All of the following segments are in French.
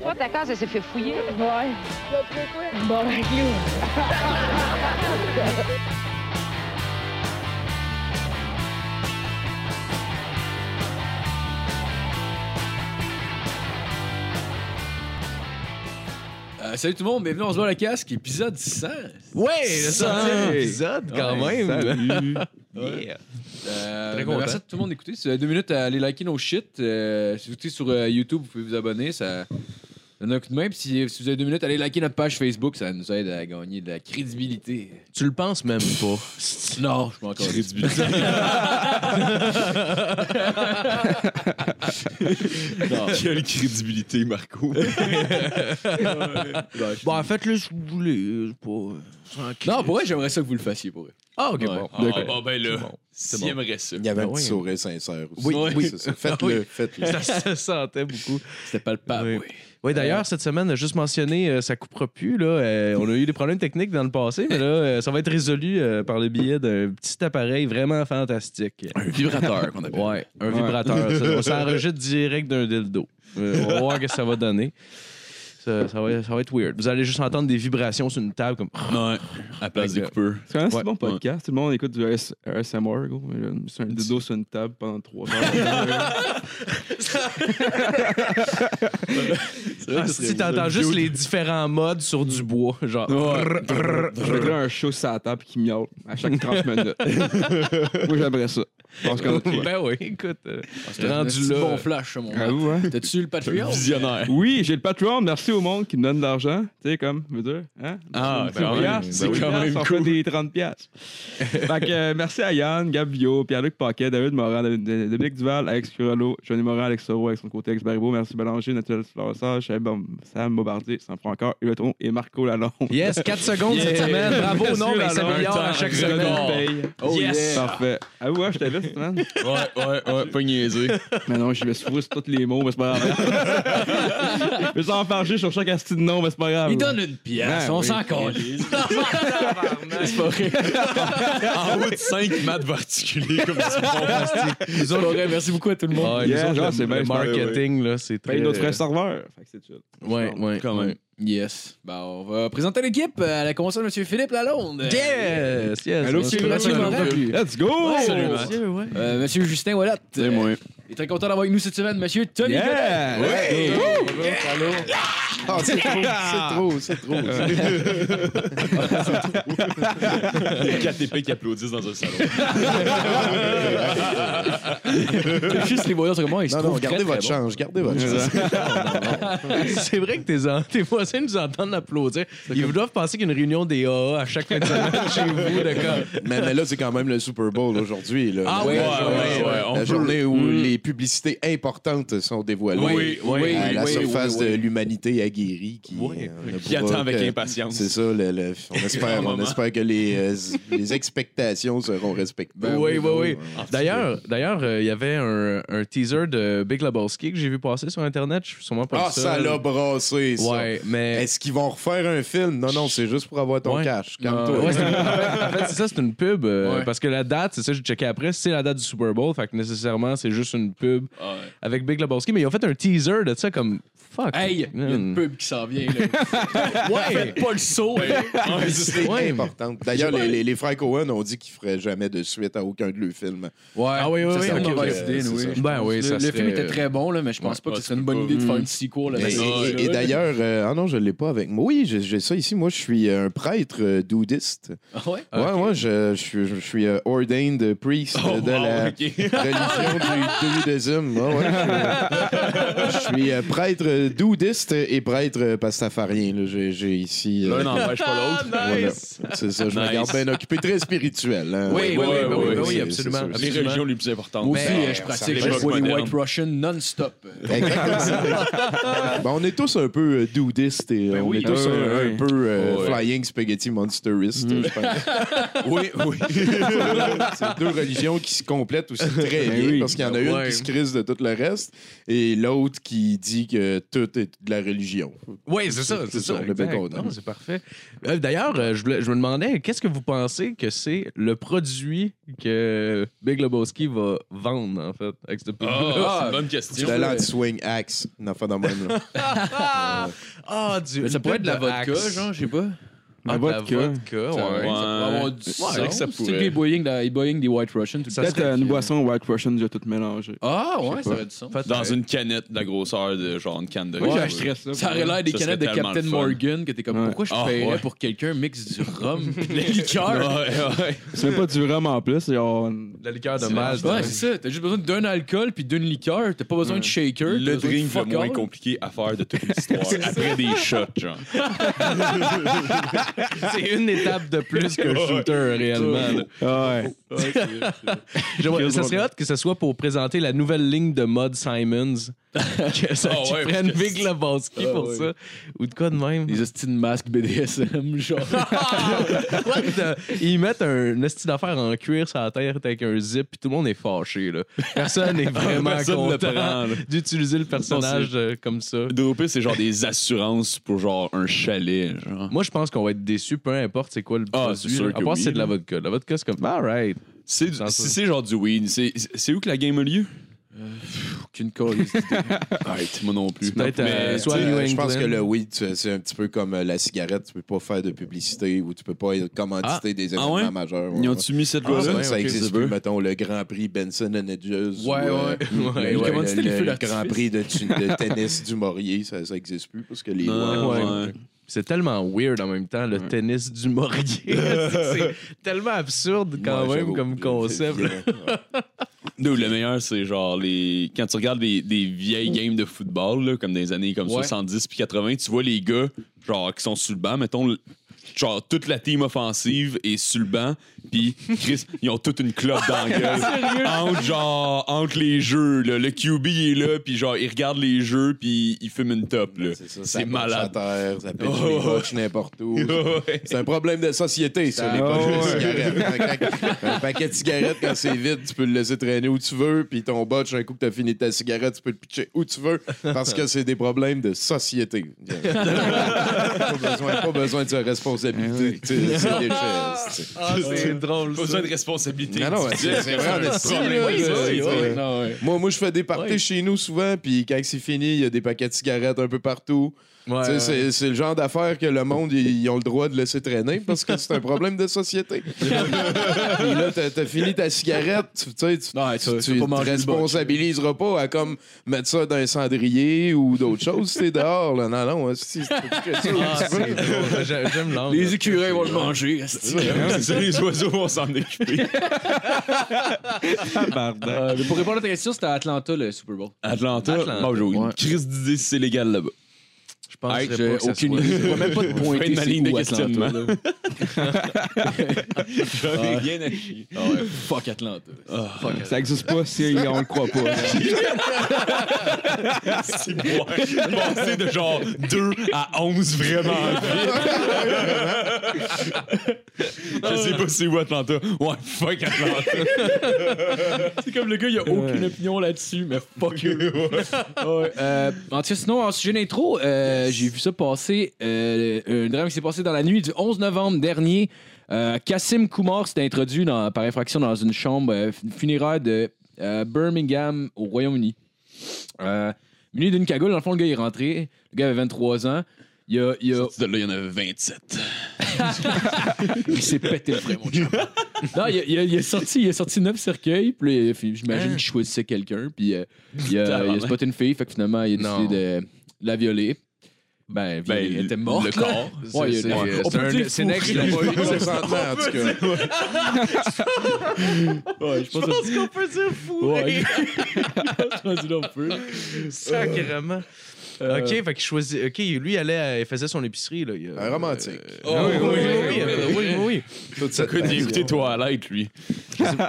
Toi, ta case, elle s'est fait fouiller. Ouais. Bon. Euh, salut tout le monde, bienvenue on se voit la casque, épisode 100. Ouais, le centième épisode quand Ouais, même. Yeah. Euh, Très ben, content. merci à tout le monde d'écouter. Si vous avez deux minutes à aller liker nos shit, euh, si vous écoutez sur euh, YouTube, vous pouvez vous abonner. Ça donne un coup de main. Puis si, si vous avez deux minutes, allez liker notre page Facebook. Ça nous aide à gagner de la crédibilité. Tu le penses même pas? Non, je suis encore crédibilité. non. Quelle crédibilité, Marco. Bon, faites-le si vous voulez. c'est pas. euh, tranquille. non, pour vrai, j'aimerais ça que vous le fassiez pour vrai. Ah, ok, Ouais. bon. Ah, D'accord. bon, ben là, bon. s'il aimerait ça. Il y avait un Ben petit oui. sourire sincère aussi. Oui, oui. c'est ça. Faites-le, Oui. faites-le. Ça se sentait beaucoup. C'était pas le pas. Oui. oui. Oui, d'ailleurs, cette semaine, juste mentionné, euh, ça coupera plus. Là. Euh, on a eu des problèmes techniques dans le passé, mais là, euh, ça va être résolu par le biais d'un petit appareil vraiment fantastique. Un vibrateur qu'on appelle. Ouais, un vibrateur. Ça, on s'enregistre direct d'un dildo. On va voir ce que ça va donner. Ça, ça va, ça va être weird. Vous allez juste entendre des vibrations sur une table comme. Ouais, à la place des coupeurs. C'est quand même un Ouais. bon podcast. Tout le monde écoute du AS ASMR, gros. C'est un dodo sur une table pendant trois heures. Ah, si t'entends juste les différents modes sur du bois, genre. Je un show sur la table qui miaule à chaque 30 minutes. Moi, j'aimerais ça. Je pense de quoi. Ben oui, écoute. euh, un rendu là. bon flash, mon Ah, gars. vous, hein? T'as-tu le Patreon? Visionnaire. Oui, j'ai le Patreon. Merci au monde qui me donne de l'argent. Tu sais, comme, je veux dire, hein? Ah, même. piastre, Ben c'est oui. quand même cool. fait des 30 piastres. fait que, euh, merci à Yann, Gab Vio, Pierre-Luc Paquet, David Morin, Dominique Duval, Alex Curolo, Johnny Morin, Alex Soro avec son côté Alex Baribeau, merci Bélanger, Nathalie Florissage, Sam Bombardier, ça en prend encore, Yvetron et Marco Lalonde. Yes, 4 secondes cette semaine. Bravo, non, mais il Lalonde. s'améliore à chaque paye. Oh, Yes. Parfait. Ah ouais, je t'avais semaine. Ouais, ouais, ouais, pas niaiser. Mais non, je vais se fourrer sur tous les mots, mais c'est pas grave. je vais s'en farger sur chaque asti de nom, mais c'est pas grave. Il donne une pièce, Ben on oui. s'en calisse. C'est pas vrai. en haut de 5 maths va articuler comme ça. Nous autres, ouais, merci beaucoup à tout le monde. Ah, Yeah, genre, c'est bien, le marketing, là, c'est très... Paye notre frais serveur. Fait que c'est chill. Ouais, ouais, Quand ouais. même. Yes. Ben, on va présenter l'équipe à la console, M. Philippe Lalonde. Yes, yes. Allô, Monsieur c'est Mathieu Mathieu. Let's go! Salut, Matt. Monsieur, ouais. Euh, Monsieur Justin Wallet. C'est moi. Il est très content d'avoir avec nous cette semaine, Monsieur Tony Yeah! Godet. Ouais! Ah, c'est trop, c'est trop, c'est trop. Il y a 4 épées qui applaudissent dans un salon. C'est juste les voyants, c'est comment ils se Non, non, trouvent gardez très, votre très change, gardez votre change. C'est vrai que tes, en- tes voisins nous entendent applaudir. Ils doivent penser qu'il y a une réunion des AA à chaque fin de semaine chez vous. De comme... Mais, mais là, c'est quand même le Super Bowl aujourd'hui. là. Ah La oui, journée- ouais, ouais, on La peut- journée où les publicités importantes sont dévoilées. Oui, oui, À la oui, surface oui, oui. de l'humanité aguerrie qui, Oui. euh, Qui attend avec que- impatience. C'est ça, le- le- on, espère, on espère que les, euh, les expectations seront respectées. Oui, oui, oui. Ah, D'ailleurs, d'ailleurs, euh, il y avait un, un teaser de Big Lebowski que j'ai vu passer sur Internet. Je suis sûrement pas Ah, ça l'a brassé, ça. Ouais, mais. Est-ce qu'ils vont refaire un film? Non, non, c'est juste pour avoir ton Ouais. cash. Calme-toi. Ouais, en fait, c'est ça, c'est une pub. euh, Ouais. Parce que la date, c'est ça, j'ai checké après, c'est la date du Super Bowl. Fait que nécessairement, c'est juste une pub avec Big Lebowski. Mais ils ont fait un teaser de ça comme. Fuck. Hey, pub qui s'en vient. Là. Ouais. Faites pas le saut. hein. C'est Ouais. important. D'ailleurs, les, les, les frères Cohen ont dit qu'ils feraient jamais de suite à aucun de leurs films. Ouais. Ah oui, oui, ça, oui, une mauvaise idée, ça. Ben oui, le, ça le serait- film était très bon, là, mais je pense Ouais. pas que Ah, ce serait une bonne pas- idée de faire une sequel. Et, et- d'ailleurs, euh, ah non, je l'ai pas avec moi. Oui, j'ai ça ici. Moi, je suis un prêtre euh, doudiste. Ah ouais? Ouais, moi, je, je suis, je suis euh, ordained priest Oh, de wow, la religion du doudisme. Ouais, je, suis euh, prêtre doudiste et prêtre pastafarien. là. J'ai j'ai ici. euh, L'un n'empêche pas l'autre. voilà. C'est ça, je me Nice. garde bien occupé, très spirituel. hein. Oui, oui, oui, oui, oui, oui, c'est- absolument. c'est ça. Les religions les plus importantes. Moi aussi, Ben, euh, je ça pratique. les. White Russian non-stop. Exactement. Ben, on est tous un peu euh, doudistes et euh, Ben on oui. est tous un, ouais, un ouais. peu euh, Ouais. flying spaghetti monsteristes. je pense. Oui, oui. C'est deux religions qui se complètent aussi très Ben bien oui. parce qu'il y en a une Ouais. qui se crise de tout le reste et l'autre qui dit que tout est de la religion Oui, c'est ça, c'est ça. on est bien exact. content. Non, c'est parfait. Euh, D'ailleurs, euh, je, me demandais, qu'est-ce que vous pensez que c'est le produit que Big Lebowski va vendre, en fait, avec ce pub-là? Ah, c'est une bonne C'est question. de l'anti-swing axe, une affaire de même. là. Ah, du Mais ça pourrait être de la vodka, Axe. genre, je sais pas. Ah, La de la vodka. vodka, Ça, ouais. Ouais, sens. que ça Tu sais, pourrait. les boying, la- les boying des White temps. Peut-être une boisson White Russian déjà tout mélangée. Ah, ouais, ça aurait du sens. Dans une canette de la grosseur de genre une canne de Moi, riz. j'achèterais ça. Ça aurait l'air des canettes de Captain. Morgan que t'es comme pourquoi je Ah, paierais ouais. pour quelqu'un mixe du rhum pis de la liqueur? Ouais, ouais. C'est même pas du rhum en plus. c'est La liqueur de C'est malt. Ouais, c'est ça. T'as juste besoin d'un alcool puis d'une liqueur. T'as pas besoin de shaker. Le drink le moins compliqué à faire de toute l'histoire. Après des shots, genre. c'est une étape de plus qu'un shooter, réellement. là. Ah ouais. J'aimerais- Ça serait hot que ce soit pour présenter la nouvelle ligne de mode Simons. que ça, Ah qu'ils ouais, prennent parce que- Big Lebowski Ah pour ouais. ça. Ou de quoi de même. Des hosties de masques BDSM, genre. What the- Ils mettent un esti d'affaires en cuir sur la tête avec un zip, puis tout le monde est fâché. Là. Personne n'est vraiment Personne le content prend, là. d'utiliser le personnage euh, comme ça. Dopé, c'est genre des assurances pour genre un chalet, genre. Moi, je pense qu'on va être déçus, peu importe c'est quoi le Ah, produit. sûr à que part oui, c'est de la vodka. La vodka, c'est comme, alright. C'est du- si c'est genre du weed. C'est c'est où que la game a lieu? Aucune cause. Arrête, moi non plus. Peut-être, Mais, euh, tu soit sais, New Euh, je pense England. que le weed, tu- c'est un petit peu comme euh, la cigarette. Tu peux pas faire de publicité ou tu peux pas commanditer des événements ouais? majeurs. Ils ont-tu mis cette Ça, loi-là? ça ok, existe c'est plus, mettons, le Grand Prix Benson Hedges. Ouais, ou, euh, ouais. le- Ouais, le- comment c'était les le- feux le d'artifice? Grand Prix de, tu- de tennis du Maurier, ça, ça existe plus parce que les ouais. C'est tellement weird en même temps, le tennis du Maurier. c'est tellement absurde quand même comme concept. le meilleur, c'est genre les. Quand tu regardes des, des vieilles games de football, là, comme des années comme Ouais. 70 puis 80, tu vois les gars, genre, qui sont sur le banc, mettons, genre, toute la team offensive est sur le banc, puis Chris, ils ont toute une clope dans la gueule. entre, genre, entre les jeux, là. Le QB est là, puis genre, il regarde les jeux, puis il fume une top, là. C'est ça, C'est ça malade. à terre, ça pète Oh, les botches n'importe où. Ouais. C'est un problème de société, ça, les poches de ouais. cigarettes. Quand- Un paquet de cigarettes, quand c'est vide, tu peux le laisser traîner où tu veux, puis ton botch, un coup que t'as fini ta cigarette, tu peux le pitcher où tu veux, parce que c'est des problèmes de société. pas, besoin, pas besoin de sa responsabilité. Tu sais, C'est. Ah, c'est drôle. Pas besoin de responsabilité. Non, non, ouais, c'est c'est vrai, en esti, là, Oui, c'est- oui, c'est- oui. Non, ouais. Moi, moi, je fais des parties chez nous souvent, puis quand c'est fini, il y a des paquets de cigarettes un peu partout. Ouais, c'est- C'est le genre d'affaires que le monde, ils, ont le droit de laisser traîner parce que c'est un problème de société. Puis là, t'as as fini ta cigarette, tu tu sais, tu, Ouais, tu, pas te responsabiliseras pas à comme mettre ça dans un cendrier ou d'autres choses si t'es dehors. Là. Non, non, si, Ah, c'est J'aime l'angle. Les écureuils vont le manger. C'est les oiseaux vont s'en occuper. Euh, mais pour répondre à ta question, c'était à Atlanta le Super Bowl. Atlanta, Atlanta. bon, j'ai une crise d'idée si c'est légal là-bas. Je Hey, pas j'ai que ça aucune soit- idée. Je vois même pas de pointer ma ligne de Atlanta, questionnement. là. J'en ai Ah. rien à chier. Ah ouais, fuck Atlanta. Ça existe pas si on le croit pas. C'est moi. Passer de genre 2 à 11 vraiment vite. Je sais pas c'est où Atlanta. Ouais, fuck Atlanta. C'est comme le gars, il a aucune opinion là-dessus, mais fuck you. Ouais, euh, en tout cas, sinon, en sujet d'intro, euh, j'ai vu ça passer, euh, un drame qui s'est passé dans la nuit du 11 novembre dernier. Euh, Kassim Kumar s'est introduit dans- par infraction dans une chambre euh, funéraire de euh, Birmingham au Royaume-Uni. Euh, muni d'une cagoule, dans le fond, le gars est rentré. Le gars avait 23 ans. Il a, il a, Sorti de là, il y en avait 27. il s'est pété le frère, mon chum. non, il a, il a- il a sorti, il a sorti neuf cercueils, puis j'imagine qu'il choisissait quelqu'un, puis euh, il, a, il a spoté une fille, fait que finalement, il a Non. décidé de la violer. Ben, Ben, elle était morte. le corps. Ouais, il C'est- peut c'est next fourré. Il a pas eu level. en tout cas. Ouais, je pense qu'on peut dire fou. Ouais. Je suis rendu là un peu. Sacrément. Euh, OK, fait qu'il choisit. OK, lui, il allait, à- il faisait son épicerie. Là. Il, a- Un romantique. Euh, oui, oui, oui, oui, oui, oui, oui. Toute Ça d'écouter Twilight, lui.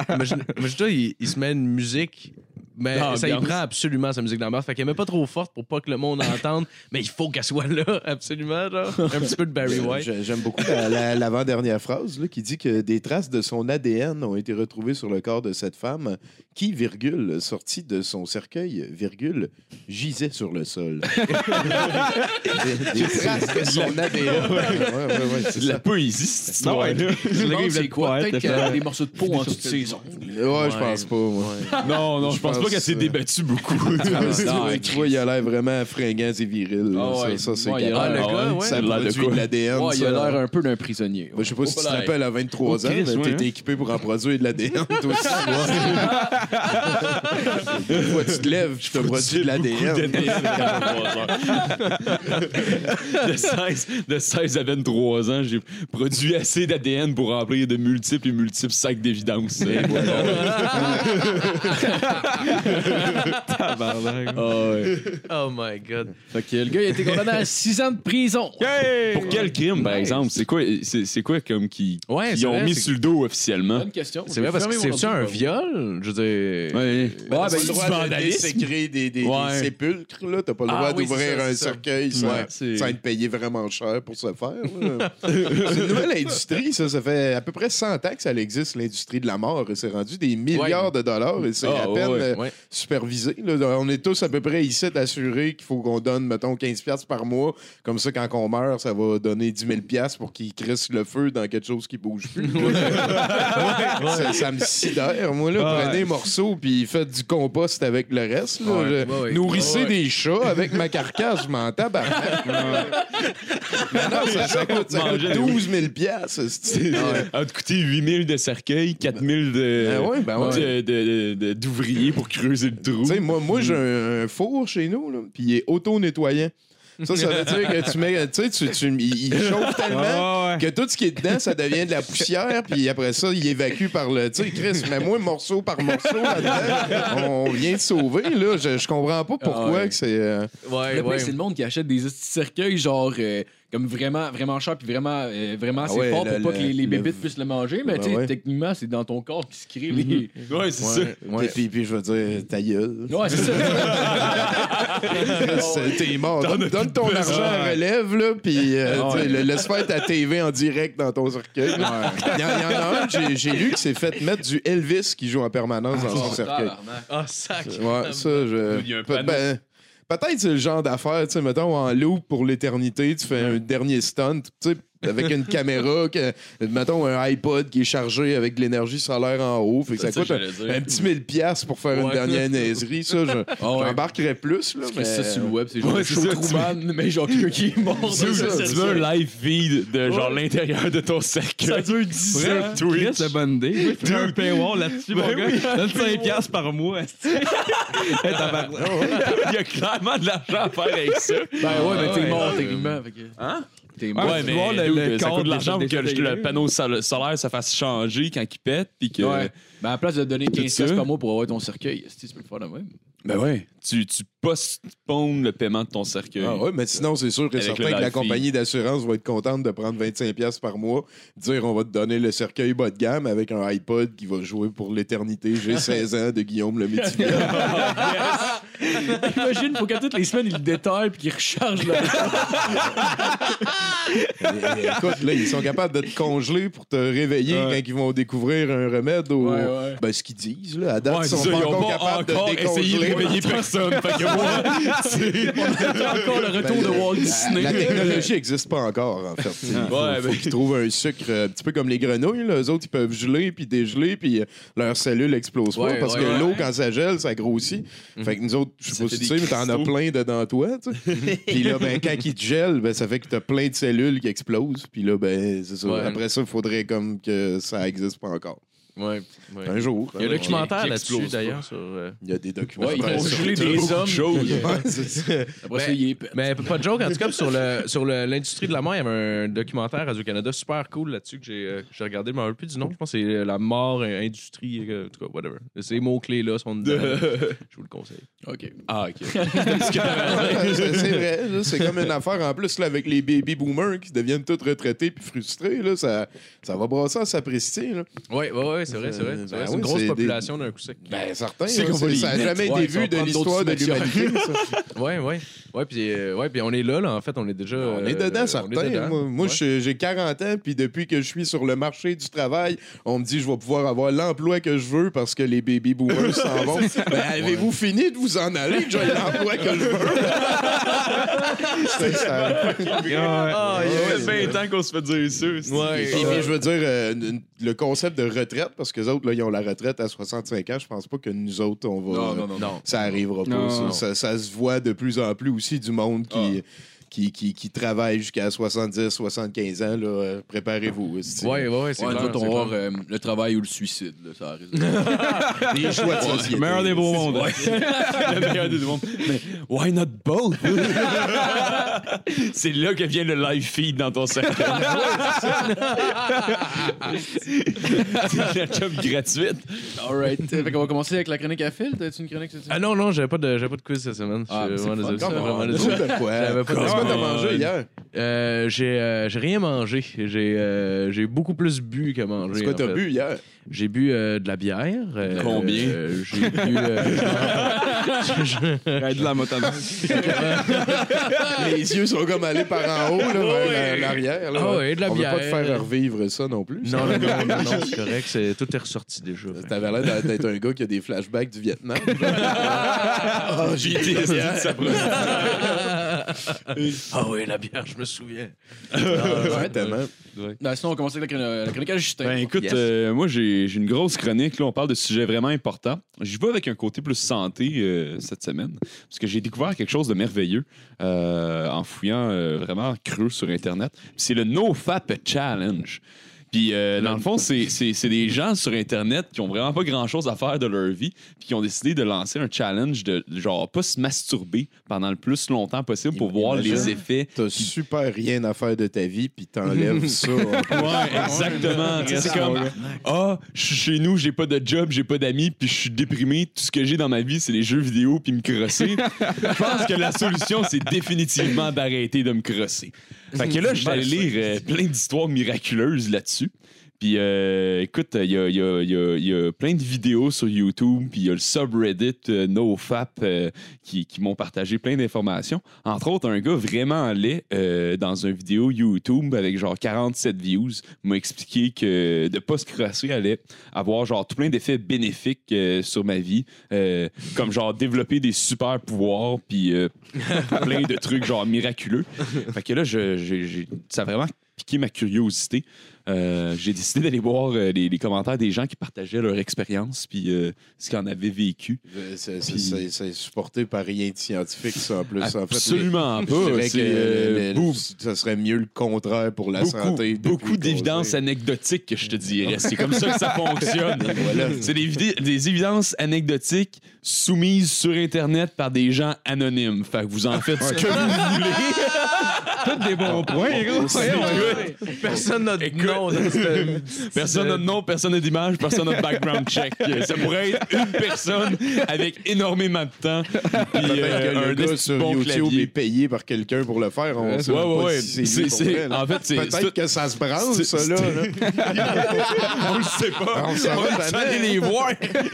Imagine- Imagine-toi, il, il se met une musique Mais ça y prend absolument sa musique d'ambiance. Fait qu'elle met pas trop forte pour pas que le monde entende, mais il faut qu'elle soit là, absolument. Genre. Un petit peu de Barry White. J'ai- J'aime beaucoup la- la- l'avant-dernière phrase là, qui dit que des traces de son ADN ont été retrouvées sur le corps de cette femme qui, virgule, sortie de son cercueil, virgule, gisait sur le sol. des, des traces de son ADN. Ouais, ouais, ouais, c'est C'est de la poésie, cette Non, ouais. histoire-là. Le gars, il quoi? Peut-être qu'il y a des morceaux de peau en dessous de ses ongles. Ouais, je pense pas. moi. Non, non, je pense pas qu'elle s'est débattue beaucoup. tu, non, vois, tu vois, il a l'air vraiment fringant et viril. là. Ah ouais. Ça, ça, c'est Ouais, il a capable. l'air- Ah, le gars, ouais. Ça Il a l'air de produit quoi? de l'ADN. Ouais, il a l'air un peu d'un prisonnier. Ben, je sais pas si tu te Hop là. rappelles, à 23 Oh, ans, Chris, ouais, t'étais hein. équipé pour en produire de l'ADN, toi aussi. Une fois tu te lèves, tu te produis de l'ADN. de, 16, de 16 à 23 ans, j'ai produit assez d'ADN pour remplir de multiples et multiples sacs d'évidence. Tabarnak. Ah ouais. Oh my god. Fait que le gars, il a été condamné à 6 ans de prison. Pour quel crime, par exemple? C'est quoi, c'est, c'est quoi comme qui, Ouais, qui c'est ont vrai, mis c'est- sur le dos officiellement? Bonne question. C'est vrai parce que c'est-tu un viol? Je veux dire. Ouais. Ben, Ouais, t'as ben, pas du le droit de désécrer des, des, des Ouais. sépulcres, là? T'as pas le Ah droit oui, c'est d'ouvrir ça, un c'est ça. cercueil sans, Ouais, c'est- sans être payé vraiment cher pour se faire. là. c'est une nouvelle industrie, ça. Ça fait à peu près 100 ans que ça existe, l'industrie de la mort. Et c'est rendu des milliards de dollars et c'est Ah, à peine ouais. euh, Ouais. supervisé. là. On est tous à peu près ici assurés qu'il faut qu'on donne, mettons, 15$ piastres par mois. Comme ça, quand on meurt, ça va donner 10 000$ piastres pour qu'il crisse le feu dans quelque chose qui bouge plus. ça, ça me sidère. Moi, là, Ah, prenez un morceau puis faites du compost avec le reste. là. Ouais, Je- ouais, ouais. Nourrissez Ouais. des chats avec ma carcasse, je m'en tabarnak. Non, ça, ça coûte, ça coûte Manger 12 000 piastres. Ça te coûter 8000 de cercueil, 4000 de, Ben ouais, ben ouais. de- de- de- d'ouvriers pour creuser le trou. Tu sais, moi, moi j'ai un, un four chez nous, là, puis il est auto-nettoyant. Ça, ça veut dire que tu mets. Tu sais, tu, tu- il, il chauffe tellement Ah, ouais. que tout ce qui est dedans, ça devient de la poussière, puis après ça, il évacue par le. Tu sais, Chris, mets-moi morceau par morceau là-dedans. On vient de sauver, là. Je, je comprends pas pourquoi Ah ouais. que c'est. euh, Ouais, Le pire, ouais. c'est le monde qui achète des petits cercueils, genre, euh, comme vraiment, vraiment cher, puis vraiment, euh, vraiment assez Ah ouais, fort le- pour pas que les, les le- bébites puissent le manger. Mais Ouais, tu sais, ouais. techniquement, c'est dans ton corps qui se crée les. Ouais, c'est ça. Ouais, ouais. Puis, puis je veux dire, ta gueule. Ouais, c'est ça. Chris, T'es mort. Donne, ton argent à relève, là, puis euh, tu sais, le- laisse faire ta TV en direct dans ton cercueil. Il y, en- il y en a un, j'ai- j'ai lu, qui s'est fait mettre du Elvis qui joue en permanence dans son cercueil. Ah, sac. Ouais, ça, je. Il y a un Pe- panneau. ben, Peut-être c'est le genre d'affaire, tu sais, mettons, en loop pour l'éternité, tu fais un dernier stunt, tu sais, avec une caméra, que, mettons, un iPod qui est chargé avec de l'énergie solaire en haut, fait que ça, Ça, coûte un, petit 1000 pièces pour faire une Ouais. dernière niaiserie, ça, je- ouais. j'embarquerais plus, là, mais... ça sur le web, c'est genre Ouais, show tu- Truman, mais genre quelqu'un qui est mort. Tu veux, tu un live feed de genre l'intérieur de ton cercueil. Ça dure 10 Sur ans. Twitch. C'est une bonne idée. Ferais un paywall là-dessus, mon gars. Donne 5 piastres par mois. Hey, tabarnak. Il y a clairement de l'argent à faire avec ça. Ben ouais, mais t'es Ouais. mort techniquement. Hein? T'es Ouais, mort. Ouais, tu mais vois, le- dude, le ça coûte de l'argent pour que le panneau sol- solaire ça fasse changer quand il pète. Puis que... Ouais. Ben à la place de donner 15 ça. piastres par mois pour avoir ton cercueil, tu peux le faire de même? Ben ouais. Tu, tu postpones le paiement de ton cercueil. Ah ouais, mais sinon, c'est sûr et Avec certain le que la compagnie d'assurance va être contente de prendre 25$ piastres par mois, dire on va te donner le cercueil bas de gamme avec un iPod qui va jouer pour l'éternité. J'ai 16 ans de Guillaume le Métivier. Imagine, faut qu'à toutes les semaines, il le détaille puis qu'il recharge le. Écoute, là, ils sont capables de te congeler pour te réveiller Ouais. quand ils vont découvrir un remède au. Ouais, ouais. Ben, ce qu'ils disent, là. À date, ils sont pas encore pas capables encore de essayé de décongeler. réveiller personne. fait que moi, c'est- encore le retour de Walt Disney. La technologie n'existe pas encore, en fait. Il faut, Ouais, faut ben- qu'ils trouvent un sucre euh, un petit peu comme les grenouilles. Là. Eux autres, ils peuvent geler puis dégeler, puis euh, leurs cellules explosent pas parce ouais, que ouais. l'eau, quand ça gèle, ça grossit. Fait que nous autres, je sais pas si tu sais, mais t'en as plein dedans toi. tu sais. puis là, ben, quand il te gèle, ben, ça fait que t'as plein de cellules qui explosent. Puis là, ben, c'est ça. Ouais. Après ça, il faudrait comme que ça existe pas encore. Ouais. ouais. Un jour. Il y a un hein, documentaire là-dessus, d'ailleurs. Sur, euh, Il y a des documents. Ouais, ils vont geler des beaucoup de hommes. Ouais, ça, il est. Mais pas de joke, en tout cas, sur le sur le- l'industrie de la mort, il y avait un documentaire Radio-Canada super cool là-dessus que j'ai euh, j'ai regardé, je me rappelle plus du nom. Je pense que c'est euh, la mort, euh, industrie, euh, en tout cas, whatever. Ces mots-clés-là sont dedans. Je vous le conseille. Ok. Ah, ok. c'est c'est vrai. là, c'est comme une affaire en plus là, avec les baby boomers qui deviennent tous retraités puis frustrés. Là, ça, ça va brasser à sapristi. Là. Oui, oui, oui, c'est vrai, c'est vrai. Ben C'est vrai, c'est oui, une grosse c'est population d'un coup sec. Ben, certain. C'est là, qu'on va les ça n'a jamais Ouais, été vu de l'histoire de l'humanité. Oui, oui. Oui, puis euh, ouais, puis on est là, là, en fait, on est déjà. On est euh, dedans, est certain. dedans. Moi, moi, Ouais. j'ai 40 ans, puis depuis que je suis sur le marché du travail, on me dit que je vais pouvoir avoir l'emploi que je veux parce que les baby boomers s'en vont. Ben, avez-vous fini de vous en aller? que J'ai l'emploi que je veux? C'est ça. Ah, il fait 20 ans qu'on se fait dire ça. c'est- Ouais. Puis, je veux dire, euh, le concept de retraite, parce que les autres, là, ils ont la retraite à 65 ans, je pense pas que nous autres, on va. Non, non, non. Non. Ça arrivera pas. Non. ça. Ça, ça se voit de plus en plus aussi du monde qui. Qui, qui, qui travaille jusqu'à 70, 75 ans, là, euh, préparez-vous. Ouais, ouais, ouais, c'est Ouais, clair, on va euh, le travail ou le suicide. Là, ça arrive. Les choix de société. Meilleur des beaux mondes. le meilleur des deux mondes. Mais why not both? c'est là que vient le live feed dans ton cercle. c'est la job gratuite. All right. fait qu'on va commencer avec la chronique à fil. T'as-tu une chronique cette Ah non, non, j'avais pas, de- j'avais pas de quiz cette semaine. Ah, c'est vraiment fun, désolé. J'avais pas de- Qu'est-ce que t'as mangé ouais. hier? Euh, j'ai, euh, j'ai rien mangé. J'ai, euh, j'ai beaucoup plus bu que mangé. C'est quoi en t'as fait. bu hier? J'ai bu euh, de la bière. euh, Combien? euh, J'ai bu. euh, Arrête de la motoneige. Les yeux sont comme allés par en haut, là, vers la- l'arrière. là. Ah ouais, de la On veut pas te bière. faire revivre ça non plus. non, non, non, non, non, c'est correct. C'est, tout est ressorti déjà. T'avais l'air d'être un gars qui a des flashbacks du Vietnam. Ah, J'ai été ça Ah oui, la bière, je me souviens. ouais, tellement. Non, sinon, on va commencer avec la, chron- la chronique à Justin. Ben écoute, Yes. euh, moi j'ai j'ai une grosse chronique. Là, on parle de sujets vraiment importants. Je vais avec un côté plus santé euh, cette semaine, parce que j'ai découvert quelque chose de merveilleux euh, en fouillant euh, vraiment creux sur Internet. C'est le NoFap Challenge. Puis, euh, dans le fond, c'est c'est- c'est des gens sur Internet qui ont vraiment pas grand-chose à faire de leur vie, puis qui ont décidé de lancer un challenge de, genre, pas se masturber pendant le plus longtemps possible pour voir les effets. T'as super rien à faire de ta vie, puis t'enlèves ça. Ouais, exactement. C'est comme ah, je suis chez nous, j'ai pas de job, j'ai pas d'amis, puis je suis déprimé. Tout ce que j'ai dans ma vie, c'est les jeux vidéo puis me crosser. Je pense que la solution, c'est définitivement d'arrêter de me crosser. Fait que là, allé lire euh, plein d'histoires miraculeuses là-dessus. Puis euh, écoute, il y a, y a- y a- plein de vidéos sur YouTube, puis il y a le subreddit euh, NoFap euh, qui, m'ont partagé plein d'informations. Entre autres, un gars vraiment laid dans une vidéo YouTube avec genre 47 views m'a expliqué que de pas se crosser allait avoir genre tout plein d'effets bénéfiques sur ma vie, comme genre développer des super pouvoirs, puis plein de trucs genre miraculeux. Fait que là, ça a vraiment piqué ma curiosité. Euh, j'ai décidé d'aller voir euh, les, les commentaires des gens qui partageaient leur expérience puis euh, ce qu'ils en avaient vécu. C'est Puis- supporté par rien de scientifique, ça, en plus. En fait, Absolument pas. que le- le- beau- ça serait mieux le contraire pour la beaucoup, santé. beaucoup d'évidences anecdotiques, que je te dirais. C'est comme ça que ça fonctionne. C'est des évidences anecdotiques soumises sur Internet par des gens anonymes. Fait que vous en faites ce que vous voulez. Tous des bons points, gros. Écoute, Personne n'a de nom dans cette. Personne n'a de nom, personne n'a d'image, personne n'a de background check. Ça pourrait être une personne avec énormément de temps. Puis, Peut-être euh, que un gars esti sur bon YouTube clavier. est payé par quelqu'un pour le faire. On sait Ouais, pas ouais, ouais. si C'est- lui pour c'est- vrai, là. en fait, c'est- c'est Peut-être que ça se branle, c'est- ça, là. On le sait pas. On s'en va va aller les voir.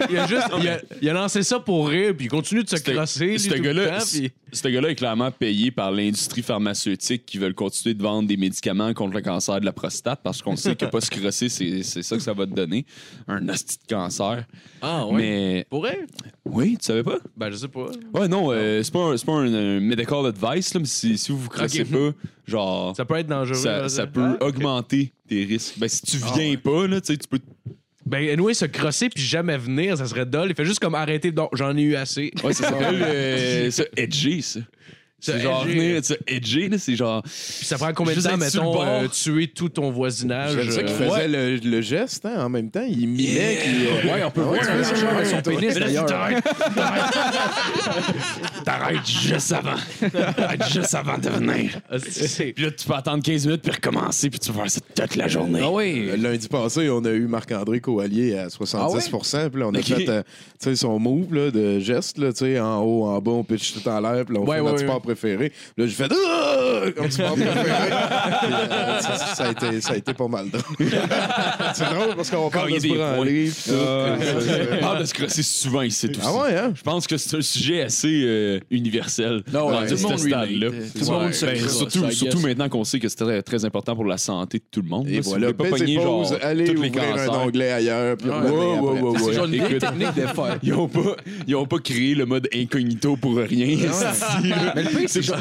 Il a juste. Il a, il a lancé ça pour rire, puis il continue de se Ce- crosser. lui, Ce tout le gars-là, temps, puis- ce gars-là est clairement payé par l'industrie pharmaceutique qui veulent continuer de vendre des médicaments contre le cancer de la prostate parce qu'on sait que pas se crosser, c'est c'est ça que ça va te donner. Un hostie de cancer. Ah, ouais? Mais Pour oui, tu savais pas? Ben, je sais pas. Ouais, non, euh, c'est pas, un, c'est pas un, un medical advice, là, mais si, si vous vous crossez Ok. pas, genre, Ça peut être dangereux. ça, là, ça peut augmenter tes risques. Ben, si tu viens pas, là, tu sais, tu peux. Ben, anyway, se crosser puis jamais venir, ça serait dole. Il fait juste comme arrêter. Donc, j'en ai eu assez. Ouais, ça s'appelle euh, ça, edger, ça. C'est genre venir, tu sais, edger, là, c'est genre. Puis ça prend combien de temps, mettons, euh, tuer tout ton voisinage? J'aime ça qu'il euh, faisait le, le geste hein, en même temps. Il mimait. qu'il, euh, Ouais, on peut Ah ouais, voir ça, avec son pénis d'ailleurs. T'arrêtes juste avant. T'arrêtes juste avant de venir. ah, c'est- Puis là, tu peux attendre 15 minutes puis recommencer, puis tu vas faire ça toute la journée. Ah oui. Euh, Lundi passé, on a eu Marc-André Coallier à 70% Puis là, on a fait euh, tu sais, son move là, de geste, là, tu sais, en haut, en bas, on pitch tout en l'air. Puis là, on Ouais, fait préféré. Là, j'ai fait préféré. Euh, ça, ça a été, ça a été pas mal drôle. c'est drôle parce qu'on parle de se branler. tout. Euh, Ah, de se crosser souvent ici aussi. Ah ouais, hein? Je pense que c'est un sujet assez euh, universel. Non, ouais, tout le monde ce stade-là. relate. Tout le monde se Ben, crosse, surtout, I surtout guess. maintenant qu'on sait que c'est très, très important pour la santé de tout le monde. Et là. Si voilà, vous voulez pas baissez pogner, pause, genre, allez tous les ouvrir cancers. un onglet ailleurs. Puis Ouais, revenez ouais, après. ouais, ouais, C'est ouais. genre une vieille Écoute, technique de faire. Ils ont pas, ils ont pas créé le mode incognito pour rien. Mais le pire, c'est genre,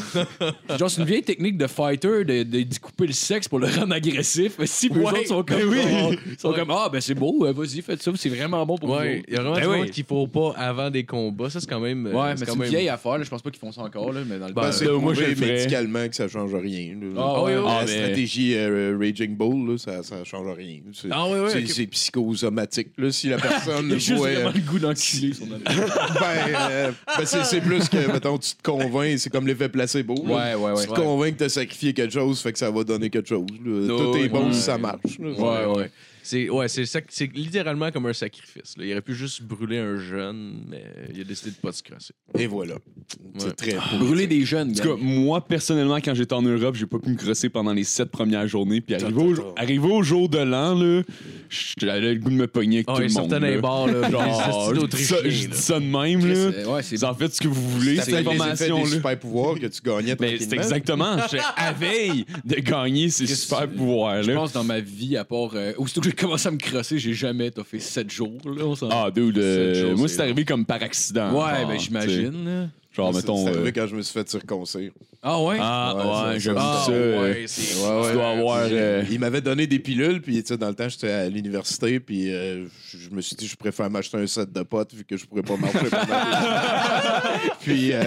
genre, c'est une vieille technique de fighter de, de découper le sexe pour le rendre agressif. Mais si eux Ouais, autres sont comme, ben oui. sont comme ah ben c'est beau, euh, vas-y faites ça, c'est vraiment bon pour Ouais, vous. il y a vraiment Ben du oui. qu'il faut pas avant des combats. Ça, c'est quand même. euh, Ouais, mais c'est une même. vieille affaire, là. je pense pas qu'ils font ça encore, là, mais dans le Ben, c'est moi, je médicalement que ça change rien. Ah ouais. La mais- stratégie euh, Raging Bull, là, ça, ça change rien. C'est, Ah ouais, ouais, c'est, ok. c'est psychosomatique. Là, si la personne juste voit, vraiment le goût d'enculer son ami. ben, ben, c'est, c'est plus que, mettons, tu te convaincs, c'est comme l'effet placebo. Ouais, ouais, ouais. Tu te convaincs que t'as sacrifié quelque chose, fait que ça va donner quelque chose. là. Tout est bon si ça marche. là. Ouais, ouais. C'est ouais, c'est sac- c'est littéralement comme un sacrifice. là. Il aurait pu juste brûler un jeune, mais il a décidé de pas se crosser. Et voilà. C'est Ouais. très beau. Brûler des jeunes, En tout cas, moi, personnellement, quand j'étais en Europe, j'ai pas pu me crosser pendant les sept premières journées. Puis arrivé au, arrivé jour de l'an, là, j'avais le goût de me pogner avec Ah, tout il le monde. sortait d'un là. bar, là. Genre, je dis ça- je Autrichiens, dis ça de même, là. C'est- Ouais, c'est Vous en faites ce que vous voulez, T'as cette les effets des super pouvoirs que tu gagnais Mais c'est tranquillement. exactement. J'étais à veille de gagner ces super pouvoirs Je pense dans ma vie, à part. euh, aussitôt que j'ai commencé à me crosser, j'ai jamais fait 7 jours. Là, on s'en- Ah, dude, euh, Sept jours, moi c'est arrivé comme par accident. ouais, genre, ben j'imagine. Genre, mettons. C'est euh, arrivé quand je me suis fait circoncire. Ah ouais? Ah, Ouais, ouais, ça- j'aime ça- ça. euh, ouais, c'est- Ouais, ouais. Tu dois avoir. Euh, Il m'avait donné des pilules, puis tu sais, dans le temps, j'étais à l'université, puis euh, je je me suis dit, je préfère m'acheter un set de potes vu que je pourrais pas marcher pendant Puis, euh,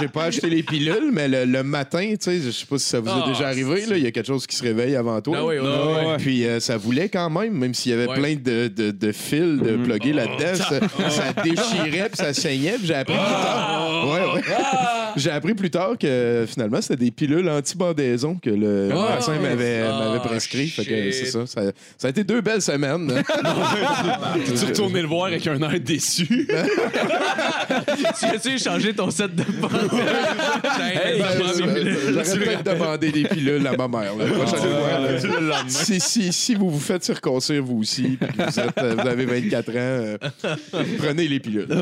j'ai pas acheté les pilules, mais le, le matin, tu sais, je sais pas si ça vous est Ah, déjà arrivé, là, il y a quelque chose qui se réveille avant toi. Ah oui, oui, Non, oui, oui. ouais. Puis euh, ça voulait quand même, même s'il y avait Ouais. plein de, de, de fils de plugués là-dedans, ça, ça déchirait puis ça saignait. Puis j'ai appris plus tard. Ouais, ouais. J'ai appris plus tard que finalement c'était des pilules anti-bandaison que le Ah, médecin m'avait ah, m'avait prescrit. Fait que shit. c'est ça, ça. Ça a été deux belles semaines. Tu retourné le voir avec un air déçu. Tu as-tu échangé ton set de? Hey, Ben, pilules. J'aurais peut-être demandé des pilules à ma mère. fois, là. Si, si, si vous vous faites circoncire vous aussi, puis que vous, êtes, euh, vous avez 24 ans, euh, prenez les pilules. C'est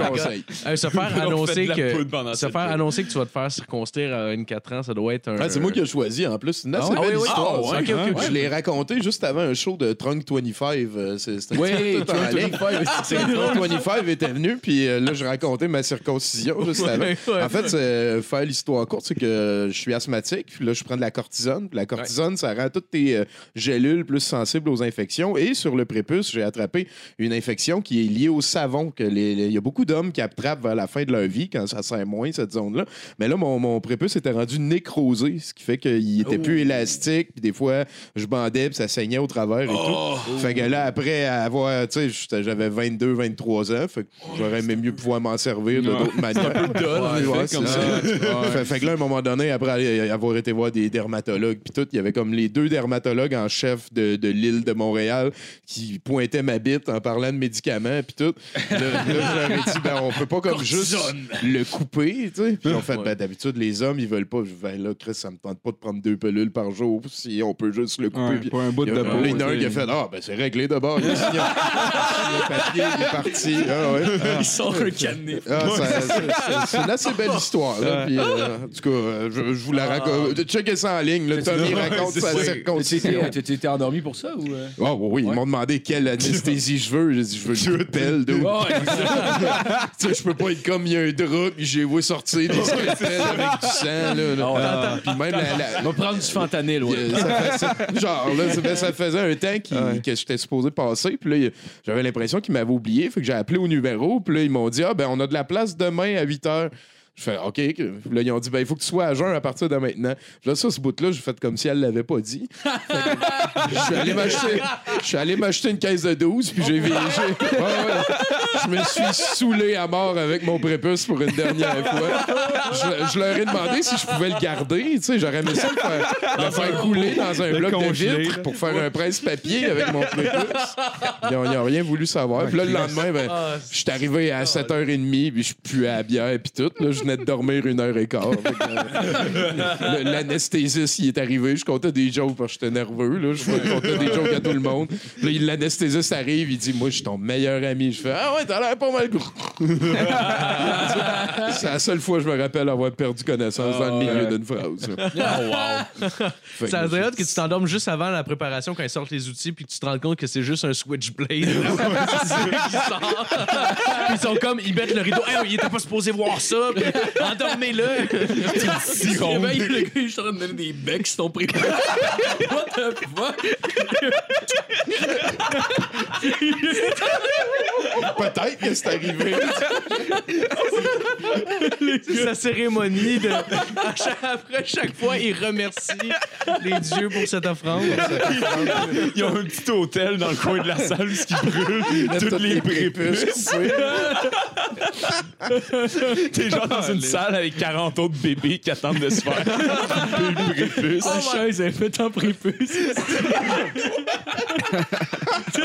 mon conseil. Euh, se faire annoncer que se faire annoncer que tu vas te faire circonstruire à 24 ans, ça doit être un. Ah, c'est moi qui ai choisi en plus. C'est une assez Ah, belle oui, oui. histoire. Ah, ok. Je l'ai raconté juste avant un show de Trunk 25. euh, C'était Oui, Trunk ligne. 25, C'est que Trunk 25 était venu, puis euh, là, je racontais ma circoncision juste avant. En fait, c'est, euh, faire l'histoire courte, c'est que je suis asthmatique, puis là, je prends de la cortisone. Puis la cortisone, ça rend toutes tes euh, gélules plus sensibles aux infections. Et sur le prépuce, j'ai attrapé une infection qui est liée au savon. Il y a beaucoup d'hommes qui attrapent vers la fin de leur vie quand ça sert moins, cette zone-là. Mais là, mon, mon prépuce était rendu nécrosé, ce qui fait qu'il était plus élastique. Puis des fois, je bandais, puis ça saignait au travers et tout. Fait que là, après avoir, tu sais, j'avais 22, 23 ans, fait que j'aurais aimé mieux pouvoir m'en servir de Ouais. d'autres manières. en Ouais, effet, comme ça. fait, fait que là, à un moment donné, après avoir été voir des dermatologues, puis tout, il y avait comme les deux dermatologues en chef de, de l'île de Montréal qui pointaient ma bite en parlant de médicaments, puis tout. Là, dit, ben, on peut pas comme juste le couper, tu sais. Puis ils ont fait, ben, d'habitude, les hommes, ils veulent pas. Je vais là, Chris, ça me tente pas de prendre deux pelules par jour si on peut juste le couper. Ouais, Puis pour un bout il y de peau. il y en a un qui a fait, ah, ben, c'est réglé d'abord. Il a signé le papier, il est parti. Ah, ouais. Ils sont un canif. Ah, c'est- une assez belle histoire. Là, puis, euh, en tout cas, euh, je, je vous la raconte. Checkez ça en ligne. Là, Tommy raconte sa circoncision. Tu t'es endormi pour ça ou. euh? Ah oui, ils m'ont demandé quelle anesthésie je veux. J'ai dit, je veux une pelle de. Je peux pas être comme il y a un drap, puis j'ai vu sortir des scalpels avec du sang. Là, là. Puis même la- la, On va prendre du fentanyl, ouais. ça genre, là, ça, ça faisait un temps qu'il- que j'étais supposé passer. Puis là, j'avais l'impression qu'ils m'avaient oublié. Fait que j'ai appelé au numéro. Puis là, ils m'ont dit Ah, ben, on a de la place demain à 8 h. Je fais OK. Là, ils ont dit ben, il faut que tu sois à jeun à partir de maintenant. Là, ça, ce bout-là, j'ai fait comme si elle l'avait pas dit. Je suis allé m'acheter- je suis allé m'acheter une caisse de 12. Puis j'ai ouais, ouais. Je me suis saoulé à mort avec mon prépuce pour une dernière fois. Je, je leur ai demandé si je pouvais le garder. Tu sais, j'aurais aimé ça le faire, le faire couler dans un le bloc de vitre pour faire un presse-papier avec mon prépuce. Ils n'ont rien voulu savoir. Puis là, le lendemain, ben, je suis arrivé à 7h30, puis je puais à la bière, puis tout. Là, je venais de dormir une heure et quart. Euh, L'anesthésiste, il est arrivé. Je comptais des jokes parce que j'étais nerveux. Là. Je comptais des jokes à tout le monde. Là, il- l'anesthésiste arrive, il dit Moi, je suis ton meilleur ami. Je fais Ah ouais, t'as l'air pas mal gros. C'est la seule fois que je me rappelle avoir perdu connaissance dans le milieu d'une phrase. Fait que Ça hot que tu t'endormes juste avant la préparation quand ils sortent les outils puis que tu te rends compte que c'est juste un switchblade qui sort. Puis ils sont comme, ils mettent le rideau. Hey, il était pas supposé voir ça. Puis endormez-le. Si on le gars, il est en train de donner des becs qui sont préparés. What the fuck? Peut-être que c'est arrivé. C'est sa cérémonie. De, après chaque fois, il remercie les dieux pour cette offrande. Ils ont un petit hôtel dans le coin de la salle où qui brûle toutes les prépuces. T'es genre dans une salle avec 40 autres bébés qui attendent de se faire le prépuce. La chaise est faite en prépuce.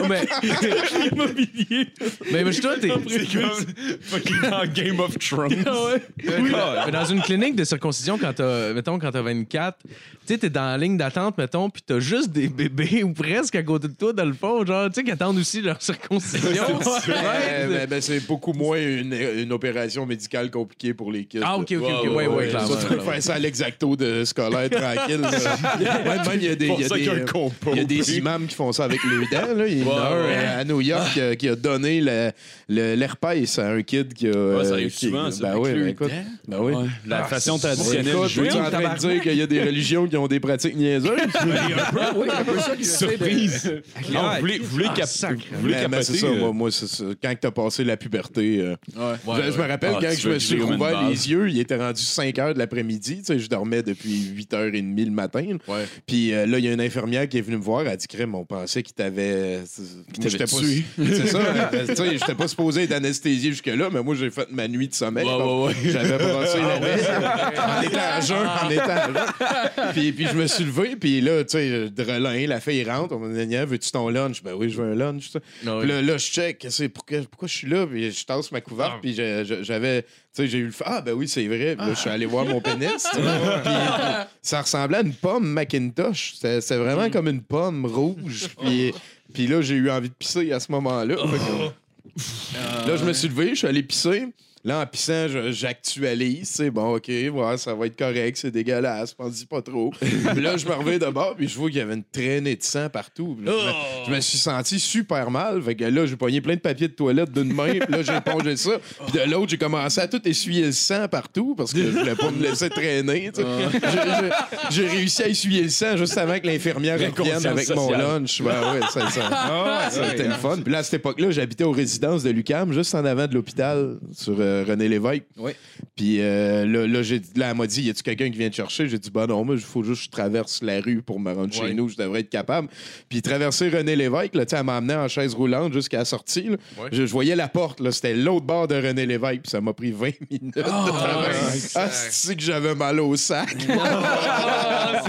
Mais, Immobilier. mais, mais toi, t'es. C'est comme fucking dans Game of Thrones. Mais dans une clinique de circoncision, quand t'as, mettons, quand t'as 24, tu sais, t'es dans la ligne d'attente, mettons, puis t'as juste des bébés ou presque à côté de toi, dans le fond, genre, tu sais, qui attendent aussi leur circoncision. Ouais, ben, ben, c'est beaucoup moins une, une opération médicale compliquée pour les kids. Ah, ok, ok, ok, ouais, ouais, clairement. Ça, tu peux faire ça à l'exacto de scolaire tranquille. Ouais, même, il y a des, y a des, y a y a des imams qui font ça avec les dents. Là. Il y en a un euh, à New York euh, qui a donné l'herpès à un kid qui a. Ouais, ça euh, arrive qui- souvent, ça, Ben oui, ben écoute. Ben oui. La façon traditionnelle tu es en train de dire qu'il y a des religions qui ont des pratiques niaiseuses? Oui, un peu ça qui Surprise! Non, vous voulez, vous voulez, Ah, cap- sacre. vous voulez Mais, mais c'est ça, euh, moi, moi c'est ça. Quand t'as passé la puberté, euh, je, je me rappelle Ah, quand tu je me suis dire une rouvert base. les yeux, il était rendu 5 h de l'après-midi. Tu sais, je dormais depuis 8h30 le matin. Puis euh, là, il y a une infirmière qui est venue me voir. Elle a dit Crème, on pensait qu'il t'avait. Moi, j'étais pas- tué. C'est ça. euh, Tu sais, j'étais pas supposé être anesthésié jusque-là, mais moi, j'ai fait ma nuit de sommeil. Ouais, Donc, ouais, ouais. J'avais brossé la vaisselle en étant à jeun, en étant à jeun. Puis, puis je me suis levé, puis là, tu sais, de relin, la fille rentre. On m'a dit Veux-tu ton lunch? Ben oui, je veux un lunch. ça. Ah Puis là, là, je check, pourquoi, pourquoi je suis là, puis je tasse ma couverte, puis je- je- j'avais, tu sais, j'ai eu le ah ben oui, c'est vrai, Puis là, je suis allé voir mon pénis, tu sais. Puis ça ressemblait à une pomme Macintosh, c'était vraiment comme une pomme rouge, puis puis là, j'ai eu envie de pisser à ce moment-là. Que- Là, je me suis levé, je suis allé pisser. Là, en pissant, j'actualise. C'est bon, OK, ouais, ça va être correct, c'est dégueulasse, m'en dis pas trop. Puis là, je me reviens de bord, puis je vois qu'il y avait une traînée de sang partout. Je, me, je me suis senti super mal. Fait que là, j'ai pogné plein de papier de toilette d'une main, puis là, j'ai épongé ça. Puis de l'autre, j'ai commencé à tout essuyer le sang partout parce que je voulais pas me laisser traîner. sais. J'ai- réussi à essuyer le sang juste avant que l'infirmière revienne avec mon lunch. Ben ouais, ça, ça, ça a été le fun. Puis là, à cette époque-là, j'habitais aux résidences de l'UCAM, juste en avant de l'hôpital, sur euh, René Lévesque. Oui. Puis euh, là, là, j'ai- là, elle m'a dit, y a-tu quelqu'un qui vient te chercher? J'ai dit, bah non, moi, il faut juste que je traverse la rue pour me rendre chez nous, je devrais être capable. Puis traverser René Lévesque, là, tu sais, elle m'a emmené en chaise roulante jusqu'à la sortie. là. Je, je voyais la porte, là, c'était l'autre bord de René Lévesque, puis ça m'a pris 20 minutes de traverser. Ah, c'est que j'avais mal au sac.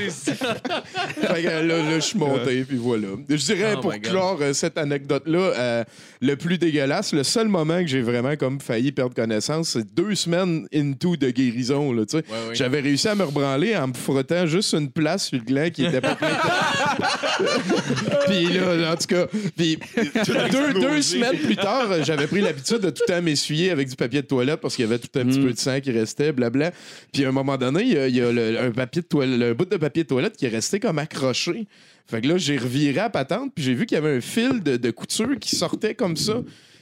Fait que là, là, je suis monté, puis voilà. Je dirais, Oh pour my God. clore euh, cette anecdote-là, euh, le plus dégueulasse, le seul moment que j'ai vraiment comme failli perdre connaissance, c'est deux semaines into de guérison. Là, tu sais. J'avais réussi à me rebranler en me frottant juste une place sur le gland qui était pas plein. Puis là, en tout cas, puis deux, deux semaines plus tard, j'avais pris l'habitude de tout le temps m'essuyer avec du papier de toilette parce qu'il y avait tout un petit peu de sang qui restait, blabla. Puis à un moment donné, il y a, il y a le- un, papier de toilette, un bout de papier de toilette qui est resté comme accroché. Fait que là, j'ai reviré à patente, puis j'ai vu qu'il y avait un fil de, de couture qui sortait comme ça.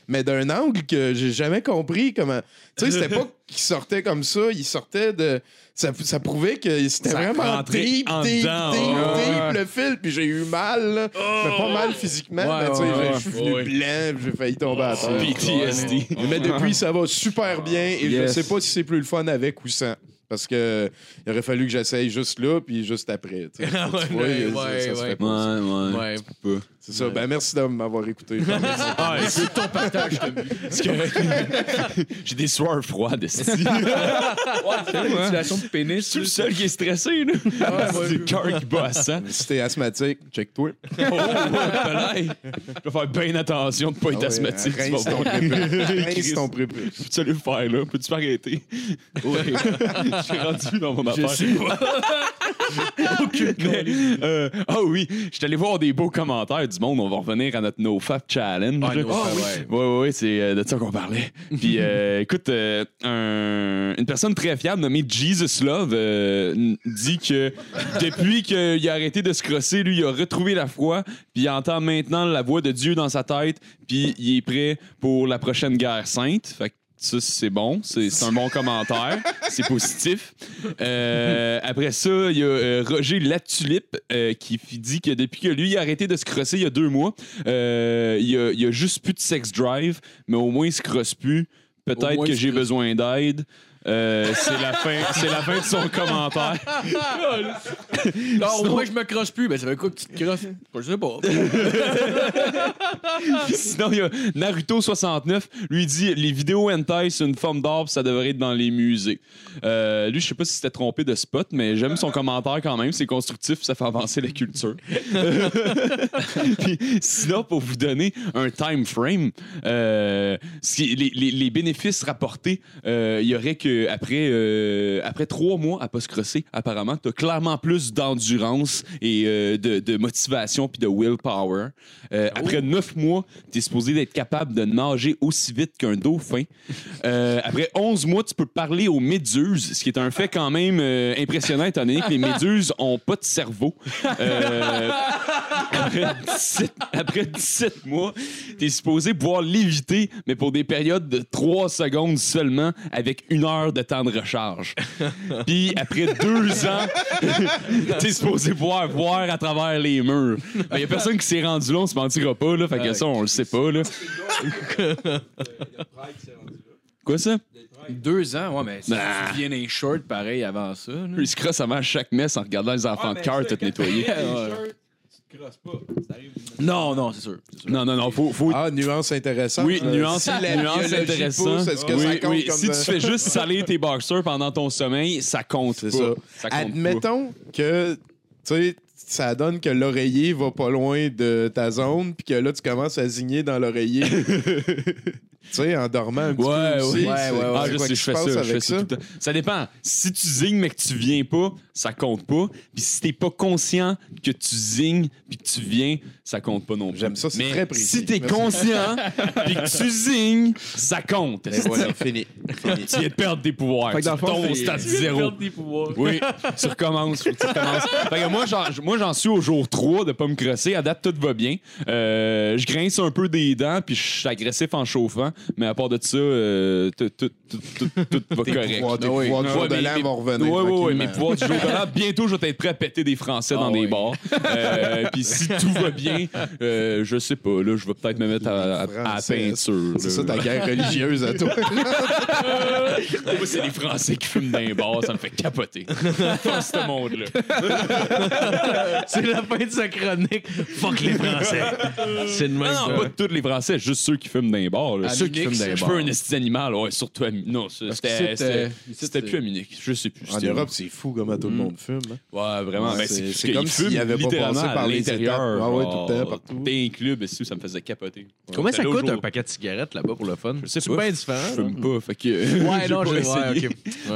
Mais d'un angle que j'ai jamais compris comment. Tu sais, c'était pas qu'il sortait comme ça, il sortait de. Ça, ça prouvait que c'était Ça vraiment rentrait deep, en deep, dedans, deep, ouais. deep, le fil, puis j'ai eu mal, là. mais pas mal physiquement, Ouais, mais tu sais, ouais, je suis venu Ouais. blanc, j'ai failli tomber à terre. PTSD. Mais depuis, ça va super bien et je Yes. sais pas si c'est plus le fun avec ou sans. Parce que il aurait fallu que j'essaye juste là, puis juste après. tu sais. Ouais, Tu vois, ouais, ça- ouais, ça se ouais. fait pas, ça. ouais. C'est ça. Ben, merci de m'avoir écouté. Ah, c'est ton partage, Parce que j'ai des soirs froides, esti. Mutilation de pénis. Je suis le seul qui est stressé, là. c'est le cœur qui bat à 100. si t'es asthmatique, check-toi. Oh, ouais, Je vais faire bien attention de pas être Ah ouais, asthmatique. tu vas rince ton voir. prépuce. Rince ton prépuce. Peux-tu aller le faire, là? Peux-tu m'arrêter? Oui. Je suis rendu dans mon affaire. sais pas. Mais, euh, Ah oui, je suis allé voir des beaux commentaires du monde. On va revenir à notre NoFap Challenge. Ah, no, Ah, ça, oui. ouais. Ouais, ouais, ouais, c'est euh, de ça qu'on parlait. Puis, euh, écoute, euh, un- une personne très fiable nommée Jesus Love euh, dit que depuis qu'il a arrêté de se crosser, lui, il a retrouvé la foi, puis il entend maintenant la voix de Dieu dans sa tête, puis il est prêt pour la prochaine guerre sainte. Fait que ça, c'est bon. C'est un bon commentaire. C'est positif. Euh, après ça, il y a euh, Roger Latulippe euh, qui dit que depuis que lui il a arrêté de se crosser il y a deux mois, il, y a, il a juste plus de sex drive, mais au moins il se crosse plus. Peut-être que j'ai besoin d'aide. Euh, c'est la fin, c'est la fin de son commentaire. Non, au moins, je me crosse plus. Ben, ça fait quoi que tu te crosses? Je sais pas. Sinon, il y a Naruto69. Lui dit les vidéos hentai, c'est une forme d'art, ça devrait être dans les musées. Euh, lui, je sais pas si c'était trompé de spot, mais j'aime son commentaire quand même. C'est constructif, ça fait avancer la culture. Puis, sinon, pour vous donner un time frame, euh, les, les- les bénéfices rapportés, il y aurait que après, euh, après trois mois à pas se crosser, apparemment, tu as clairement plus d'endurance et euh, de, de motivation puis de willpower. Euh, Après neuf mois, tu es supposé d'être capable de nager aussi vite qu'un dauphin. Euh, après 11 mois, tu peux parler aux méduses, ce qui est un fait quand même euh, impressionnant étant donné que les méduses ont pas de cerveau. Euh, après, 17, après 17 mois, tu es supposé pouvoir l'éviter, mais pour des périodes de 3 secondes seulement, avec une heure de temps de recharge. Puis après deux ans, tu es supposé pouvoir voir à travers les murs. Il y a personne qui s'est rendu là, on se mentira pas, là, fait que ça, on le sait pas. Là. Quoi ça? Deux ans, ouais, mais si Nah. tu viens des shorts pareil avant ça. là. Il se crosse avant chaque messe en regardant les enfants de cœur tout nettoyer. Tu te crosses pas. Ça arrive. Non, non, c'est sûr. c'est sûr. Non, non, non, faut, faut Ah, nuance intéressante. Oui, Euh, nuance, si la nuance biologie intéressante. pousse, Est-ce que oui, ça compte oui. comme Si de- tu fais juste saler tes boxers pendant ton sommeil, ça compte C'est pas. ça. Ça compte Admettons que, tu sais, ça donne que l'oreiller va pas loin de ta zone, puis que là, tu commences à zigner dans l'oreiller. tu sais, en dormant un petit Ouais, peu aussi. ouais, ouais, ouais. Ah, je sais, je fais ça, je fais ça tout le temps. Ça dépend. Si tu zignes mais que tu viens pas, ça compte pas. Puis si t'es pas conscient que tu zignes puis que tu viens, ça compte pas non plus. J'aime ça, c'est Mais très précis. Si t'es Merci. conscient puis que tu zignes, ça compte. Et voilà, fini. Fini. Tu viens de perdre tes pouvoirs. Fait que dans tu le fond, tombes au c'est- stade zéro. Oui, tu recommences. faut que tu recommences. Fait que moi, j'en, moi, j'en suis au jour 3 de pas me crosser. À date, tout va bien. Euh, je grince un peu des dents, puis je suis agressif en chauffant. Mais à part de ça, euh, tout, tout, tout, tout, tout va Tes correct. pouvoirs, tes Ah oui. pouvoirs du jour de mais- l'an vont revenir. Ouais, tranquillement. mes pouvoirs du jour de l'an. Bientôt, je vais être prêt à péter des Français dans Ah des oui. bars. Euh, puis si tout va bien, euh, je sais pas, là, je vais peut-être me mettre à, à- à la Français. peinture. C'est là. ça ta guerre religieuse à toi. Moi, c'est les Français qui fument dans les bars, ça me fait capoter. Dans ce monde-là. C'est la fin de sa chronique. Fuck les Français. C'est de même. Non, pas tous les Français, juste ceux qui fument dans les bars. là. Ceux qui fument Je je peux pense. un esti animal, ouais, surtout à Munich. Non, c'était euh, plus à Munich. Je sais plus. En Europe, c'est fou comment tout le monde fume. hein. Ouais, vraiment. C'est- comme s'il s'il avait pas passé par l'intérieur. Ah ouais, tout le temps, genre, partout. T'es un club, ça me faisait capoter. Comment ça coûte un paquet de cigarettes là-bas pour le fun? Je C'est pas. bien Je différent. fume là? pas, fait que. Ouais, j'ai non,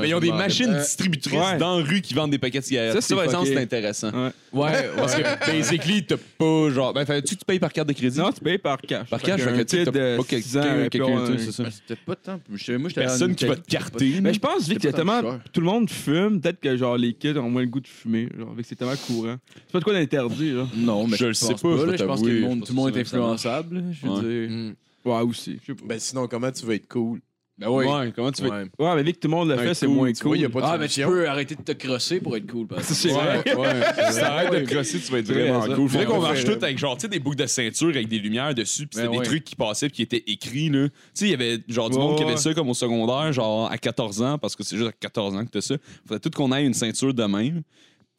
Mais ils ont des machines Euh, distributrices ouais. dans la rue qui vendent des paquets de cigarettes. Ça, Ça, c'est par exemple, fucké. c'est intéressant. Ouais. Ouais, Parce que, basically, t'as pas genre. Ben, fais-tu tu payes par carte de crédit? Non, tu payes par cash. Par cash, fait que tu t'as pas 6 ans quelqu'un, quelqu'un, tu c'est ça. C'était pas tant. Moi, j'étais Personne qui va te carter. Mais je pense, vu tant tellement. Tout le monde fume, peut-être que genre les kids ont moins le goût de fumer. Genre, vu que c'est tellement courant. C'est pas de quoi d'interdit, là. Non, mais Je je, le sais pas, je pense que tout le monde que est influençable. Je veux Ouais. dire. Ouais, aussi. Ben sinon, comment tu vas être cool? Ben oui. Ouais, comment tu fais? Ouais. Ouais, mais vu que tout le monde Un fait, c'est cool, moins cool. y a pas de Ah, mais tu peux arrêter de te crosser pour être cool. C'est vrai. Si t'arrêtes de crosser, tu vas être vraiment cool. Faudrait qu'on marche tout avec genre, tu sais, des boucles de ceinture avec des lumières dessus, pis c'était Ben des trucs qui passaient pis qui étaient écrits, là. Tu sais, il y avait genre du monde qui avait ça comme au secondaire, genre à 14 ans, parce que c'est juste à 14 ans que t'as ça. Faudrait tout qu'on ait une ceinture de même.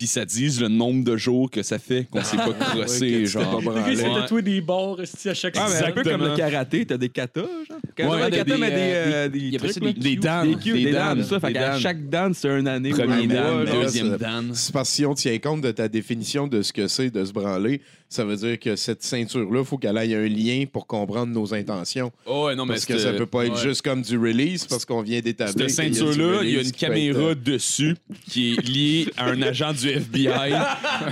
Puis ça dise le nombre de jours que ça fait qu'on s'est pas crossé, genre. pas. C'est tatoué des bords à chaque Ah, mais un peu Exactement. comme le karaté, t'as des katas, genre. Quand Ouais, des katas, mais des, euh, euh, des trucs, des Des dan. Des ça. Fait qu'à chaque dan, c'est une année. Premier un dan, deuxième dan. C'est parce que si on tient compte de ta définition de ce que c'est de se branler, ça veut dire que cette ceinture-là, il faut qu'elle ait un lien pour comprendre nos intentions. Oh, non, mais Parce que ça peut pas être juste comme du release, parce qu'on vient d'établir. Cette ceinture-là, il y a une caméra euh, dessus qui est liée à un agent du FBI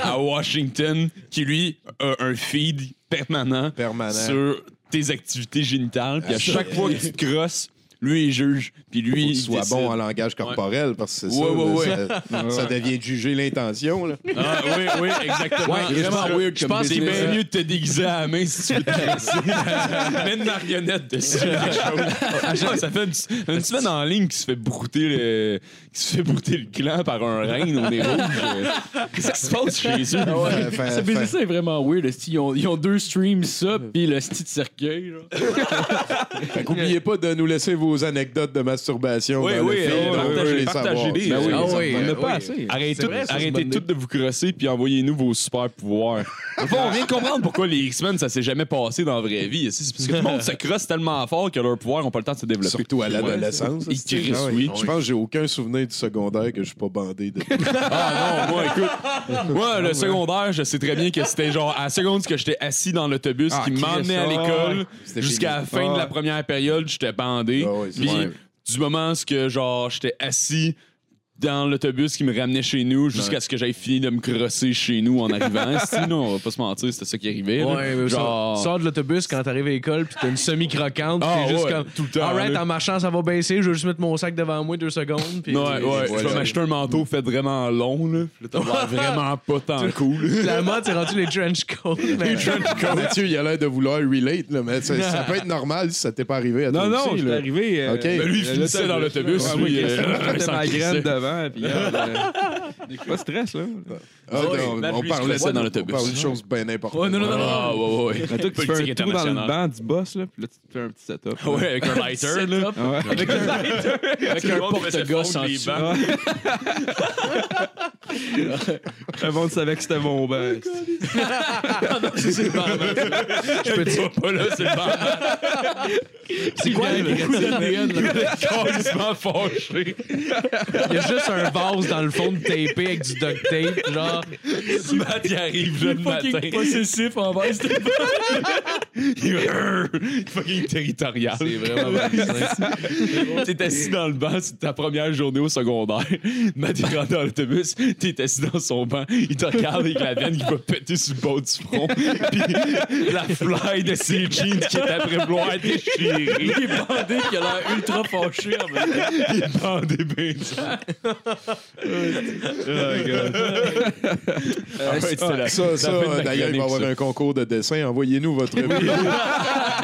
à Washington qui, lui, a un feed permanent permanent. sur tes activités génitales. Puis à chaque fois que tu te crosses, lui, il juge. Puis lui, il soit décide. bon en langage corporel, parce que c'est Ouais, ça, ouais, ça, ça devient de juger l'intention. là. Ah, oui, oui, exactement. Vraiment weird Je pense que c'est bien mieux de te déguiser à la main si tu veux te. Mets une marionnette dessus. Ah, ça fait une, une semaine en ligne qui se fait brouter le, qui se fait brouter le clan par un reine au nez rouge. Euh, Qu'est-ce qui se passe chez eux? Ce business est vraiment weird. Ils ont, ils ont deux streams, ça, puis le style de cercueil. fait qu'oubliez pas de nous laisser vos anecdotes de masturbation. Oui, dans oui, le on partagez- les. Ben oui. Ah oui, On en a euh, pas oui. assez. Arrêtez, vrai, toutes de vous crosser puis envoyez-nous vos super pouvoirs. Enfin, on vient de comprendre pourquoi les X-Men, ça s'est jamais passé dans la vraie vie. C'est parce que tout le monde se crosse tellement fort que leurs pouvoirs n'ont pas le temps de se développer. Surtout à l'adolescence. Ils Ah oui. Je pense que j'ai aucun souvenir du secondaire que je suis pas bandé de. Ah non, moi, écoute. Moi, le secondaire, je sais très bien que c'était genre à la seconde que j'étais assis dans l'autobus Ah, qui m'emmenait à Chris, l'école jusqu'à la fin de la Ah. première période, j'étais bandé. Ah Puis du moment où que genre j'étais assis dans l'autobus qui me ramenait chez nous jusqu'à ce que j'aille fini de me crosser chez nous en arrivant. Sinon, on va pas se mentir, c'était ça qui arrivait. Ouais, mais genre sors, sors de l'autobus quand t'arrives à l'école puis t'as une semi-croquante puis Ah, t'es juste ouais, comme tout le temps, Alright, en marchant ça va baisser, je vais juste mettre mon sac devant moi deux secondes puis Ouais, ouais, je vais m'acheter un manteau fait vraiment long, là. T'as vraiment pas tant cool. la mode c'est rendu les trench coats. mais- Mathieu, il a l'air de vouloir relate, là, mais ça, ça peut être normal si ça t'est pas arrivé à toi Non, non, aussi, je suis là. arrivé. euh, Ok. Ben, lui, il finissait dans l'autobus, Ouais, lui, Chris, euh, Puis, regarde, euh, pas de stress, là. Ah, Ouais, on, on se laissait dans l'autobus. On parlait de choses bien importantes. Ouais, non, non, non, non. Ah, ouais, ouais, ouais. Mais toi, tu fais un trou dans le banc du boss, là, puis là, tu fais un petit setup. Ouais, avec un lighter, là. Ah. Avec un, avec un porte-gosse en dessous. Ah. Le monde savait que c'était mon banc. C'est le barman. Je peux dire pas là, c'est le barman. C'est quoi le beaucoup d'ADN? là? Carrément fâché. Il y a juste un vase dans le fond de tapé avec du duct tape genre Matt, il arrive le matin. Possessif envers ce Il est fucking territorial. c'est vraiment T'es assis dans le banc, c'est ta première journée au secondaire. Matt, il rentre dans l'autobus, t'es assis dans son banc, il te regarde avec la veine qui va péter sur le bord du front. Puis la fly de ses jeans qui est après vouloir déchirer. Il est bandé qui a l'air ultra fâché en même temps. Il est bandé ça. Ouais, c'était la- Ça, la ça, de la d'ailleurs, il va y avoir ça. un concours de dessin. Envoyez-nous votre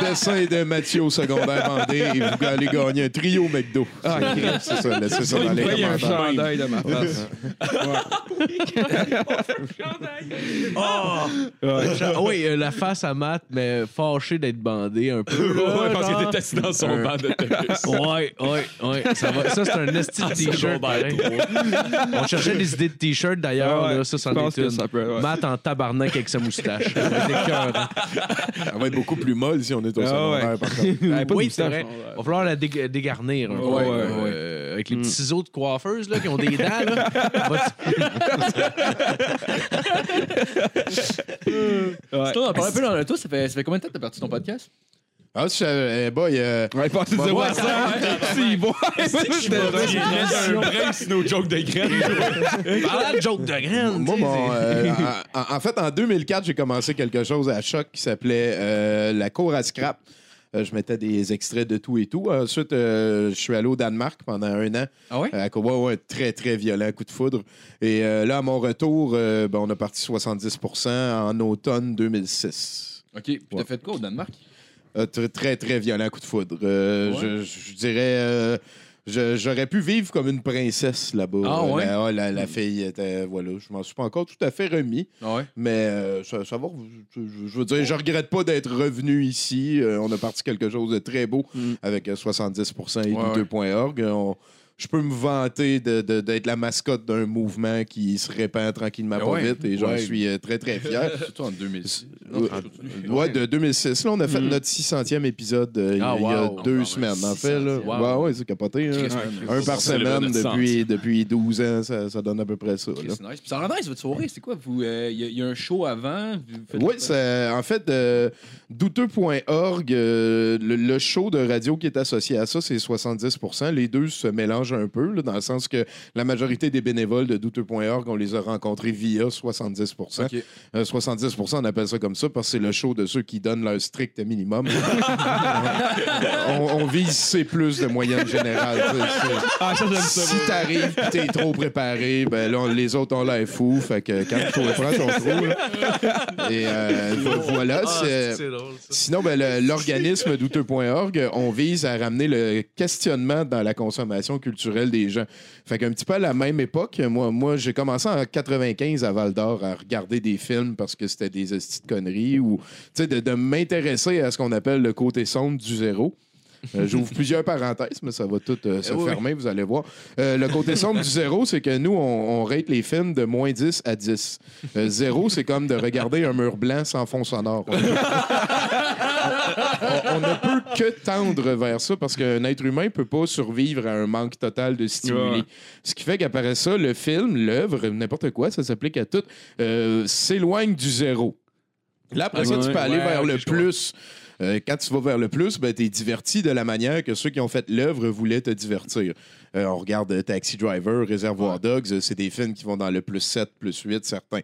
dessin de Mathieu au secondaire bandé et vous allez gagner un trio McDo. Ah, c'est ça, laissez ça dans les Il y a un commentaires. chandail de ma face. Ouais. Ah oui, euh, la face à Matt, mais fâché d'être bandé un peu. Ouais, parce qu'il était assis dans son Un- banc d'autobus. Ouais, ouais, ouais. Ça, va. ça c'est un esti de t-shirt. pareil. On cherchait des idées de t-shirt d'ailleurs. Ah ça, c'en je pense est que une. ça peut, ouais. Matt en tabarnak avec sa moustache. Ça va être écœurant. Ça va être beaucoup plus molle si on est au Ah secondaire, ouais. par contre. Elle avait pas de Oui, c'est moustache, vrai. non, Va falloir la dég- dégarnir un peu. Ouais, ouais, Euh, Avec les petits ciseaux de coiffeuse là, qui ont des dents. Là. Va- Ouais. Toi, on en un peu dans le tout. Ça fait, ça fait combien de temps que t'as parti ton podcast? Ah, je savais, eh, boy, euh, Ouais, pas de à cent. Si, bon. Laisse un break sur nos jokes de graines. Parlant de joke de graines. Moi, tu sais, mon, c'est- euh, en, en fait, en 2004, j'ai commencé quelque chose à Choc qui s'appelait euh, La cour à scrap. Euh, je mettais des extraits de tout et tout. Ensuite, euh, je suis allé au Danemark pendant un an. Ah ouais? À quoi, ouais, très, très violent coup de foudre. Et euh, là, à mon retour, euh, ben, on a parti 70% en automne 2006. OK. Puis t'as fait quoi au Danemark? Euh, tr- très, très violent coup de foudre. Euh, je, je dirais. euh, je- J'aurais pu vivre comme une princesse là-bas. Ah, ouais? la, la- la fille était. Voilà, je m'en suis pas encore tout à fait remis. Ah ouais? Mais euh, ça, ça va. Je, veux dire, je regrette pas d'être revenu ici. Euh, on a parti quelque chose de très beau Mm. avec euh, 70% et Ouais, ouais. douteux.org. On- Je peux me vanter de- de- d'être la mascotte d'un mouvement qui se répand tranquillement pas Ouais. vite et j'en Ouais. suis euh, très très fier. Surtout en 2006. Ouais, ouais, de 2006. Là, on a fait Mm. notre 600e épisode euh, il y a- Ah, il y a wow. deux Ah, semaines, en fait. Là. 600e. Ouais, c'est capoté. hein. Un par semaine depuis, depuis 12 ans, ça, ça donne à peu près ça. là. C'est nice. Puis ça rend nice votre soirée. C'est quoi? Euh, Il y, a- il y a un show avant? Oui, en fait euh, douteux.org, euh, le, le show de radio qui est associé à ça, c'est 70% Les deux se mélangent un peu, là, dans le sens que la majorité des bénévoles de douteux.org, on les a rencontrés via 70 Ok. Euh, 70 on appelle ça comme ça parce que c'est le show de ceux qui donnent leur strict minimum. on, on vise C plus de moyenne générale. Ah, ça, ça. si t'arrives et t'es trop préparé, ben là, on- les autres ont l'air fous. Fait que quand tu prends ton trou. là. Et euh, vo- voilà. Ah, c'est- drôle, ça. Sinon, ben, l'organisme douteux.org, on vise à ramener le questionnement dans la consommation culturelle des gens. Fait qu'un petit peu à la même époque, moi, moi j'ai commencé en 95 à Val d'Or à regarder des films parce que c'était des hosties de conneries ou de, de m'intéresser à ce qu'on appelle le côté sombre du zéro. Euh, J'ouvre plusieurs parenthèses, mais ça va tout euh, se Eh oui, fermer, vous allez voir. Euh, le côté sombre du zéro, c'est que nous, on, on rate les films de moins 10 à 10. Euh, zéro, c'est comme de regarder un mur blanc sans fond sonore. on, on ne peut que tendre vers ça parce qu'un être humain ne peut pas survivre à un manque total de stimuli. Ouais. Ce qui fait qu'après ça, le film, l'œuvre, n'importe quoi, ça s'applique à tout, s'éloigne du zéro. Là, après ça, tu peux aller ouais, vers le comprends. Euh, quand tu vas vers le plus, ben, tu es diverti de la manière que ceux qui ont fait l'œuvre voulaient te divertir. Euh, on regarde euh, Taxi Driver, Réservoir Dogs, c'est des films qui vont dans le plus 7, plus 8, certains.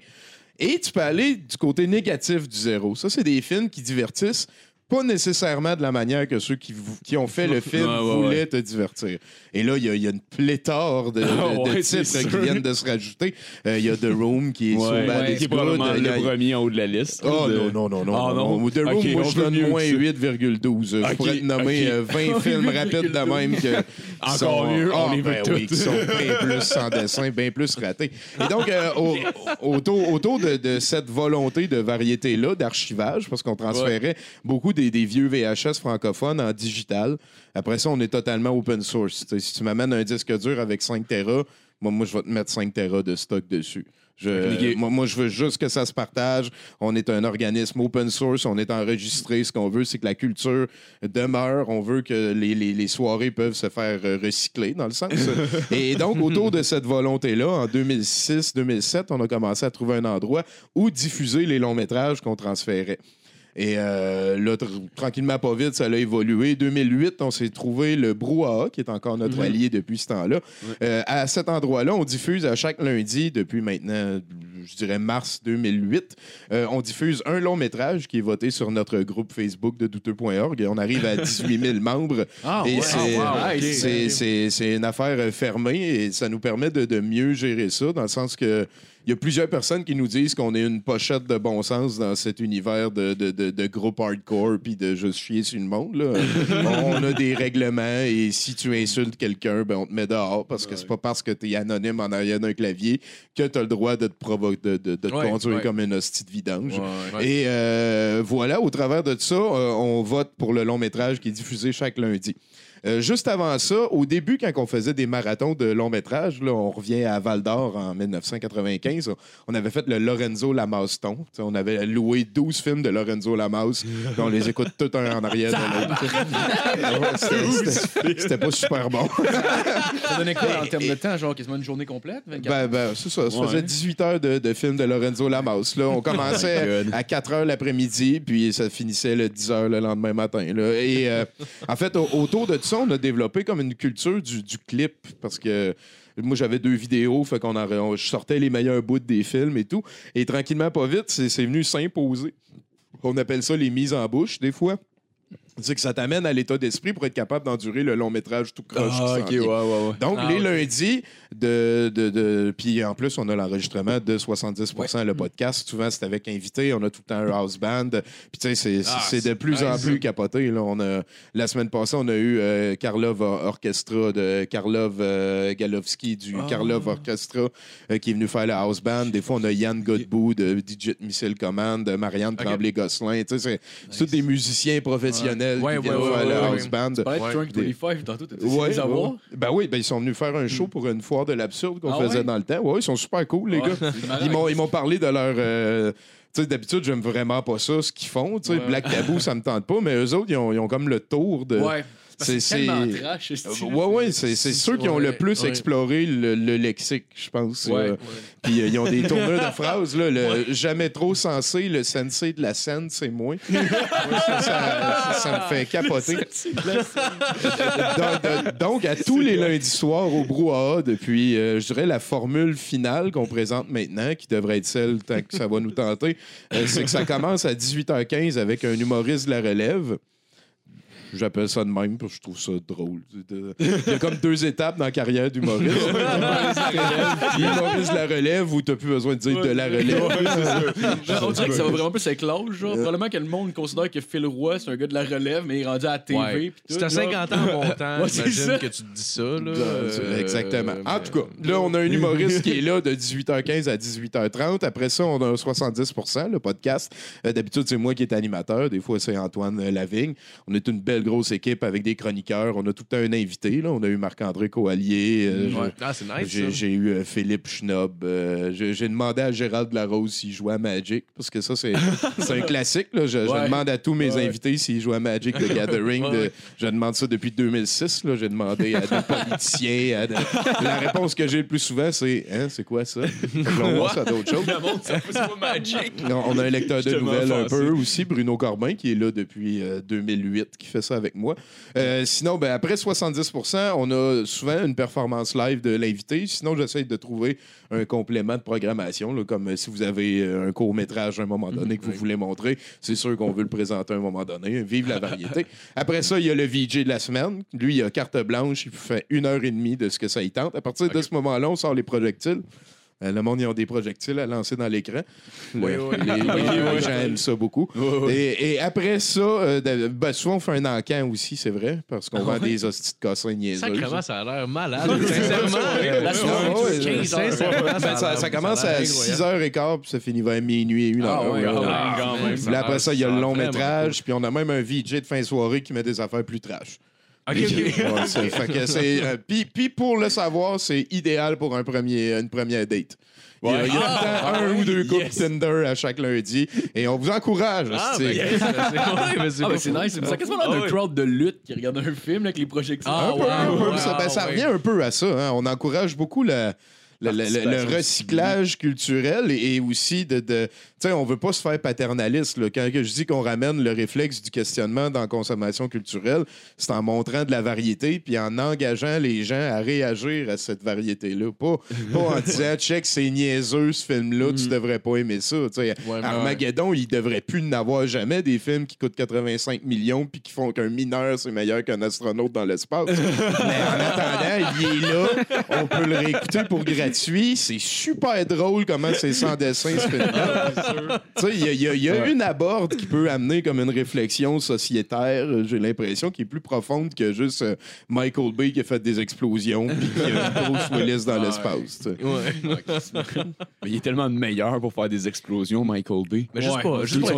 Et tu peux aller du côté négatif du zéro. Ça, c'est des films qui divertissent pas nécessairement de la manière que ceux qui, ont fait le film Ouais, ouais, voulaient te divertir. Et là, il y a- il y, a une pléthore de, de- titres qui viennent de se rajouter. Euh, Il y a The Room qui est sur qui est probablement a- le premier en haut de la liste. Oh de- non, non, non, non. Ah, non. non? The Room, Ok, moi, je donne moins que ça. 8,12. Je Ok, pourrais te nommer ok. euh, 20 films rapides de même que. Encore sont- mieux, on Ah, les ben oui, qui sont bien plus sans dessin, bien plus ratés. Et donc, euh, au- autour, autour de, de cette volonté de variété-là, d'archivage, parce qu'on transférait beaucoup des, des vieux VHS francophones en digital. Après ça, on est totalement open source. Si tu m'amènes un disque dur avec 5 Tera, moi, moi, je vais te mettre 5 Tera de stock dessus. Je- moi, moi, je veux juste que ça se partage. On est un organisme open source, on est enregistré. Ce qu'on veut, c'est que la culture demeure. On veut que les, les- les soirées peuvent se faire euh, recycler, dans le sens. Et donc, autour de cette volonté-là, en 2006-2007, on a commencé à trouver un endroit où diffuser les longs métrages qu'on transférait. Et euh, là, tr- tranquillement, pas vite, ça a évolué. 2008, on s'est trouvé le Brouhaha, qui est encore notre allié depuis ce temps-là. Euh, à cet endroit-là, on diffuse à chaque lundi, depuis maintenant, je dirais mars 2008, euh, on diffuse un long métrage qui est voté sur notre groupe Facebook de douteux.org et on arrive à 18 000 membres. Ah, Et ouais. c'est- Ah, wow, ok. c'est- c'est c'est une affaire euh, fermée et ça nous permet de, de mieux gérer ça, dans le sens que il y a plusieurs personnes qui nous disent qu'on est une pochette de bon sens dans cet univers de, de, de, de groupe hardcore puis de juste chier sur le monde. Là. on a des règlements et si tu insultes quelqu'un, ben on te met dehors parce que c'est pas parce que tu es anonyme en arrière d'un clavier que tu as le droit de te, provo- de, de, de te conduire ouais. comme une hostie de vidange. Ouais. Et euh, voilà, au travers de ça, euh, on vote pour le long métrage qui est diffusé chaque lundi. Euh, juste avant ça, au début, quand on faisait des marathons de long métrage, là, on revient à Val d'Or en 1995, on avait fait le Lorenzo Lamaston. On avait loué 12 films de Lorenzo Lamas, on les écoute tous un en arrière de c'était- pas super bon. Ça donnait quoi en termes de temps? Genre quasiment une journée complète? 24 Ben, ben, c'est ça. Ça Ouais. faisait 18 heures de, de film de Lorenzo Lamas. Là. On commençait à 4 heures l'après-midi, puis ça finissait le 10 heures le lendemain matin. là. Et euh, en fait, au- autour de ça, on a développé comme une culture du, du clip, parce que moi, j'avais deux vidéos, fait qu'on on- je sortais les meilleurs bouts des films et tout. Et tranquillement, pas vite, c'est venu s'imposer. On appelle ça les mises en bouche, des fois. C'est que ça t'amène à l'état d'esprit pour être capable d'endurer le long métrage tout croche. Ah, ouais, ouais, ouais. Donc, Ah, les lundis, de, de, de- puis en plus, on a l'enregistrement de 70% le podcast. Souvent, c'est avec invité. On a tout le temps un house band. Puis, tu sais, c'est- Ah, c'est de plus en plus capoté. Là. On a, la semaine passée, on a eu euh, Karlov Orchestra de Karlov euh, Galovski du Ah. Karlov Orchestra euh, qui est venu faire la house band. Des fois, on a Yann Godbout de Digit Missile Command, de Marianne Tremblay-Gosselin. Tu sais, c'est tous des musiciens professionnels Ouais, qui viennent ouais, faire ouais, la ouais, house ouais. band. Tu parlais de Ouais. Trunk 25 tantôt, Ouais, ouais. Ben oui, ben ils sont venus faire un show pour une de l'absurde qu'on Ah faisait ouais? dans le temps. Ouais, ils sont super cool, les Ouais, gars. Ils m'ont, ils m'ont parlé de leur. euh, tu sais, d'habitude, j'aime vraiment pas ça, ce qu'ils font. Tu sais. Black Taboo, ça me tente pas, mais eux autres, ils ont, ils ont comme le tour de. Ouais. C'est tellement trash, Euh. Ouais, ouais, c'est, ceux qui ont le plus exploré le, le lexique, je pense. Euh, Puis euh, ils ont des tourneurs de phrases, là, le jamais trop sensé, le sensei de la scène, c'est moi. Ça, ça- ça- ça me fait capoter. donc, à tous les lundis soirs au brouhaha, depuis, euh, je dirais, la formule finale qu'on présente maintenant, qui devrait être celle tant que ça va nous tenter, euh, c'est que ça commence à 18h15 avec un humoriste de la relève. J'appelle ça de même parce que je trouve ça drôle. Il y a comme deux étapes dans la carrière d'humoriste. Humoriste de la relève où t'as plus besoin de dire de la relève. On dirait que ça va vraiment plus avec l'âge, genre. Probablement que le monde considère que Phil Roy, c'est un gars de la relève, mais il est rendu à la TV. Ouais. pis tout, Si t'as là. 50 ans en montant, Ouais, c'est j'imagine que tu te dis ça. Là, Euh, Euh, Exactement. En tout cas, là, on a un humoriste qui est là de 18h15 à 18h30. Après ça, on a un 70% le podcast. Euh, D'habitude, c'est moi qui est animateur. Des fois, c'est Antoine Lavigne. On est une belle grosse équipe avec des chroniqueurs. On a tout le temps un invité. Là. On a eu Marc-André Coallier. euh, Ouais. je- Ah, c'est nice. J'ai ça. eu euh, Philippe Schnob. euh, J'ai demandé à Gérald Larose s'il jouait à Magic, parce que ça, c'est un classique. Là. Je, demande à tous mes Ouais. invités s'ils jouent à Magic the Gathering. De- je demande ça depuis 2006. là. J'ai demandé à des politiciens. à de- La réponse que j'ai le plus souvent, c'est Hein, c'est quoi ça? On passe à d'autres choses. Le monde, ça fait pas magic. Non, on a un lecteur de nouvelles un peu aussi, Bruno Corbin, qui est là depuis euh, 2008, qui fait ça avec moi. Euh, sinon, ben, après 70% on a souvent une performance live de l'invité. Sinon, j'essaie de trouver un complément de programmation, là, comme euh, si vous avez euh, un court-métrage à un moment donné que vous voulez montrer. C'est sûr qu'on veut le présenter à un moment donné. Vive la variété. Après ça, il y a le VJ de la semaine. Lui, il a carte blanche. Il fait une heure et demie de ce que ça y tente. À partir de ce moment-là, on sort les projectiles. Euh, Le monde, ils ont des projectiles à lancer dans l'écran. Oui, oui. les, les- les gens aiment ça beaucoup. Et, et après ça, euh, ben, souvent, on fait un encan aussi, c'est vrai, parce qu'on vend des hosties de cossins niaiseux. Sacrément, ça a l'air malade. Sincèrement. La semaine, ouais, c'est ouais. 15 heures. Sincèrement, ça, commence à incroyable. 6h15 puis ça finit vers minuit et 1h. Ah ouais, ah. Puis là, après ça, il y a le long métrage, puis on a même un VJ de fin de soirée qui met des affaires plus trash. Ok, ok. Ouais, c'est- fait que c'est, euh, puis, puis pour le savoir, c'est idéal pour un premier, une première date. Il y a, il y a le temps un ou deux couples Tinder à chaque lundi et on vous encourage. Ah, ben, yes, c'est- ouais, mais c'est Ah, ben c'est nice. Ça a quasiment Ah, ouais. crowd de lutte qui regarde un film avec les projections. Ah, Un peu, ouais, un peu. ouais, ça, ben, ça ouais. revient un peu à ça. hein. On encourage beaucoup la- la- la- le recyclage culturel et, aussi de. de sais, on veut pas se faire paternaliste. là. Quand je dis qu'on ramène le réflexe du questionnement dans la consommation culturelle, c'est en montrant de la variété puis en engageant les gens à réagir à cette variété-là. Pas, pas en disant, check, c'est niaiseux ce film-là, tu devrais pas aimer ça. Ouais, Armageddon, il devrait plus n'avoir jamais des films qui coûtent 85 millions puis qui font qu'un mineur, c'est meilleur qu'un astronaute dans l'espace. Mais en attendant, il est là. On peut le réécouter pour gratuit. C'est super drôle comment c'est sans dessin, ce film-là. Tu sais, il y a, il y a- il y a une aborde qui peut amener comme une réflexion sociétaire, euh, j'ai l'impression, qui est plus profonde que juste euh, Michael Bay qui a fait des explosions puis qui a une Bruce Willis dans l'espace. tu sais. Ouais. Mais il est tellement meilleur pour faire des explosions, Michael Bay. Mais juste Ouais. pas. Juste pas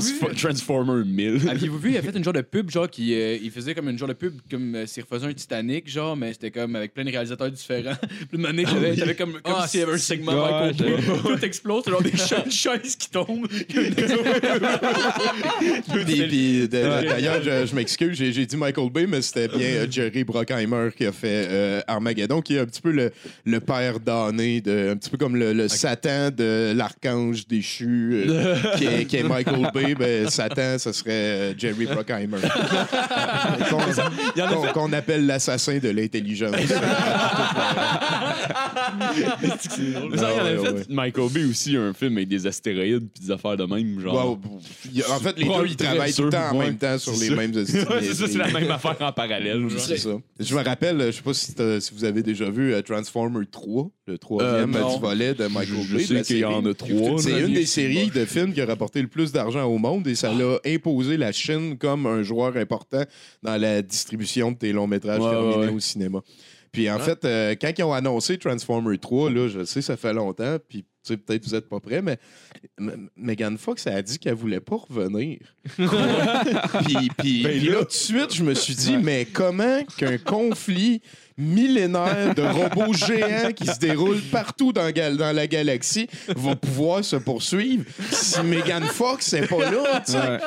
vu? Transformer 1000. Aviez-vous vu, il a fait une genre de pub, genre, qui euh, il faisait comme une genre de pub, comme euh, s'il refaisait un Titanic, genre, mais c'était comme avec plein de réalisateurs différents. Puis une année, t'avais t'avais comme, comme Ah, s'il y avait un segment Michael Bay. Tout explose, c'est genre des cha- qui tombe. Puis- puis, de- D'ailleurs, je, je m'excuse, j'ai j'ai dit Michael Bay, mais c'était bien euh, Jerry Bruckheimer qui a fait euh, Armageddon, qui est un petit peu le, le père damné, de, un petit peu comme le, le Satan de l'archange déchu, euh, qui, est, qui est Michael Bay. Ben, Satan, ce serait euh, Jerry Bruckheimer. Qu'on qu'on- qu'on appelle l'assassin de l'intelligence. Mais ça, il en Ouais, avait ouais, fait ouais. Michael Bay aussi un film avec des astéroïdes puis des affaires de même, genre. Wow. Il En fait, les deux, ils travaillent tout le temps en ouais. même temps sur C'est les ça. mêmes Ouais, c'est ça, c'est la même affaire en parallèle. genre. C'est ça. Je me rappelle, je sais pas si, t'as- si vous avez déjà vu euh, Transformer 3, le troisième Euh, non. du volet de Michael Je Bay. sais la qu'il y en a trois. C'est une des séries de films qui a rapporté le plus d'argent au monde et ça l'a imposé la Chine comme un joueur important dans la distribution de tes longs métrages Ouais, terminés ouais. au cinéma. Puis en fait, euh, quand ils ont annoncé Transformer 3, là, je sais, ça fait longtemps, puis tu sais, peut-être vous êtes pas prêts, mais M- Megan Fox a dit qu'elle voulait pas revenir. puis puis- Ben puis là, tout de suite, je me suis dit, mais comment qu'un conflit millénaire de robots géants qui se déroule partout dans, gal- dans la galaxie va pouvoir se poursuivre si Megan Fox n'est pas là, tu sais? Ouais.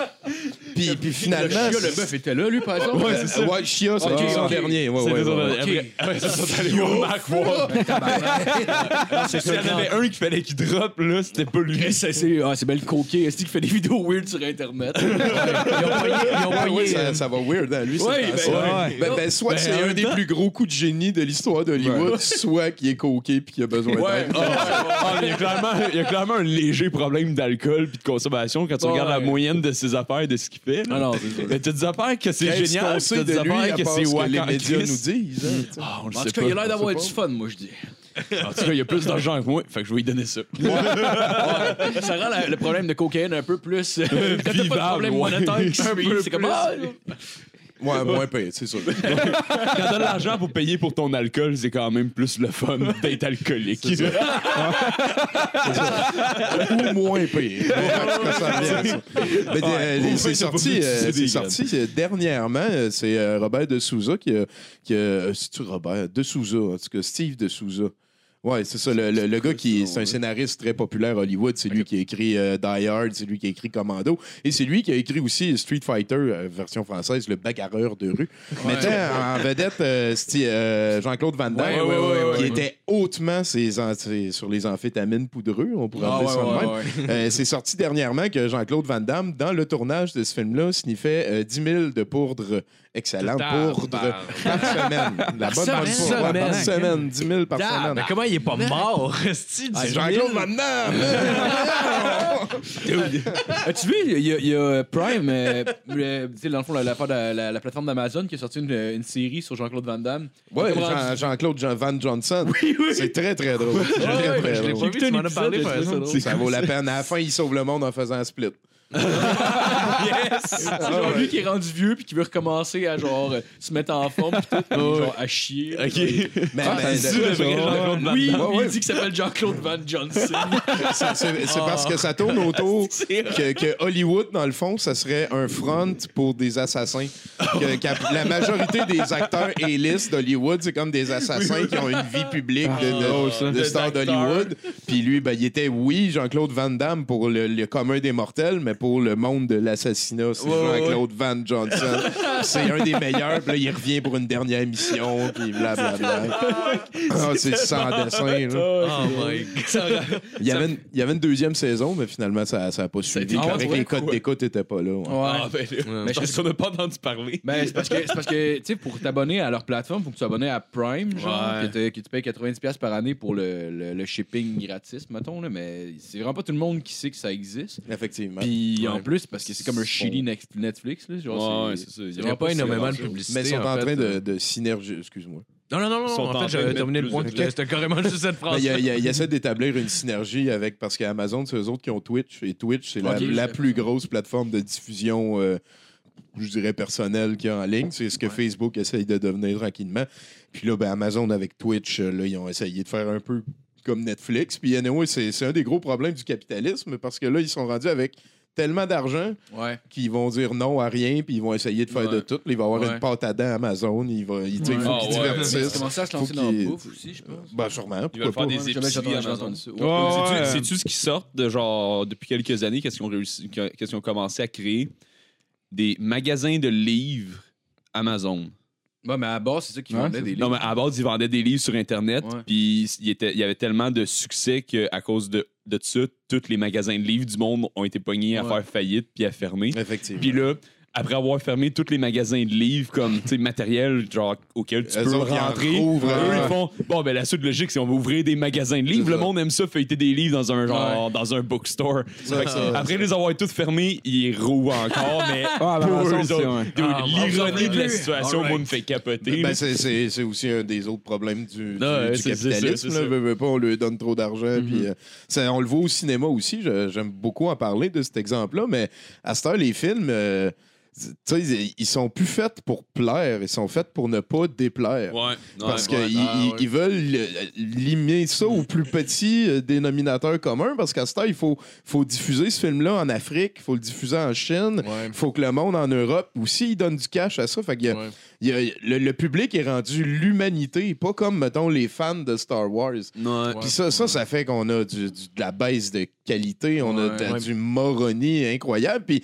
Puis, puis Le finalement... chien, le bœuf était là, lui, par exemple? Ouais, c'est ça. Ouais, Chia, c'est Ok, le son ok. dernier. Ouais, C'est ouais, ouais, ouais. après- ouais, c'est ça, t'allais voir Mark Wahlberg. S'il y en avait un qu'il fallait qu'il drop, là, c'était pas lui. Chris, C'est c'est- ah, c'est bien le coquet. Est-ce qu'il fait des vidéos weird sur Internet? Ils ont. Ils ont ça, euh, ça va weird, hein, lui. ben, ouais. Ben, ben, soit Ben, c'est un des plus gros coups de génie de l'histoire d'Hollywood, soit qu'il est coqué puis qu'il a besoin Ouais. d'aide. Ah, mais il, y a clairement, il y a clairement un léger problème d'alcool puis de consommation quand tu Ouais. regardes la moyenne de ses affaires et de ce qu'il fait. là. Ah. Mais t'as des affaires que c'est génial, t'as de des lui, affaires que c'est wack les en médias nous disent. hein. Ah, En tout cas, il a l'air d'avoir du fun, moi, je dis. En tout cas, il y a plus d'argent que moi, fait que je vais lui donner ça. Ouais. Ça rend la- le problème de cocaïne un peu plus. euh, Quand t'as pas de Vivable, problème ouais. monétaire qui Un suit, peu c'est comme. Ah, Ouais, moins payé, c'est sûr. Quand t'as de l'argent pour payer pour ton alcool, c'est quand même plus le fun d'être alcoolique. Ou moins payé. Euh, c'est sorti, euh, vu, c'est sorti euh, dernièrement. euh, C'est euh, Robert de Souza qui a. Qui a euh, C'est-tu Robert? De Souza, en tout cas, Steve de Souza. Ouais, c'est ça. Le, le- le gars qui est, c'est un scénariste très populaire à Hollywood. C'est lui qui a écrit euh, Die Hard, c'est lui qui a écrit Commando. Et c'est lui qui a écrit aussi Street Fighter, euh, version française, le bagarreur de rue. Mettant en vedette euh, euh, Jean-Claude Van Damme, Ouais, ouais, ouais, ouais, qui ouais. était hautement ses an- ses- sur les amphétamines poudreux, on pourrait Ah, appeler ouais, ça de ouais, même. ouais. C'est sorti dernièrement que Jean-Claude Van Damme, dans le tournage de ce film-là, sniffait euh, 10 000 de poudre excellente poudre par semaine. La bonne Par bonne poudre. Ouais, Par semaine. semaine. 10 000 par Ah, semaine. mais comment il est pas mort, C'est du Jean-Claude Van Damme! As-tu vu, il y, a- il y a Prime, euh, euh, tu sais, dans le fond, la, plateforme d'Amazon qui a sorti une, une série sur Jean-Claude Van Damme. Rendu- Jean-Claude Jean Van Johnson. Oui, oui. C'est très, très drôle. Très, ouais, très je l'ai drôle. pas vu, tu m'en as parlé, par exemple. Ça vaut la peine. À la fin, il sauve le monde en faisant un split. C'est genre lui qui est rendu vieux puis qui veut recommencer à genre euh, se mettre en forme pis tout, puis genre à chier. Ok. Mais, Ah, mais- c'est le vrai Jean-Claude Van Oui, Damme. ouais. Il dit qu'il s'appelle Jean-Claude Van Johnson. C'est c'est- c'est parce que ça tourne autour que, que Hollywood, dans le fond, ça serait un front pour des assassins. Que- la majorité des acteurs A-list d'Hollywood, c'est comme des assassins qui ont une vie publique de, de- Ah, ça. de Des stars d'Hollywood. Puis lui, ben, il était, oui, Jean-Claude Van Damme pour le, le commun des mortels, mais pour le monde de l'assassinat, c'est Ouais, Jean-Claude Van Johnson. c'est un des meilleurs. Puis là, il revient pour une dernière mission, puis blablabla. Ah, c'est sans dessin, là. Oh my God. Il y, avait une, il y avait une deuxième saison, mais finalement, ça n'a pas suivi. Il Ah, que les codes d'écoute n'étaient pas là. ouais. Ah, ben là. Ouais. Mais qu'on n'a pas entendu parler. Ben, c'est parce que, c'est parce que tu sais, pour t'abonner à leur plateforme, faut que tu sois abonné à Prime, genre, Ouais. que, te- que tu payes 90$ par année pour le, le, le shipping gratis, mettons, là, mais c'est vraiment pas tout le monde qui sait que ça existe. Effectivement. Puis en Ouais. plus, parce que c'est comme un shitty Nex- Netflix, là, genre, Ouais, c'est- c'est ça. Il n'y a pas énormément de publicité. mais ils sont en, fait. train de, de synergie. Excuse-moi. Non, non, non, non. En en fait, j'avais terminé le point. C'était carrément juste cette phrase. Il, il essaie d'établir une synergie avec. Parce qu'Amazon, c'est eux autres qui ont Twitch. Et Twitch, c'est la, plus grosse plateforme de diffusion, euh, je dirais, personnelle qu'il y a en ligne. C'est ce que Facebook essaye de devenir tranquillement. Puis là, ben, Amazon, avec Twitch, euh, là, ils ont essayé de faire un peu comme Netflix. Puis anyway, c'est c'est un des gros problèmes du capitalisme parce que là, ils sont rendus avec tellement d'argent Ouais. qu'ils vont dire non à rien, puis ils vont essayer de faire Ouais. de tout. Il va y avoir Ouais. une pâte à dents Amazon, il, va, il, il faut Ouais. qu'ils Ah, divertissent. commencent à se lancer dans la bouffe aussi, je pense. Ben, sûrement. Ils veulent faire des épiceries Amazon. ça. Sais-tu ce qui sort de genre depuis quelques années qu'est-ce qu'ils ont réussi qu'est-ce qu'ils ont commencé à créer? Des magasins de livres Amazon. Ouais, mais à la base, c'est ça qui Ouais, vendait c'est des Non livres. mais à la base ils vendaient des livres sur internet puis il y avait tellement de succès qu'à cause de de ça tous les magasins de livres du monde ont été pognés à Ouais. faire faillite puis à fermer. Effectivement. Puis là après avoir fermé tous les magasins de livres comme tu sais, matériel genre auquel tu Eux peux rentrer, eux, hein. ils font bon ben la suite logique c'est on va ouvrir des magasins de livres. Le monde aime ça feuilleter des livres dans un genre dans un bookstore. Ça. après les avoir tous fermés, ils rouvrent encore mais Ah, pour ouais. Ah, l'ironie de la situation moi me fait capoter. Ben, là. c'est- aussi un des autres problèmes du, du- Ouais, du c'est- c'est capitalisme. ça, là. veux pas, on lui donne trop d'argent. puis, euh, on le voit au cinéma aussi. J'aime beaucoup en parler de cet exemple-là. Mais à cette heure, les films, euh, ils- ils sont plus faits pour plaire. Ils sont faits pour ne pas déplaire. Ouais, Parce ouais, qu'ils ouais. Ah, ils veulent limiter ça au plus petit euh, dénominateur commun. Parce qu'à ce temps, il faut, faut diffuser ce film-là en Afrique, il faut le diffuser en Chine, il Ouais. faut que le monde en Europe aussi il donne du cash à ça. Fait qu'il y a- Ouais. il y a- le, le public est rendu l'humanité, pas comme, mettons, les fans de Star Wars. Ouais. Puis ça, ça, ça fait qu'on a du- du- de la baisse de qualité, on a de- du moronie incroyable. Puis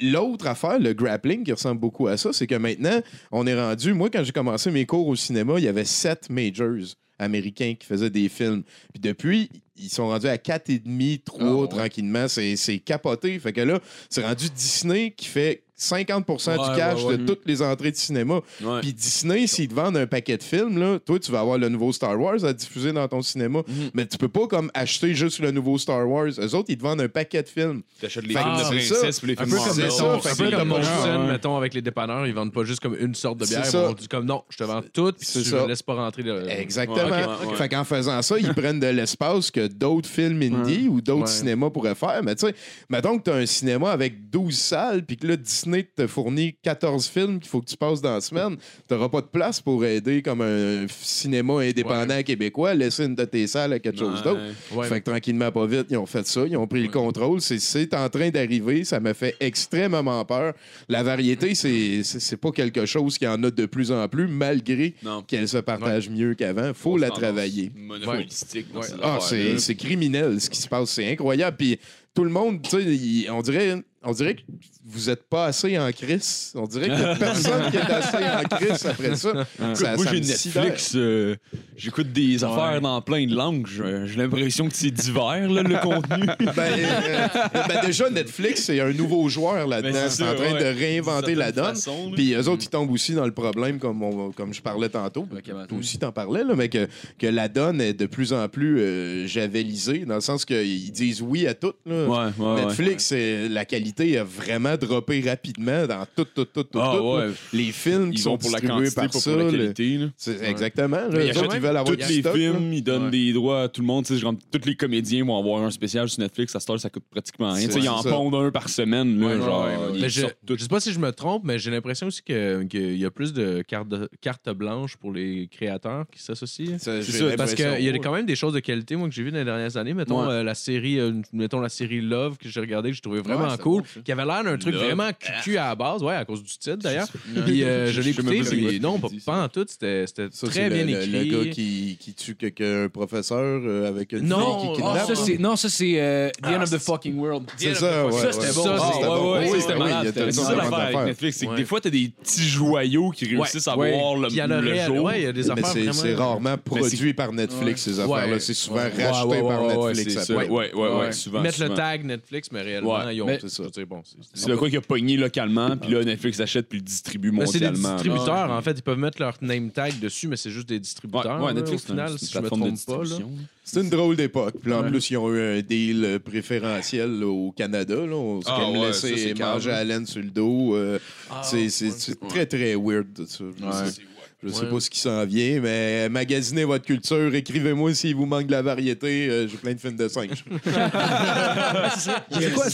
l'autre affaire, le grappling, qui ressemble beaucoup à ça, c'est que maintenant, on est rendu. Moi, quand j'ai commencé mes cours au cinéma, il y avait sept majors américains qui faisaient des films. Puis depuis, ils sont rendus à quatre et demi, trois Ah, ouais. tranquillement. C'est capoté. Fait que là, c'est rendu Disney qui fait 50% du cash ouais, ouais. de toutes les entrées de cinéma. Ouais. Puis Disney, s'ils te vendent un paquet de films, là, toi, tu vas avoir le nouveau Star Wars à diffuser dans ton cinéma. Mhm. Mais tu peux pas comme acheter juste le nouveau Star Wars. Eux autres, ils te vendent un paquet de films. T'achètes les Fait films de c'est ça. princesse puis les Un films peu comme Marvel. ça, un peu c'est comme Molson, mettons, avec les dépanneurs, ils vendent pas juste comme une sorte de C'est bière. ça. Ils vont dire comme non, je te vends tout, puis C'est tu ça. me laisses pas rentrer. Le... Exactement. Ouais, ok, ouais. Fait qu'en faisant ça, ils prennent de l'espace que d'autres films indie ou d'autres cinémas pourraient faire. Mais tu sais, mettons que tu as un cinéma avec 12 salles, puis que là, Disney te fournit 14 films qu'il faut que tu passes dans la semaine. Tu n'auras pas de place pour aider comme un cinéma indépendant québécois à laisser une de tes salles à quelque chose Ouais. d'autre. Ouais. Fait que tranquillement, pas vite, ils ont fait ça, ils ont pris le contrôle. C'est- en train d'arriver, ça me fait extrêmement peur. La variété, c'est pas quelque chose qui en a de plus en plus, malgré qu'elle se partage mieux qu'avant. faut la travailler. Monopolistique. Ouais. Ah, c'est criminel ce qui se passe, c'est incroyable. Puis tout le monde, tu sais, il- on dirait, on dirait que vous êtes pas assez en crise. On dirait qu'il y a personne qui est assez en crise après ça. ça Moi, j'ai. Netflix, euh, j'écoute des affaires dans plein de langues. J'ai l'impression que c'est divers, là, le contenu. Ben, euh, ben, déjà, Netflix, c'est un nouveau joueur là-dedans. Ben, c'est en train ouais. de réinventer la donne. Façon. Puis eux autres, ils tombent aussi dans le problème, comme, on- comme je parlais tantôt. Ben, Toi aussi, t'en parlais, là, mais que, que la donne est de plus en plus euh, javelisée, dans le sens qu'ils disent oui à tout. là. Ouais, ouais, ouais. Netflix, c'est- la qualité a vraiment droppé rapidement dans tout, tout, tout, tout, Ah, tout, ouais. là. Les films qui sont pour la distribués quantité, par pas ça. pour la qualité. là. C'est exactement. là. Ils achètent ils veulent avoir tous les stock, films, là. ils donnent Ouais. des droits à tout le monde. Genre, tous les comédiens vont avoir un spécial sur Netflix. À heure, ça coûte pratiquement rien. Ils en c'est pondent un par semaine. Là, Ouais, genre, ils je, je sais pas si je me trompe, mais j'ai l'impression aussi que- qu'il y a plus de cartes cartes blanches pour les créateurs qui s'associent. J'ai ça, Parce qu'il y a quand même des choses de qualité, moi, que j'ai vues dans les dernières années. Mettons, euh, la série, euh, mettons la série Love que j'ai regardée, que j'ai trouvé vraiment Ouais, cool, bon, ça. qui avait l'air d'un truc Love. vraiment cucu à la base, ouais, à cause du titre d'ailleurs. Puis euh, je l'ai écouté, puis non, pas, pas en tout, c'était c'était Ça, très c'est bien le, écrit. Le gars qui, qui tue quelqu'un, un professeur euh, avec une Non, fille qui Ah, kidnappe. ça, c'est- non, ça, c'est euh, The End of the c'est- Fucking World. C'est ça, ouais. Ça, c'était bon. Ça, Ah, c'était bon. oui, c'était tout C'est ça ça l'affaire avec Netflix, c'est que des fois, t'as des petits joyaux qui réussissent à voir le, jour. ouais, il y a des Mais affaires c'est vraiment. c'est rarement produit par Netflix, ces affaires-là. C'est souvent racheté par Netflix. ça. Ouais, ouais, ouais, souvent. Mettre le souvent. Tag Netflix, mais réellement, Ouais. ils ont. Mais- c'est ça. C'est bon. c'est- C'est le quoi qui a pogné localement, puis là, Netflix achète puis le distribue Mais c'est des mondialement. distributeurs, en fait. Ils peuvent mettre leur name tag dessus, mais c'est juste des distributeurs. ouais, là, Netflix, au final, c'est une si je me plateforme de trompe pas. Là. distribution. C'est une drôle d'époque. Puis en plus, ils ont eu un deal euh, préférentiel là, au Canada. Là. On s'est Ah, ouais, laissé c'est manger calme. à laine sur le dos. euh, c'est c'est- c'est très, très weird. Ça. Je Ouais. sais- Je sais Ouais. pas ce qui s'en vient, mais magasinez votre culture. Écrivez-moi s'il vous manque de la variété. Euh, J'ai plein de films de 5.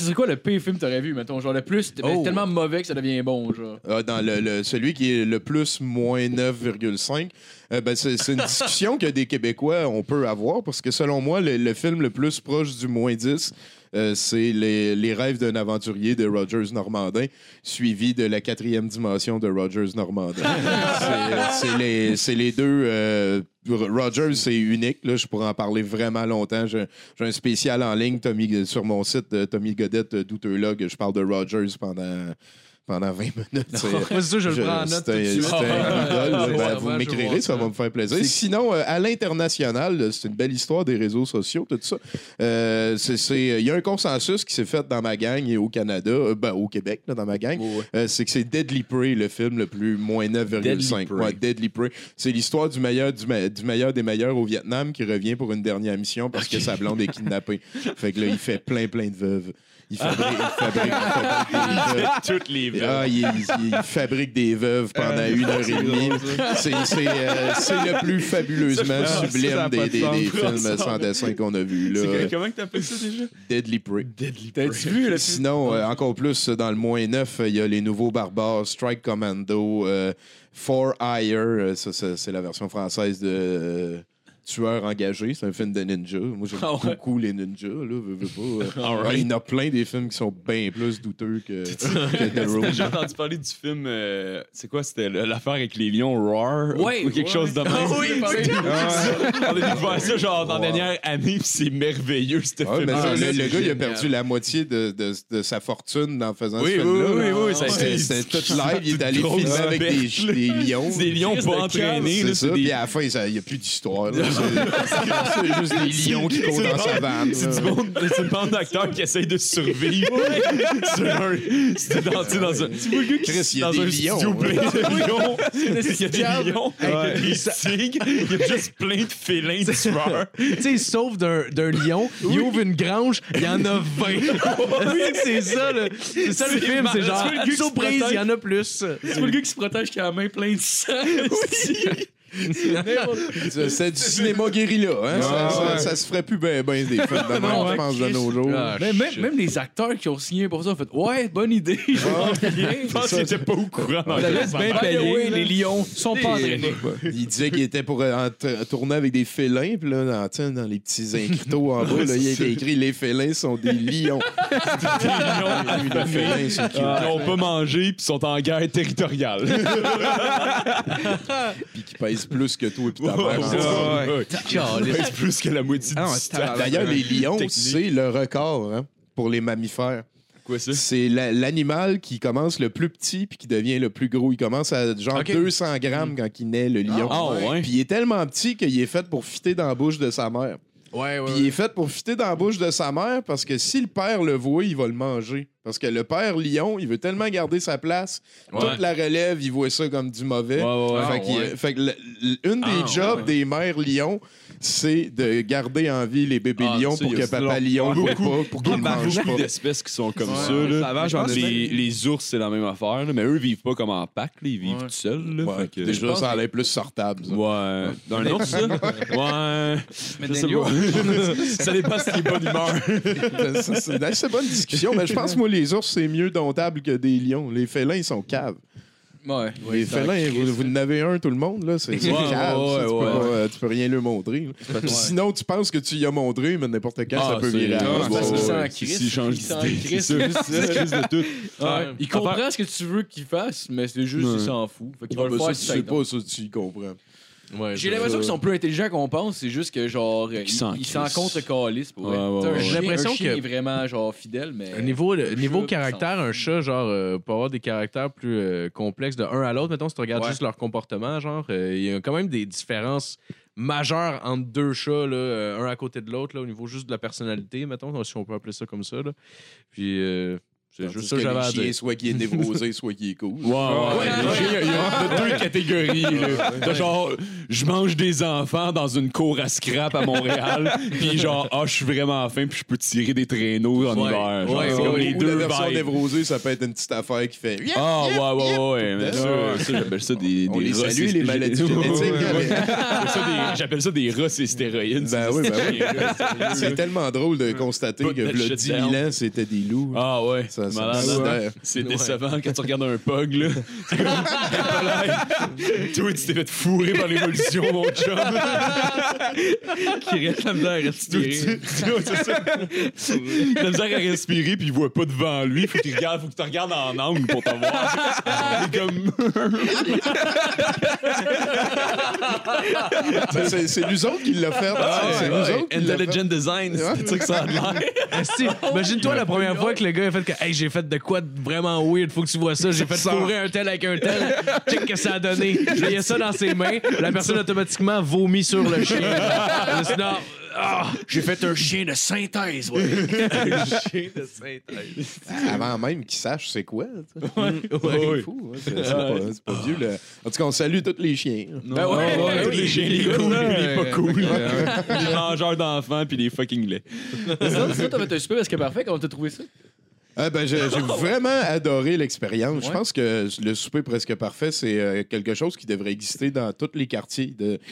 C'est quoi, le pire film que t'aurais vu, mettons? Genre le plus, ben, Oh. tellement mauvais que ça devient bon, genre? Ah, dans le, le- celui qui est le plus moins 9,5, euh, ben, c'est c'est une discussion que des Québécois on peut avoir parce que selon moi, le, le film le plus proche du moins 10, euh, c'est les, les rêves d'un aventurier de Rogers Normandin, suivi de la quatrième dimension de Rogers Normandin. C'est- les, deux. euh, Rogers, c'est unique. Là, je pourrais en parler vraiment longtemps. J'ai un spécial en ligne Tommy, sur mon site, euh, Tommy Godette, euh, Douteurlog. Je parle de Rogers pendant pendant 20 minutes. C'est- Moi, sûr, je le prends en note vous m'écrirez, ça va me faire plaisir. Sinon, euh, à l'international, euh, c'est une belle histoire des réseaux sociaux, tout ça. Euh, Il y a un consensus qui s'est fait dans ma gang et au Canada, euh, ben, au Québec, là, dans ma gang. Euh, c'est que c'est Deadly Prey, le film le plus moins 9,5. Deadly Prey. Ouais, Deadly Prey. C'est l'histoire du meilleur, du, me- du meilleur des meilleurs au Vietnam qui revient pour une dernière mission parce que sa blonde est kidnappée. fait que là, il fait plein, plein de veuves. Il fabrique, il fabrique- il fabrique des veuves. Toutes les Ah, il, il- il fabrique des veuves pendant une heure et demie. C'est euh, c'est le plus fabuleusement Ça, sublime ça des, pas de des- sens. des films sans dessin qu'on a vus. là. Comment que t'appelles ça déjà? Deadly Prey. T'as-tu vu, là? Sinon, euh, encore plus, dans le moins neuf, il y a les nouveaux barbares, Strike Commando, euh, For Hire, euh, ça, ça, c'est la version française de euh, Tueur engagé. C'est un film de ninja. Moi, j'aime Ah ouais? beaucoup les ninjas. Là, veux, veux pas. Ouais, il y en a plein des films qui sont bien plus douteux que, que The Room. J'ai entendu parler du film. euh, c'est quoi C'était l'affaire avec les lions Roar? Ou- Ouais, ou quelque ouais. chose de même? Ah oui, On a découvert ça genre dans la dernière année, puis c'est merveilleux ce Ouais, film. mais ça, Ah, le, c'est le gars, il a perdu la moitié de, de, de sa fortune en faisant Oui, ce oui, film-là. oui, oui, oui, ça a C'était été- c'était tout live. Il est allé filmer avec des, lions. C'est des lions pas entraînés. C'est ça. C'est Puis à la fin, il n'y a plus d'histoire. C'est juste des lions qui courent dans sa vanne. C'est du monde, c'est une bande d'acteurs qui essayent de survivre sur un, c'est dans, tu sais, dans un, tu vois le gars qui Chris, il y a dans des un lions, studio plein de lions, il y a des lions, il y a des tigres, il y a juste plein de félins tueurs. Tu sais, il sauve d'un d'un lion, il ouvre une grange, il y en a 20. c'est ça, là. C'est ça le film, c'est genre, surprise, il y en a plus. C'est le gars qui se protège qui a la main pleine de sang. C'est- C'est du cinéma guérilla. Hein? Ça, ça- ça se ferait plus bien ben des films de même, je pense, de nos jours. Ah, Mais même, même les acteurs qui ont signé pour ça ont fait Ouais, bonne idée. Je pense qu'il était pas au courant dans laisse bien payé. les lions sont pas entraînés. Il disait qu'il était pour euh, tourner avec des félins, puis là, dans, dans les petits incritos en bas, là, il était écrit Les félins sont des lions. Ah, les félins, cute. Ils n'ont pas mangé puis sont en guerre territoriale. Puis qui pèsent plus que toi, puis ta mère. ouais. C'est plus que la moitié Ah, du tabarnak. D'ailleurs, les lions, Technique. c'est le record hein, pour les mammifères. Quoi ça? C'est la- l'animal qui commence le plus petit puis qui devient le plus gros. Il commence à genre Ok. 200 grammes quand il naît, le lion. Ah ouais? Puis il est tellement petit qu'il est fait pour fitter dans la bouche de sa mère. Ouais, Puis il est fait pour fitter dans la bouche de sa mère parce que si le père le voit, il va le manger. Parce que le père lion, il veut tellement garder sa place. Ouais. Toute la relève, il voit ça comme du mauvais. Fait, qu'il- ouais. fait que le- le- une des Ah, jobs ouais. des mères lions, c'est de garder en vie les bébés Ah, lions ça, pour il y que a papa lion ne pas, pour qu'il Il y a mange beaucoup pas. d'espèces qui sont comme Ouais, ça. Là. ça va, j'en ai les, les ours, c'est la même affaire. là, Mais eux vivent pas comme en pack. là, Ils vivent Ouais. tout seuls. là, Ouais, fait que- déjà, ça allait plus sortable. ça. Ouais. Dans un ours, ça? Ouais. Mais Je sais Daniel, pas. ça dépend si t'es bonne humeur. Ça, c'est une bonne discussion, mais je pense moi les ours c'est mieux domptable que des lions. Les félins ils sont caves. Ouais. les félins, vous, vous en avez un tout le monde là, c'est c'est Ouais, ouais, ça, tu, ouais, peux pas, euh, tu peux rien leur montrer. là. Puis Sinon tu penses que tu y as montré, mais n'importe quand Ah, ça peut c'est- virer. à parce ouais, qu'il s'en ouais. crisse. S'il change Il s'en d'idée, crisse, c'est ça. Crise de tout. Ouais. Il comprend ce que tu veux qu'il fasse, mais c'est juste Ouais. qu'il s'en fout. Fait qu'il Ah, va le faire ça, si tu ça sais lui pas, ça tu y comprends. Ouais, J'ai l'impression qu'ils sont plus intelligents qu'on pense, c'est juste que genre ils s'en ils s'en contre calice pour vrai. Ouais, ouais, T'sais, un ouais. chien- J'ai l'impression que- est vraiment genre fidèle mais Au niveau, niveau caractère, un chat, genre, euh, peut avoir des caractères plus euh, complexes de un à l'autre. Mettons, si tu regardes Ouais. juste leur comportement, genre, euh, il y a quand même des différences majeures entre deux chats, là, euh, un à côté de l'autre, là, au niveau juste de la personnalité, mettons, si on peut appeler ça comme ça. Là. Puis, euh, c'est juste ça que j'avais à dire. soit qui est névrosé, soit qui est cool. Ouais, Il y a deux catégories. là. T'as genre, je mange des enfants dans une cour à scrap à Montréal, puis genre, ah, je suis vraiment faim, puis je peux tirer des traîneaux en Ouais. hiver. Genre, Ouais, c'est ouais, comme ouais. les Ou la deux version névrosée, ça peut être une petite affaire qui fait. Ah, ouais, ouais, ouais, ouais. Mais Ouais. ça, ça, j'appelle ça des, des On les salue, c'est- les maladies génétiques. J'appelle ça des- J'appelle ça des rats et stéroïdes. Ben oui, ben oui. C'est tellement drôle de constater que le shit 10 down. 000 ans, c'était des loups. Ah ouais, Ça malade. hein? sidère. C'est décevant quand tu regardes un pug, là. C'est comme, Toi, tu t'es fait fourrer par l'évolution, mon chum. Qui reste la misère à respirer. Ouais, c'est ça. Il a la misère à respirer, puis il voit pas devant lui. Faut qu'il regarde, faut que tu regardes en angle pour te voir. C'est comme. C'est- C'est c'est nous autres qui l'a fait. c'est nous autres qui l'a fait. Intelligent design, c'est ça que ça a l'air. Imagine-toi la première fois que le gars a fait que, Hey, j'ai fait de quoi de vraiment weird, faut que tu vois ça. J'ai fait fourrer un tel avec un tel. Check que ça a donné. Il y a ça dans ses mains. La personne automatiquement vomit sur le chien. Je non, ah, J'ai fait un chien de synthèse, ouais. chien de synthèse. Avant même qu'ils sachent c'est quoi. Ouais. C'est fou. hein, C'est c'est pas, c'est pas vieux. là. En tout cas, on salue tous les chiens. Ben ouais, Ouais, tous les chiens, les cool, les pas cool. Les mangeurs d'enfants puis les fucking laits. Ça, ça, t'as fait un super parce que parfait. Comment t'as trouvé ça? Ah, ben, j'ai vraiment adoré l'expérience. Je pense que le souper presque parfait, c'est euh, quelque chose qui devrait exister dans tous les quartiers. De... Tu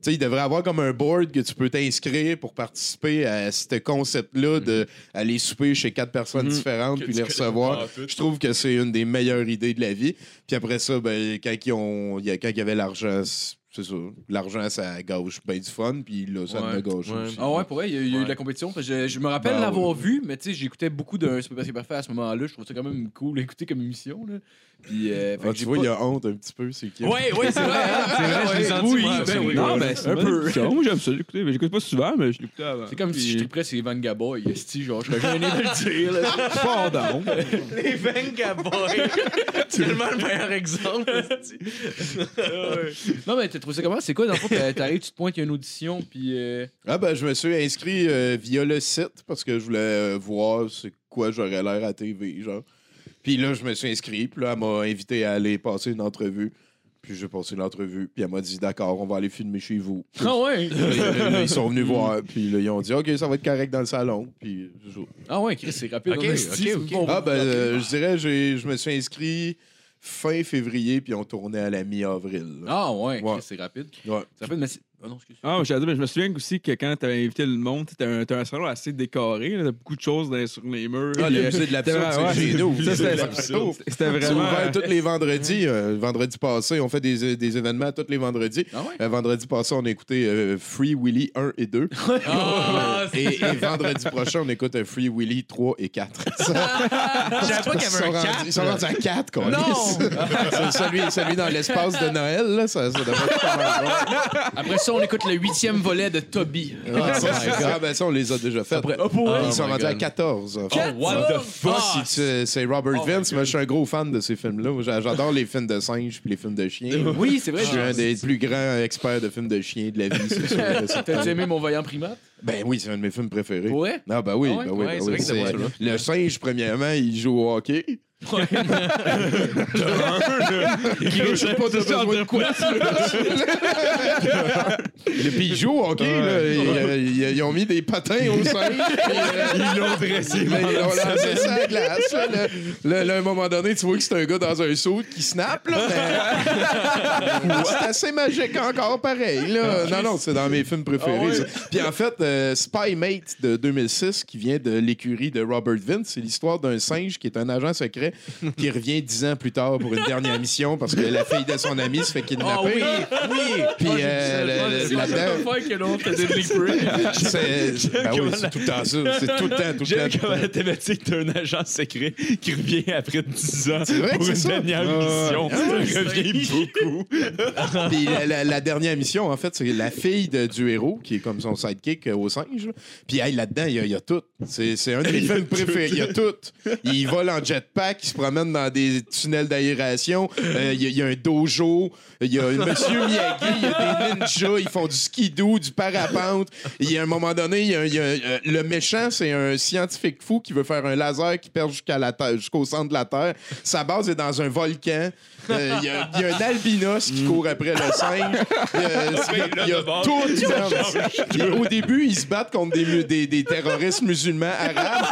sais, il devrait avoir comme un board que tu peux t'inscrire pour participer à ce concept-là de aller souper chez quatre personnes différentes puis les recevoir. Je trouve que c'est une des meilleures idées de la vie. Puis après ça, ben, quand, ils ont, il y a- quand il y avait l'argent, c'est ça. L'argent, ça gauche bien du fun. Puis là, ça Ouais, me gauche ouais. aussi. Ah ouais, pour vrai, il y a, il y a eu de la compétition. Je, je me rappelle Ben l'avoir vu, mais tu sais, j'écoutais beaucoup d'un Super Parfait à ce moment-là. Je trouve ça quand même cool à écouter comme émission. Là. Puis, euh, fait Ah, que tu vois, pas- il y a honte un petit peu. C'est qui? Ouais, ouais, c'est vrai. hein? C'est vrai, je l'ai senti, oui, ben oui. Non, ben, c'est un peu. Moi, j'aime ça l'écouter. Mais j'écoute pas souvent, mais je l'écoutais avant. C'est comme si je Puis- triperais sur Van Gaboy. Esti, genre, je serais gêné de le dire. là. Pardon. Les Venga Boys. Tellement le meilleur exemple. Non, mais t'as trouvé ça comment? C'est quoi, dans le fond, t'a- t'arrives, tu te pointes, il y a une audition, puis. euh, Ah ben, je me suis inscrit euh, via le site parce que je voulais euh, voir c'est quoi j'aurais l'air à TV, genre. Puis là, je me suis inscrit, puis là, elle m'a invité à aller passer une entrevue. Puis j'ai passé l'entrevue, puis elle m'a dit d'accord, on va aller filmer chez vous. Ah ouais? Là, là, ils sont venus voir, puis là, ils ont dit OK, ça va être correct dans le salon. Puis ça. Ah ouais, Chris, c'est rapide. Ok, ok, ok. ah ben, euh, je dirais, j'ai- je me suis inscrit fin février, puis on tournait à la mi-avril. là. Ah ouais, c'est rapide. Ouais. Rapide, mais c'est. Ah non, excuse. Ah, je me souviens aussi que quand t'avais invité le monde, t'as un, t'as un salon assez décoré, t'as beaucoup de choses dans- sur les murs. Ah, le euh, musée de l'absurde, c'était- c'est ça, c'était- vraiment. ouvert tous les vendredis. euh, vendredi passé, on fait des, des événements tous les vendredis. Ah ouais? Euh, vendredi passé, on a écouté euh, Free Willy 1 et 2. Ah, et, et vendredi prochain, on écoute euh, Free Willy 3 et 4. J'avais pas qu'il y avait un rendus- 4. Ils sont rendus à 4, quoi. Non! celui, celui dans l'espace de Noël, là, ça, ça devrait être pas mal. Après ça, on écoute le huitième volet de Toby. Ah, ah, ben ça, on les a déjà fait. Après, oh, pour vrai? Ils sont my rendus à God. 14. en fait. Oh, what the fuck? Ah, c'est- c'est Robert Vince. Moi, je suis un gros fan de ces films-là. Moi, j'a- J'adore les films de singes puis les films de chiens. Oui, c'est vrai. Je suis un des plus grands experts de films de chiens de la vie, c'est sûr. et certain. T'as-tu aimé mon voyant primate? Ben oui, c'est un de mes films préférés. Ouais? Ah ben oui, Ah ouais? ben oui, Ouais, ben c'est oui. vrai que c'est C'est-. Le singe, premièrement, il joue au hockey. Je sais pas, t'as besoin de quoi? Et puis il joue au hockey, là. Ils, ils- ils ont mis des patins au puis, euh, Ils l'ont dressé. Là, ils l'ont lancé ça à la glace. Là, Là, là, là, à un moment donné, tu vois que c'est un gars dans un saut qui snap. Là, mais... c'est assez magique encore, pareil. Là. Non, non, c'est dans mes films préférés. ça. Puis en fait, euh, Spy Mate de 2006, qui vient de l'écurie de Robert Vince, c'est l'histoire d'un singe qui est un agent secret qui revient dix ans plus tard pour une dernière mission parce que la fille de son ami se fait kidnapper. Ah oui, oui. Puis euh, le- le- là-dedans, c'est ben oui, c'est tout le temps ça. C'est tout le temps, tout le temps. comme la thématique d'un agent secret qui revient après 10 ans vrai pour c'est une ça? dernière mission. Ça revient beaucoup. Puis la, la- la dernière mission, en fait, c'est la fille de- du héros, qui est comme son sidekick euh, au singe. Puis hey, là-dedans, il y, y a tout. C'est c'est un de mes films préférés. Il y a tout. Il vole en jetpack, il se promène dans des tunnels d'aération. Euh, Il y, a- il y a un dojo. Il y a un monsieur Miyagi. Il y a des ninjas. Ils font du skidoo, du parapente. Il y a un moment donné, il y a, il y a- euh, le méchant, c'est un scientifique fou qui veut faire un laser qui perd jusqu'à la terre, jusqu'au centre de la Terre. Sa base est dans un volcan. Euh, Il y, a- il y a un albinos qui court après le singe. Il y a, il y a- il y a tout. Au début, ils se battent contre des, mu- des, des terroristes musulmans arabes.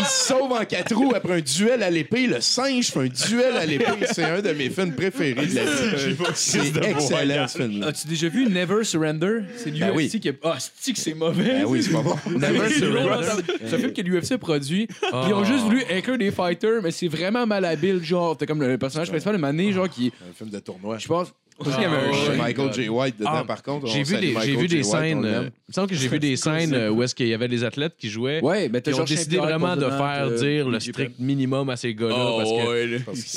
Ils se sauvent en quatre roues après un duel à l'épée. Le singe fait un duel à l'épée. C'est un de mes films préférés de la vie. C'est excellent, ce film-là. As-tu déjà vu Never Surrender? C'est l'UFC Ben oui. qui a... Ah, c'est que c'est mauvais? Ben oui, c'est pas bon. Never Surrender. C'est un film que l'UFC a produit. Ils ont juste voulu inclure des fighters, mais c'est vraiment malhabile. Genre, t'as comme le personnage principal de Mané, genre, qui. Un film de tournoi. Je pense. Ah, il y avait un chien. Michael J. White dedans, Ah, par contre. J'ai on vu salue des, j'ai vu J. des White, on scènes. l'aime. Il me semble que j'ai vu des scènes euh, où est-ce qu'il y avait des athlètes qui jouaient. Ouais, t'as Ils ont Georges décidé Saint-Pierre, vraiment de faire euh, dire le strict minimum à ces gars-là parce que ouais, là. Parce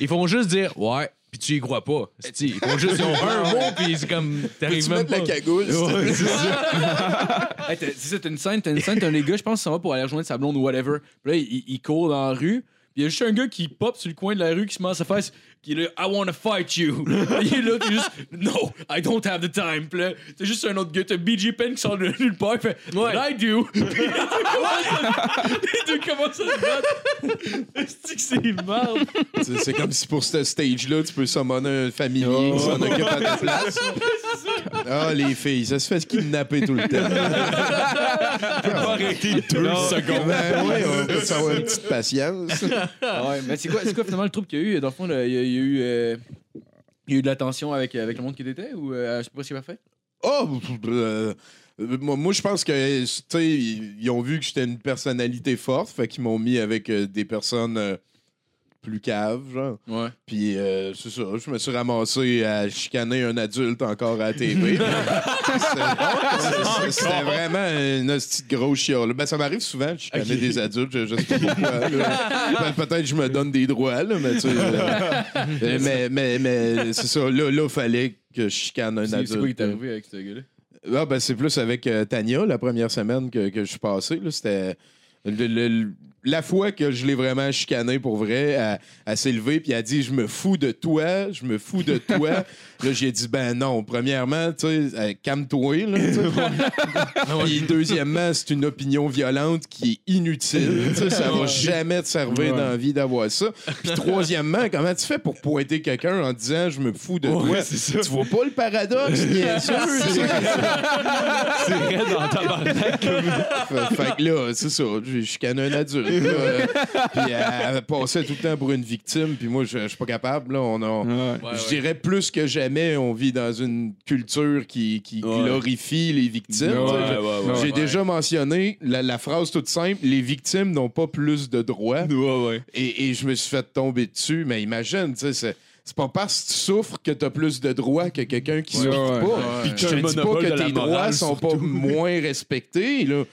Ils font juste dire ouais puis tu y crois pas. C'est-tu, Ils font juste ils ont un mot, puis c'est comme. T'arrives Tu même mets de pas. la cagoule. s'il te plaît? Ouais, c'est ça. Hey, t'as- c'est ça, t'as une scène, t'as une scène, t'as un les gars, je pense, qui s'en va pour aller rejoindre sa blonde ou whatever. Puis là, il, il court dans la rue. Puis il y a juste un gars qui pop sur le coin de la rue qui se met à sa face, qui est là, I wanna fight you. il est là, t'es juste, No, I don't have the time. Puis là, t'as juste un autre gars, t'as BJ Penn qui sort de nulle part, il fait, Ouais. I do? Puis les deux commencent à- les deux commencent à se battre. C'est que c'est marre. C'est c'est comme si pour ce stage-là, tu peux summoner un familier qui s'en occupe à ta place. Ah, les filles, ça se fait kidnapper tout le temps. Arrêtez deux Non. secondes. Ben oui, on peut savoir une petite patience. Ouais, mais c'est quoi, c'est quoi finalement le trouble qu'il y a eu? Dans le fond, il y a, il y a eu. euh, il y a eu de la tension avec, avec le monde qui était ou euh, sais pas si c'est parfait? Oh, euh, moi, moi, je pense que, tu sais, ils ils ont vu que j'étais une personnalité forte, fait qu'ils m'ont mis avec euh, des personnes euh, plus caves, genre. Ouais. Puis, euh, c'est ça, je me suis ramassé à chicaner un adulte encore à la TV. C'était- vraiment une petite grosse chiale. Ben, ça m'arrive souvent de chicaner des adultes, je, je sais pas pourquoi. Pe- Peut-être que je me donne des droits, là, mais tu sais. euh, mais mais, mais c'est ça, là, là, fallait que je chicane un adulte. c'est quoi qui t'est arrivé avec ce gars-là? Ah, ben, c'est plus avec euh, Tania, la première semaine que, que je suis passé. C'était. le- le- la fois que je l'ai vraiment chicané pour vrai, elle, elle s'est levée puis elle a dit Je me fous de toi, je me fous de toi. là, j'ai dit Ben non, premièrement, tu sais, euh, calme-toi. là. Puis deuxièmement, c'est une opinion violente qui est inutile. tu sais, ça va jamais te servir dans la vie d'avoir ça. Puis troisièmement, comment tu fais pour pointer quelqu'un en disant Je me fous de toi? Tu vois pas le paradoxe, bien sûr. C'est vrai dans ta fait, fait que là, c'est ça, je chicané un adulte. Là. Euh, puis elle, elle passait tout le temps pour une victime, puis moi, je je suis pas capable. Là, on a- Ouais. je dirais plus que jamais, on vit dans une culture qui, qui Ouais. glorifie les victimes. Ouais, Tu sais, ouais, ouais, J'ai ouais. déjà mentionné la, la phrase toute simple les victimes n'ont pas plus de droits. Ouais, ouais. Et, et je me suis fait tomber dessus. Mais imagine, tu sais, c'est. Pas parce que tu souffres que t'as plus de droits que quelqu'un qui souffre ouais. pas. Ouais. Puis Puis je te dis pas que tes droits sont pas moins respectés. là.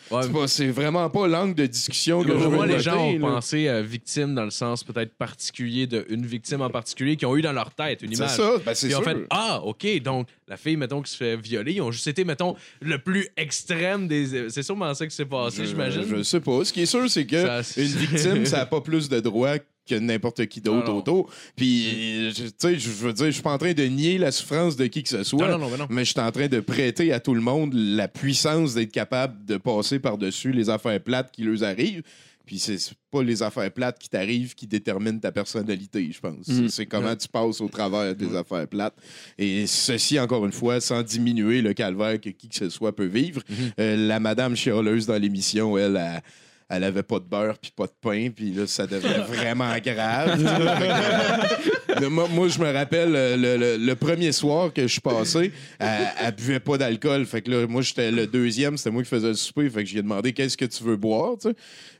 C'est vraiment pas l'angle de discussion que je veux les gens ont là. pensé à victime dans le sens peut-être particulier d'une victime en particulier qui ont eu dans leur tête une C'est image. ça, ben c'est Puis ils ont sûr. fait Ah, OK, donc la fille, mettons, qui se fait violer, ils ont juste été, mettons, le plus extrême des. C'est sûrement ça qui s'est passé, j'imagine. Je, sais pas. Ce qui est sûr, c'est que Ça, une victime, ça n'a pas plus de droits que n'importe qui d'autre autour. Puis, je- tu sais, je veux dire, je suis pas en train de nier la souffrance de qui que ce soit. Non, non, non, mais je suis en train de prêter à tout le monde la puissance d'être capable de passer par-dessus les affaires plates qui leur arrivent. Puis c'est pas les affaires plates qui t'arrivent qui déterminent ta personnalité, je pense. Mhm. C'est comment tu passes au travers des affaires plates. Et ceci, encore une fois, sans diminuer le calvaire que qui que ce soit peut vivre. Euh, la madame chialeuse dans l'émission, elle, elle, elle avait pas de beurre puis pas de pain, puis là, ça devenait vraiment grave. Le- moi, moi, je me rappelle euh, le, le- le premier soir que je suis passé, elle, elle buvait pas d'alcool. Fait que là, moi, j'étais le deuxième, c'était moi qui faisais le souper. Fait que j'ai demandé qu'est-ce que tu veux boire, tu sais?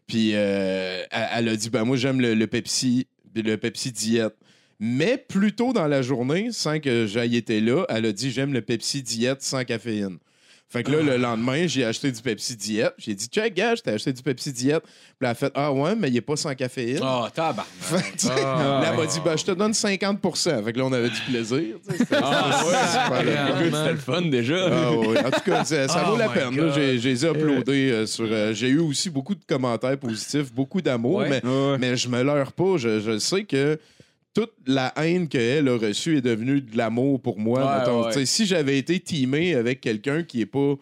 Puis euh, elle, elle a dit, ben moi, j'aime le, le Pepsi, le Pepsi diète. Mais plus tôt dans la journée, sans que j'aille été là, elle a dit, j'aime le Pepsi diète sans caféine. Fait que là, le lendemain, j'ai acheté du Pepsi diète. J'ai dit, check, gars, je t'ai acheté du Pepsi diète. Puis elle a fait, ah ouais, mais il est pas sans caféine. Oh, tabarnak. Fait que, tu sais, Ah, là, elle m'a ouais. dit, ben, je te donne 50% Fait que là, on avait du plaisir. tu sais. C'était- Ah, c'était super le fun. Écoute, c'était le fun déjà. Ah ouais. En tout cas, ça, ça Oh vaut la my peine. là. God. J'ai, j'ai les ai uploadés euh, sur. euh, j'ai eu aussi beaucoup de commentaires positifs, beaucoup d'amour, Ouais. mais, Ouais. mais je me leurre pas. Je, je sais que toute la haine qu'elle a reçue est devenue de l'amour pour moi. Ouais, mettons. ouais. Tu sais, Si j'avais été teamé avec quelqu'un qui est pas.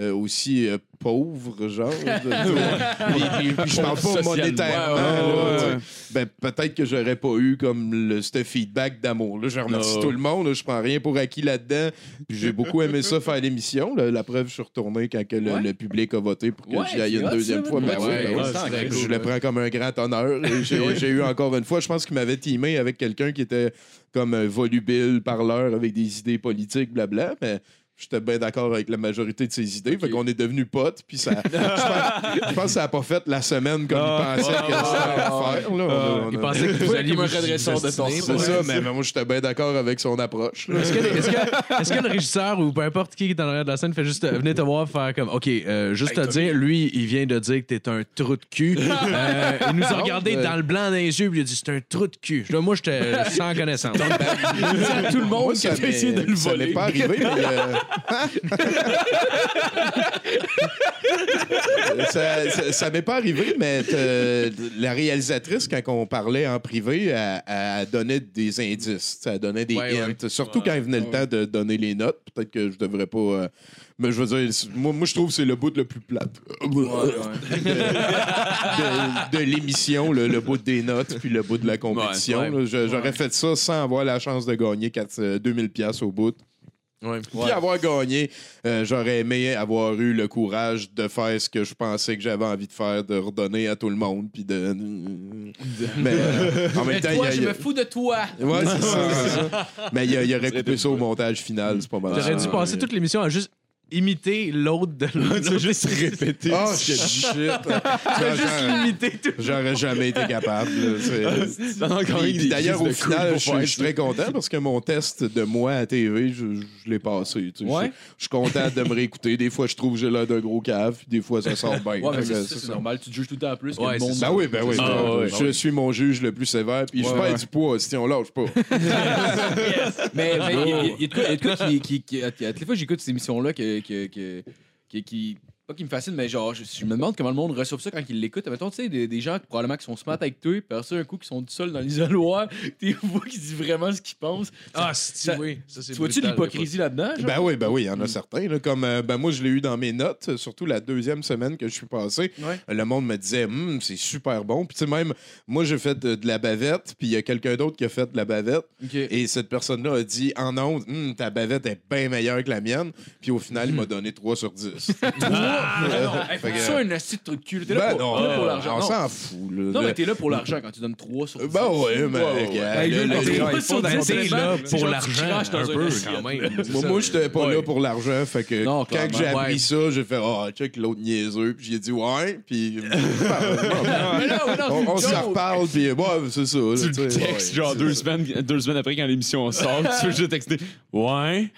Euh, aussi euh, pauvre, genre. de- puis, puis- puis je parle pas monétairement. Ouais. Ben, peut-être que j'aurais pas eu comme le, ce feedback d'amour. Là, je remercie No. tout le monde. je prends rien pour acquis là-dedans. J'ai beaucoup aimé ça faire l'émission. La preuve, je suis retourné quand que le, Ouais. le public a voté pour que Ouais, j'y aille une hot, deuxième fois. Ben ben Je cool, le prends comme un grand honneur. J'ai eu encore une fois, je pense qu'il m'avait teamé avec quelqu'un qui était comme un volubile parleur avec des idées politiques, blabla. Mais J'étais bien d'accord avec la majorité de ses idées. Fait qu'on est devenus potes. Puis ça, je, pense, je pense que ça n'a pas fait la semaine comme Ah. il pensait que c'était à faire. là. On a- on Il a- pensait que vous alliez vous redresseur de torse. C'est ouais. ça, mais, mais moi, j'étais bien d'accord avec son approche. Est-ce que, est-ce que- est-ce que le régisseur ou peu importe qui est en arrière de la scène fait juste euh, venir te voir faire comme OK, euh, juste te dire, lui, il vient de dire que t'es un trou de cul. Euh, il nous a regardé mais- dans le blanc des yeux puis il a dit c'est un trou de cul. Là, moi, j'étais sans connaissance. à tout le monde qui ça a essayé de le ça m'est voler. pas arrivé, mais. Euh, ça ça- ça m'est pas arrivé, mais euh, la réalisatrice, quand on parlait en privé, elle, elle donnait des indices. Elle donnait des Ouais, hints. Surtout quand il venait le temps de donner les notes. Peut-être que je devrais pas. euh, mais je veux dire, moi, moi, je trouve que c'est le bout le plus plate de, de l'émission, le, le bout des notes, puis le bout de la compétition. J'aurais fait ça sans avoir la chance de gagner 4, euh, 2000 pièces au bout. Ouais. Puis avoir gagné, euh, j'aurais aimé avoir eu le courage de faire ce que je pensais que j'avais envie de faire, de redonner à tout le monde, puis de... Mais euh, en même temps, il y toi, a- je me fous de toi. Ouais, c'est ça. Mais il, y aurait coupé ça au montage final, c'est pas mal. J'aurais dû ça. passer toute l'émission à juste imiter l'autre de l'autre. Tu vas juste répéter. Oh, shit! juste J'aurais- limiter tout. J'aurais jamais été capable. des D'ailleurs, au final, je, suis très content parce que mon test de moi à TV, je, je l'ai passé. tu sais. Ouais. Je, suis content de me réécouter. Des fois, je trouve que j'ai l'air d'un gros cave, puis des fois, ça sort bien. Ouais, c'est normal, tu te juges tout le temps plus que le monde. Ben oui, ben oui. Ah, ben, je suis mon juge le plus sévère, puis je perds du poids si on lâche pas. Mais il y a- il y a de quoi- qui- à toutes les fois, j'écoute ces émissions-là que- que- que- qui. qui pas qui me fascine, mais genre, je, je me demande comment le monde reçoit ça quand il l'écoute. Mettons, tu sais, des, des gens qui, probablement qui sont smart avec toi, puis après ça, un coup, qui sont tout seuls dans l'isoloir, tu vois qu'ils disent vraiment ce qu'ils pensent. Ah, si, Ça- oui. Ça, c'est Tu vois-tu l'hypocrisie là-dedans? Ben oui, ben oui, il y en a certains. là. comme euh, ben moi, je l'ai eu dans mes notes, euh, surtout la deuxième semaine que je suis passé. Ouais. Le monde me disait, Hum, c'est super bon. Puis tu sais, même, moi, j'ai fait de, de la bavette, puis il y a quelqu'un d'autre qui a fait de la bavette. Et cette personne-là a dit en ondes, Hum, ta bavette est bien meilleure que la mienne. Puis au final, il m'a donné 3 sur 10. Ah, ça, un assis de cul. T'es là Ben pour, pour l'argent. on s'en fout. Là. Non, mais t'es là pour l'argent quand tu donnes 3 sur 10. Ben ouais, mais. T'es là pour l'argent un peu, assiette. quand même. Moi, j'étais pas là pour l'argent. Fait que Non, quand j'ai appris ça, j'ai fait Ah, check l'autre niaiseux. Puis j'ai dit Ouais. Puis. On une s'en reparle. Puis, c'est ça. Tu le textes, genre deux semaines, deux semaines après quand l'émission sort, tu veux juste texter Ouais.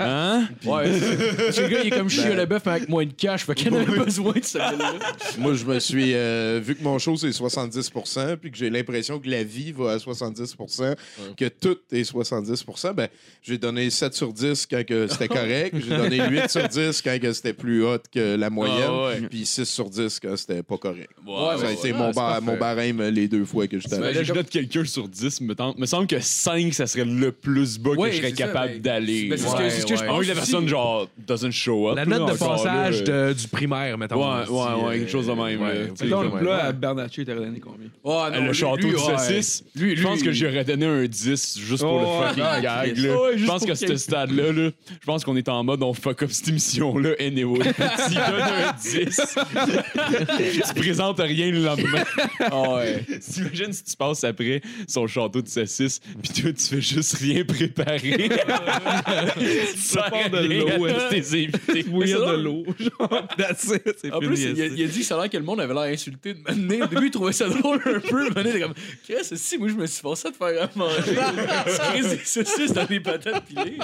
Hein? Ouais, le gars, il est comme chier le bœuf, mais avec moins de cash. Fait qu'il en a besoin de ça. Moi, je me suis. euh, vu que mon show, c'est 70% puis que j'ai l'impression que la vie va à 70% que tout est 70% ben, j'ai donné 7 sur 10 quand que c'était correct. J'ai donné 8 sur 10 quand que c'était plus hot que la moyenne. Ah ouais. Puis 6 sur 10 quand c'était pas correct. Ouais, ça a ouais, été ouais. mon, bar- barème les deux fois que j'étais allé. là, je note quelqu'un sur 10, me tente. Me semble que 5, ça serait le plus bas Ouais, que je serais capable ben, d'aller. ben, c'est ce que- je pense que la personne, genre, doesn't show up. La note de passage de- du primaire, mettons. Ouais, ouais, ouais, quelque chose de même, sais, Mettons, le plat à Bernatchez, t'aurais donné combien? Oh, euh, le château de saucisse. Lui, Je pense que j'aurais donné un 10 juste pour Oh, le fucking ah, gag. Là. Ouais, je pense pour qu'à ce stade-là, là, je pense qu'on est en mode on fuck up cette émission-là anyway. Tu donnes un 10. tu présentes rien le lendemain. Ah ouais. T'imagines si tu passes après le château de saucisse, puis toi, tu fais juste rien préparer. tu pars de l'eau, à tes invités. Bouillir ça, de l'eau. Genre, that's it. C'est En plus, il a, esti. il a dit que ça a l'air que le monde avait l'air insulté de m'amener. Au début, il trouvait ça drôle un peu. Il était comme, Chris, si, moi, je me suis forcé à te faire à manger. Chris, des saucisses dans des patates pilées.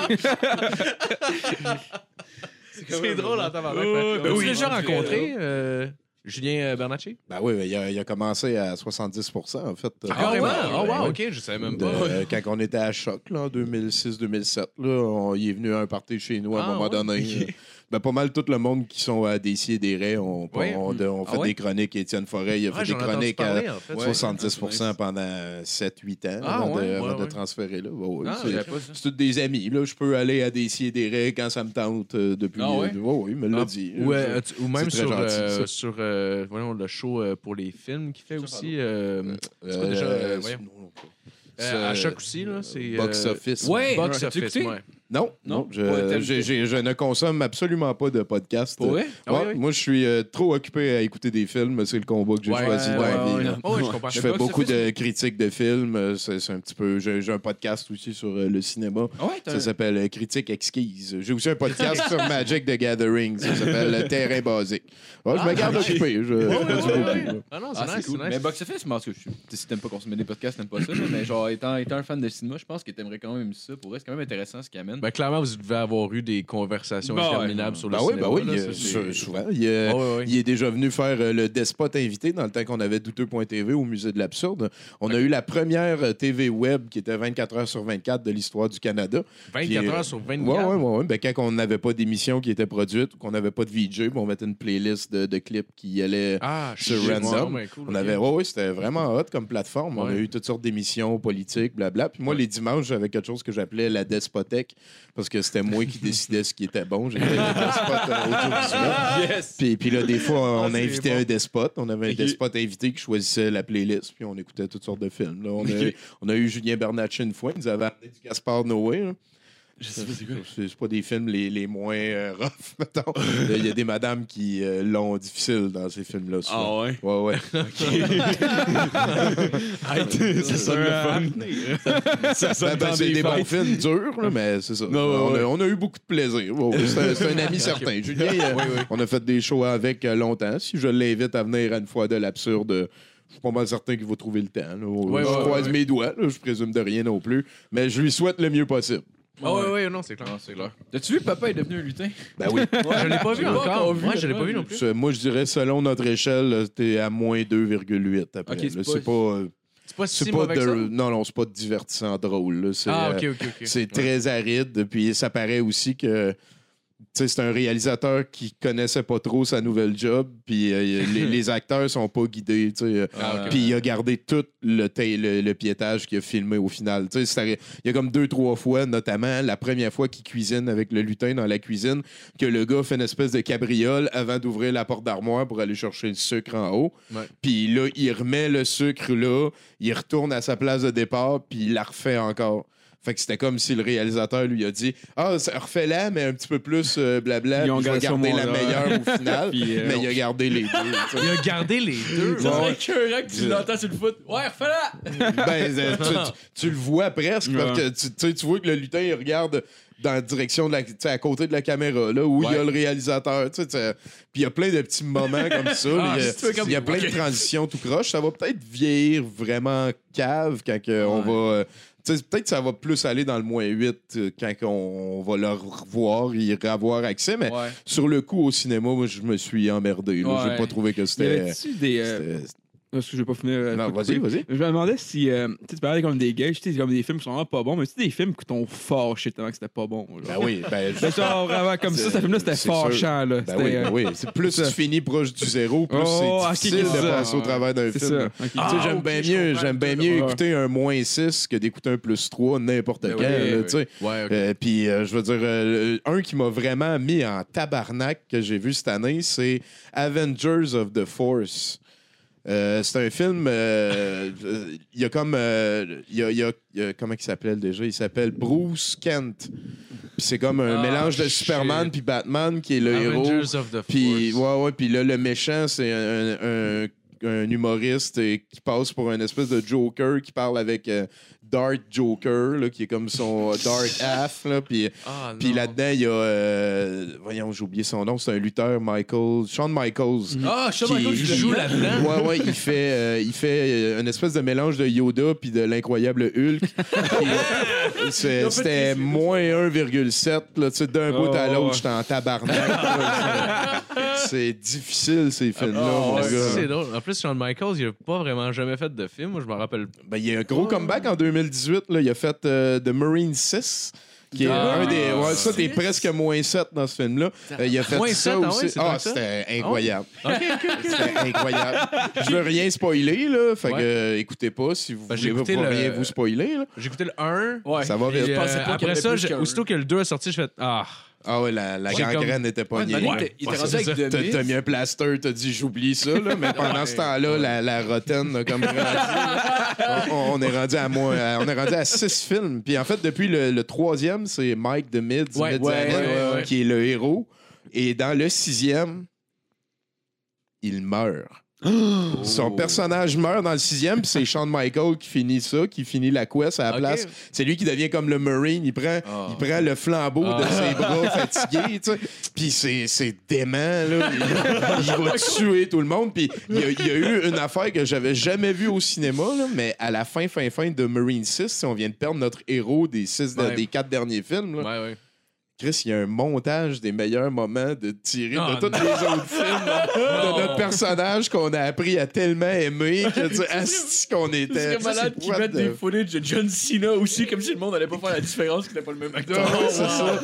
C'est drôle en tabarnak. Ouais, Ben oui, déjà rencontré euh, Julien euh, Bernatchez? Ben oui, il a, il a commencé à 70% en fait. Ah, carrément? ouais, Oh, ouais, wow, ouais. OK, je savais même De- pas. euh, quand on était à Choc, là, en 2006-2007, là, on- il est venu à un party chez nous à un Ah, moment ouais? donné. Euh, Ben, pas mal tout le monde qui sont à des et des raies ont, Ouais. ont- ont fait Ah ouais? des chroniques. Étienne Forêt, il a Ouais, fait des chroniques parler, à en fait. Ouais. 70% pendant 7-8 ans Ah, avant, de, avant de transférer là. Ah, c'est- pas tous des amis. Là. Je peux aller à des et des raies quand ça me tente euh, depuis. Ah euh, ouais, il me l'a Ah, dit. Ou, Je- euh, tu- ou même sur, gentil, euh, sur euh, voyons, le show euh, pour les films qu'il fait aussi. euh, c'est quoi déjà, euh, pas. euh, à Choc aussi, là. C'est, Box Office. Ouais, Box Office, ouais. Non, Non, je, j'ai- j'ai- je ne consomme absolument pas de podcast. Pour vrai? Ah oui, Ouais, oui. Moi, je suis euh, trop occupé à écouter des films. C'est le combat que j'ai Ouais, choisi dans la vie. Oh, je. Je fais beaucoup de critiques de films. euh, C'est un petit peu. J'ai un podcast aussi sur euh, le cinéma. Ah ouais, Ça s'appelle euh, Critique exquise. J'ai aussi un podcast sur Magic the Gathering. Ça s'appelle euh, Terrain basique. Ouais, je me garde occupé. Je, je là. Ah non, Ah, c'est c'est nice, Mais box office, cas, je- si t'aimes pas consommer des podcasts, t'aimes pas ça. mais genre, étant, étant un fan de cinéma, je pense que t'aimerais quand même ça. Pour vrai, c'est quand même intéressant ce qu'il amène. Ben, clairement, vous devez avoir eu des conversations Ben ouais. interminables sur le Ben oui, cinéma. ben oui, là, il, est- souvent. Il, est- il déjà venu faire euh, le despote invité dans le temps qu'on avait douteux.tv au musée de l'absurde. On a eu la première euh, TV web qui était 24 heures sur 24 de l'histoire du Canada. 24 Puis, euh, heures sur 24. Ouais, ouais, ouais, ouais. Ben, quand on n'avait pas d'émission qui était produite ou qu'on n'avait pas de VJ, ben, on mettait une playlist de, de clips qui allaient Ah, sur ben, cool, On avait, ouais, c'était vraiment hot comme plateforme. On a eu toutes sortes d'émissions politiques, blabla. Puis moi, Ouais. les dimanches, j'avais quelque chose que j'appelais la despothèque parce que c'était moi qui décidais ce qui était bon. J'étais euh. Yes! Puis, puis là, des fois, on Ah, c'est invitait bon. un despote. On avait un despote invité qui choisissait la playlist, puis on écoutait toutes sortes de films. là. On, a, on a eu Julien Bernatchez une fois, il nous avait amené du Gaspard Noé. Je sais pas c'est quoi. C'est pas des films les, les moins euh, rough, mettons. Il y a des madames qui euh, l'ont difficile dans ces films-là. Ah ouais? Ouais, ouais. ça sonne le fun. Ça Ben, sonne ben, dans c'est des des bons films durs, là, mais c'est ça. Non, on, ouais, a, on a eu beaucoup de plaisir. C'est un, ami certain. Julien, euh, on a fait des shows avec euh, longtemps. Si je l'invite à venir à une fois de l'absurde, je suis pas mal certain qu'il va trouver le temps. là. Ouais, je ouais, croise ouais. mes doigts, là, je présume de rien non plus. Mais je lui souhaite le mieux possible. Ah, ouais, ouais, non, c'est clair. Non, c'est clair. T'as-tu vu que papa est devenu un lutin? Ben oui. Je l'ai pas vu encore. Moi, je l'ai pas vu non plus. Ce- Moi, je dirais, selon notre échelle, t'es à moins 2,8 après. Ok, là. c'est c'est pas- euh, C'est pas c'est si pas mauvais que ça. de, non, non, c'est pas divertissant drôle. là. C'est, Ah, euh, ok, ok, ok. C'est très aride. Puis ça paraît aussi que c'est un réalisateur qui connaissait pas trop sa nouvelle job. Puis euh, les, les acteurs sont pas guidés. tu sais. Ah. Puis il a gardé tout le, le, le piétage qu'il a filmé au final. Il y a comme deux, trois fois, notamment la première fois qu'il cuisine avec le lutin dans la cuisine, que le gars fait une espèce de cabriole avant d'ouvrir la porte d'armoire pour aller chercher le sucre en haut. Puis là, il remet le sucre là, il retourne à sa place de départ, puis il la refait encore. Fait que c'était comme si le réalisateur lui a dit Ah, ça refait-la, mais un petit peu plus euh, blabla. Ils ont gardé la meilleure au final. Puis, euh, mais il a gardé les deux. Il a gardé les deux. Ça serait écœurant que tu l'entends sur le foot. Ouais, refais-la! ben, euh, tu, tu- tu le vois presque parce que tu, tu sais, tu vois que le lutin il regarde dans la direction de la, à côté de la caméra là où il y a le réalisateur puis il y a plein de petits moments comme ça Ah, il y a, c'est comme- il y a plein de transitions tout croche ça va peut-être vieillir vraiment cave quand que on va euh, peut-être que ça va plus aller dans le moins 8 euh, quand on, on va le revoir y avoir accès mais Ouais. sur le coup au cinéma moi je me suis emmerdé j'ai Ouais. pas trouvé que Y c'était avait-tu des. euh, c'était- Parce que je vais pas finir. euh, non vas-y vas-y Je me demandais si. euh, tu sais, tu parlais comme des gays, tu sais, comme des films qui sont vraiment pas bons, mais tu sais, des films qui t'ont fâché tellement que c'était pas bon. ben Genre. oui ben, Ben, genre, vraiment, comme ça, C'est- ce film-là, c'était c'est fâchant, là. Ben oui, ben euh, oui. C'est plus c'est tu finis proche du zéro, plus Oh, c'est difficile c'est de ça. passer au travers d'un C'est film. ça. ok. Tu sais, Ah, j'aime ok, bien mieux, j'aime bien mieux écouter un moins 6 que d'écouter un plus 3 n'importe Ben quand. oui, tu sais. Euh, Puis, je veux dire, un qui m'a vraiment mis en tabarnak que j'ai vu cette année, c'est Avengers of the Force. Euh, c'est un film. euh, Il y a comme. euh, Il y a, il y a- il y a- comment il s'appelle déjà? Il s'appelle Bruce Kent. Puis c'est comme un Ah, mélange de shit. Superman puis Batman qui est le héros. Avengers of the Puis, ouais, ouais, puis là, le méchant, c'est un, un- un humoriste euh, qui passe pour un espèce de Joker qui parle avec euh, Dark Joker, là, qui est comme son euh, Dark Half. Là, puis, Ah, puis là-dedans, il y a. euh, voyons, j'ai oublié son nom, c'est un lutteur, Michael. Shawn Michaels. Ah, je sais Qui- pas il joue là-dedans. Ouais, ouais, il fait, euh, il fait euh, une espèce de mélange de Yoda puis de l'incroyable Hulk. Euh, C'était moins 1,7. là, tu sais, D'un bout à Oh, l'autre, ouais. j'étais en tabarnak. C'est difficile, ces films-là, mon gars. c'est drôle. En plus, Shawn Michaels, il a pas vraiment jamais fait de film. Moi, je me rappelle. Ben, il y a un gros comeback en 2018. Là. Il a fait euh, The Marine 6. Qui est Ah, un des. Ouais, ça, t'es presque moins 7 dans ce film-là. Euh, il a fait Moins ça ah aussi. Ah, que c'était incroyable. Ok, ok. C'était incroyable. Je veux rien spoiler, là. Fait Ouais. que euh, écoutez pas si vous Ben, j'ai voulez écouté pas le- rien vous spoiler. J'ai écouté le 1. Ouais. Ça va vite. Euh, après ça, plus qu'un. aussitôt que le 2 est sorti, je fais Ah, Ah ouais, la, gangrène n'était pas Ouais, niée. il là. était- il était Ouais, rendu c'est avec ça. The T'as mis un plaster, t'as dit j'oublie ça, là, mais pendant ce temps-là, la, la rotaine a comme grandi. on, on est rendu à moins, on est rendu à six films. Puis en fait, depuis le, le troisième, c'est Mike the Mids, Ouais, Mids ouais, Allen, ouais, ouais. qui est le héros. Et dans le sixième, il meurt. Son personnage meurt dans le sixième, puis c'est Shawn Michael qui finit ça, qui finit la quest à la place. C'est lui qui devient comme le Marine. Il prend, il prend le flambeau de ses bras fatigués, tu sais. Puis c'est, c'est dément, là. Il, il va tuer tout le monde. Puis il y, a, il y a eu une affaire que j'avais jamais vue au cinéma, là, mais à la fin, fin, fin de Marine 6, si on vient de perdre notre héros des, six, Ouais. des quatre derniers films, là, Ouais, ouais. Chris, il y a un montage des meilleurs moments de tirer Oh, de tous les autres films de personnage qu'on a appris à tellement aimer que tu asti qu'on était. serait malade qu'ils mettent des footage de John Cena aussi, comme si le monde allait pas faire la différence qu'il n'était pas le même acteur. Ah, c'est ça.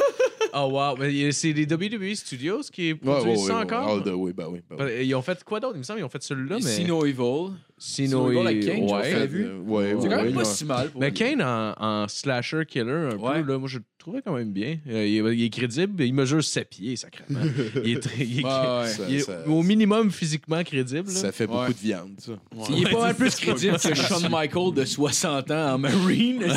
Oh, wow. Mais c'est les WWE Studios qui produisent ouais, ça ouais, encore? all the way, ben oui, ben oui. Ils ont fait quoi d'autre? Il me semble qu'ils ont fait celui-là, mais. Sino Evil. Sino Evil avec Kane, tu ouais. l'as vu? Ouais, C'est ouais, quand même pas ouais. si mal. pour Mais lui. Kane en, en slasher killer, un Ouais. peu, là, moi je le trouvais quand même bien. Euh, il, est, il est crédible, il mesure 7 pieds, sacrément. il est, très- il est- Ouais, ouais. Ça- il est ça- au minimum physiquement crédible. là. Ça fait beaucoup Ouais. de viande, ça. Il est pas mal plus crédible que Shawn Michael de 60 ans en Marine.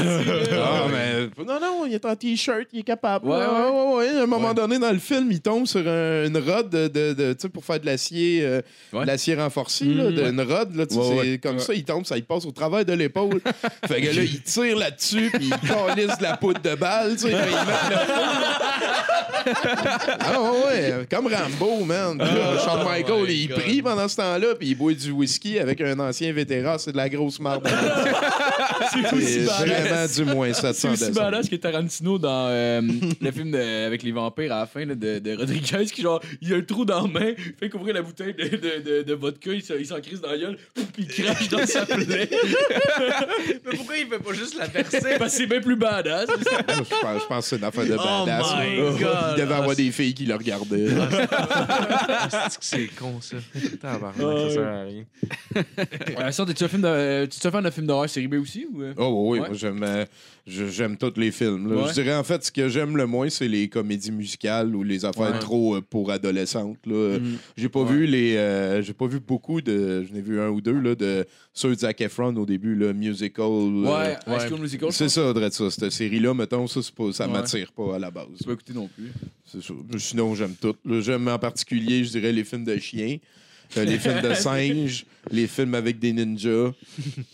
Ah, mais. Non, non, il est en t-shirt, il est capable. Ouais, Ouais, ouais. ouais, ouais. À un moment donné, dans le film, il tombe sur un- une rod de, de, pour faire de l'acier euh, l'acier renforcé, là, de- une rod, là, tu sais, Ouais, c'est ouais. comme ça, il tombe, ça il passe au travers de l'épaule. fait que là, il tire là-dessus, puis il calisse de la poudre de balle, tu il Ah ouais, ouais, comme Rambo, man. Puis là, Shawn Michael, my il prie pendant ce temps-là, puis il boit du whisky avec un ancien vétéran, c'est de la grosse marde. C'est aussi C'est vraiment badass. du moins C'est 700 aussi badass que Tarantino dans euh, le film de- avec les vampires à la fin là, de, de Rodriguez qui genre il a un trou dans la main, fait qu'ouvrir la bouteille de, de, de, de vodka, il s'en- il s'en crise dans la gueule, puis il crache dans sa plaie. Mais pourquoi il fait pas juste la verser? Parce que c'est bien plus badass. Je pense, je pense que c'est une affaire de Oh badass. my là. God. Il devait avoir des filles qui le regardaient. c'est con ça. Tabarnak, ça sert à rien. Ça, t'es-tu un film de, euh, tu fan de film d'horreur série B aussi ou euh? Oh oui, Ouais. moi j'aime euh, je- j'aime tous les films. là. Ouais. Je dirais en fait ce que j'aime le moins c'est les comédies musicales ou les affaires Ouais. trop euh, pour adolescentes. là. Mm. J'ai pas vu les euh, j'ai pas vu beaucoup de j'en ai vu un ou deux là, de ceux de Zac Efron au début le musical. euh, Ouais, High School Musical. C'est ça, ça. Cette série-là, mettons, ça, pas- ça Ouais. m'attire pas à la base. J'ai pas écouté non plus. C'est ça. Sinon, j'aime tout. J'aime en particulier, je dirais, les films de chiens, euh, les films de singes, les films avec des ninjas,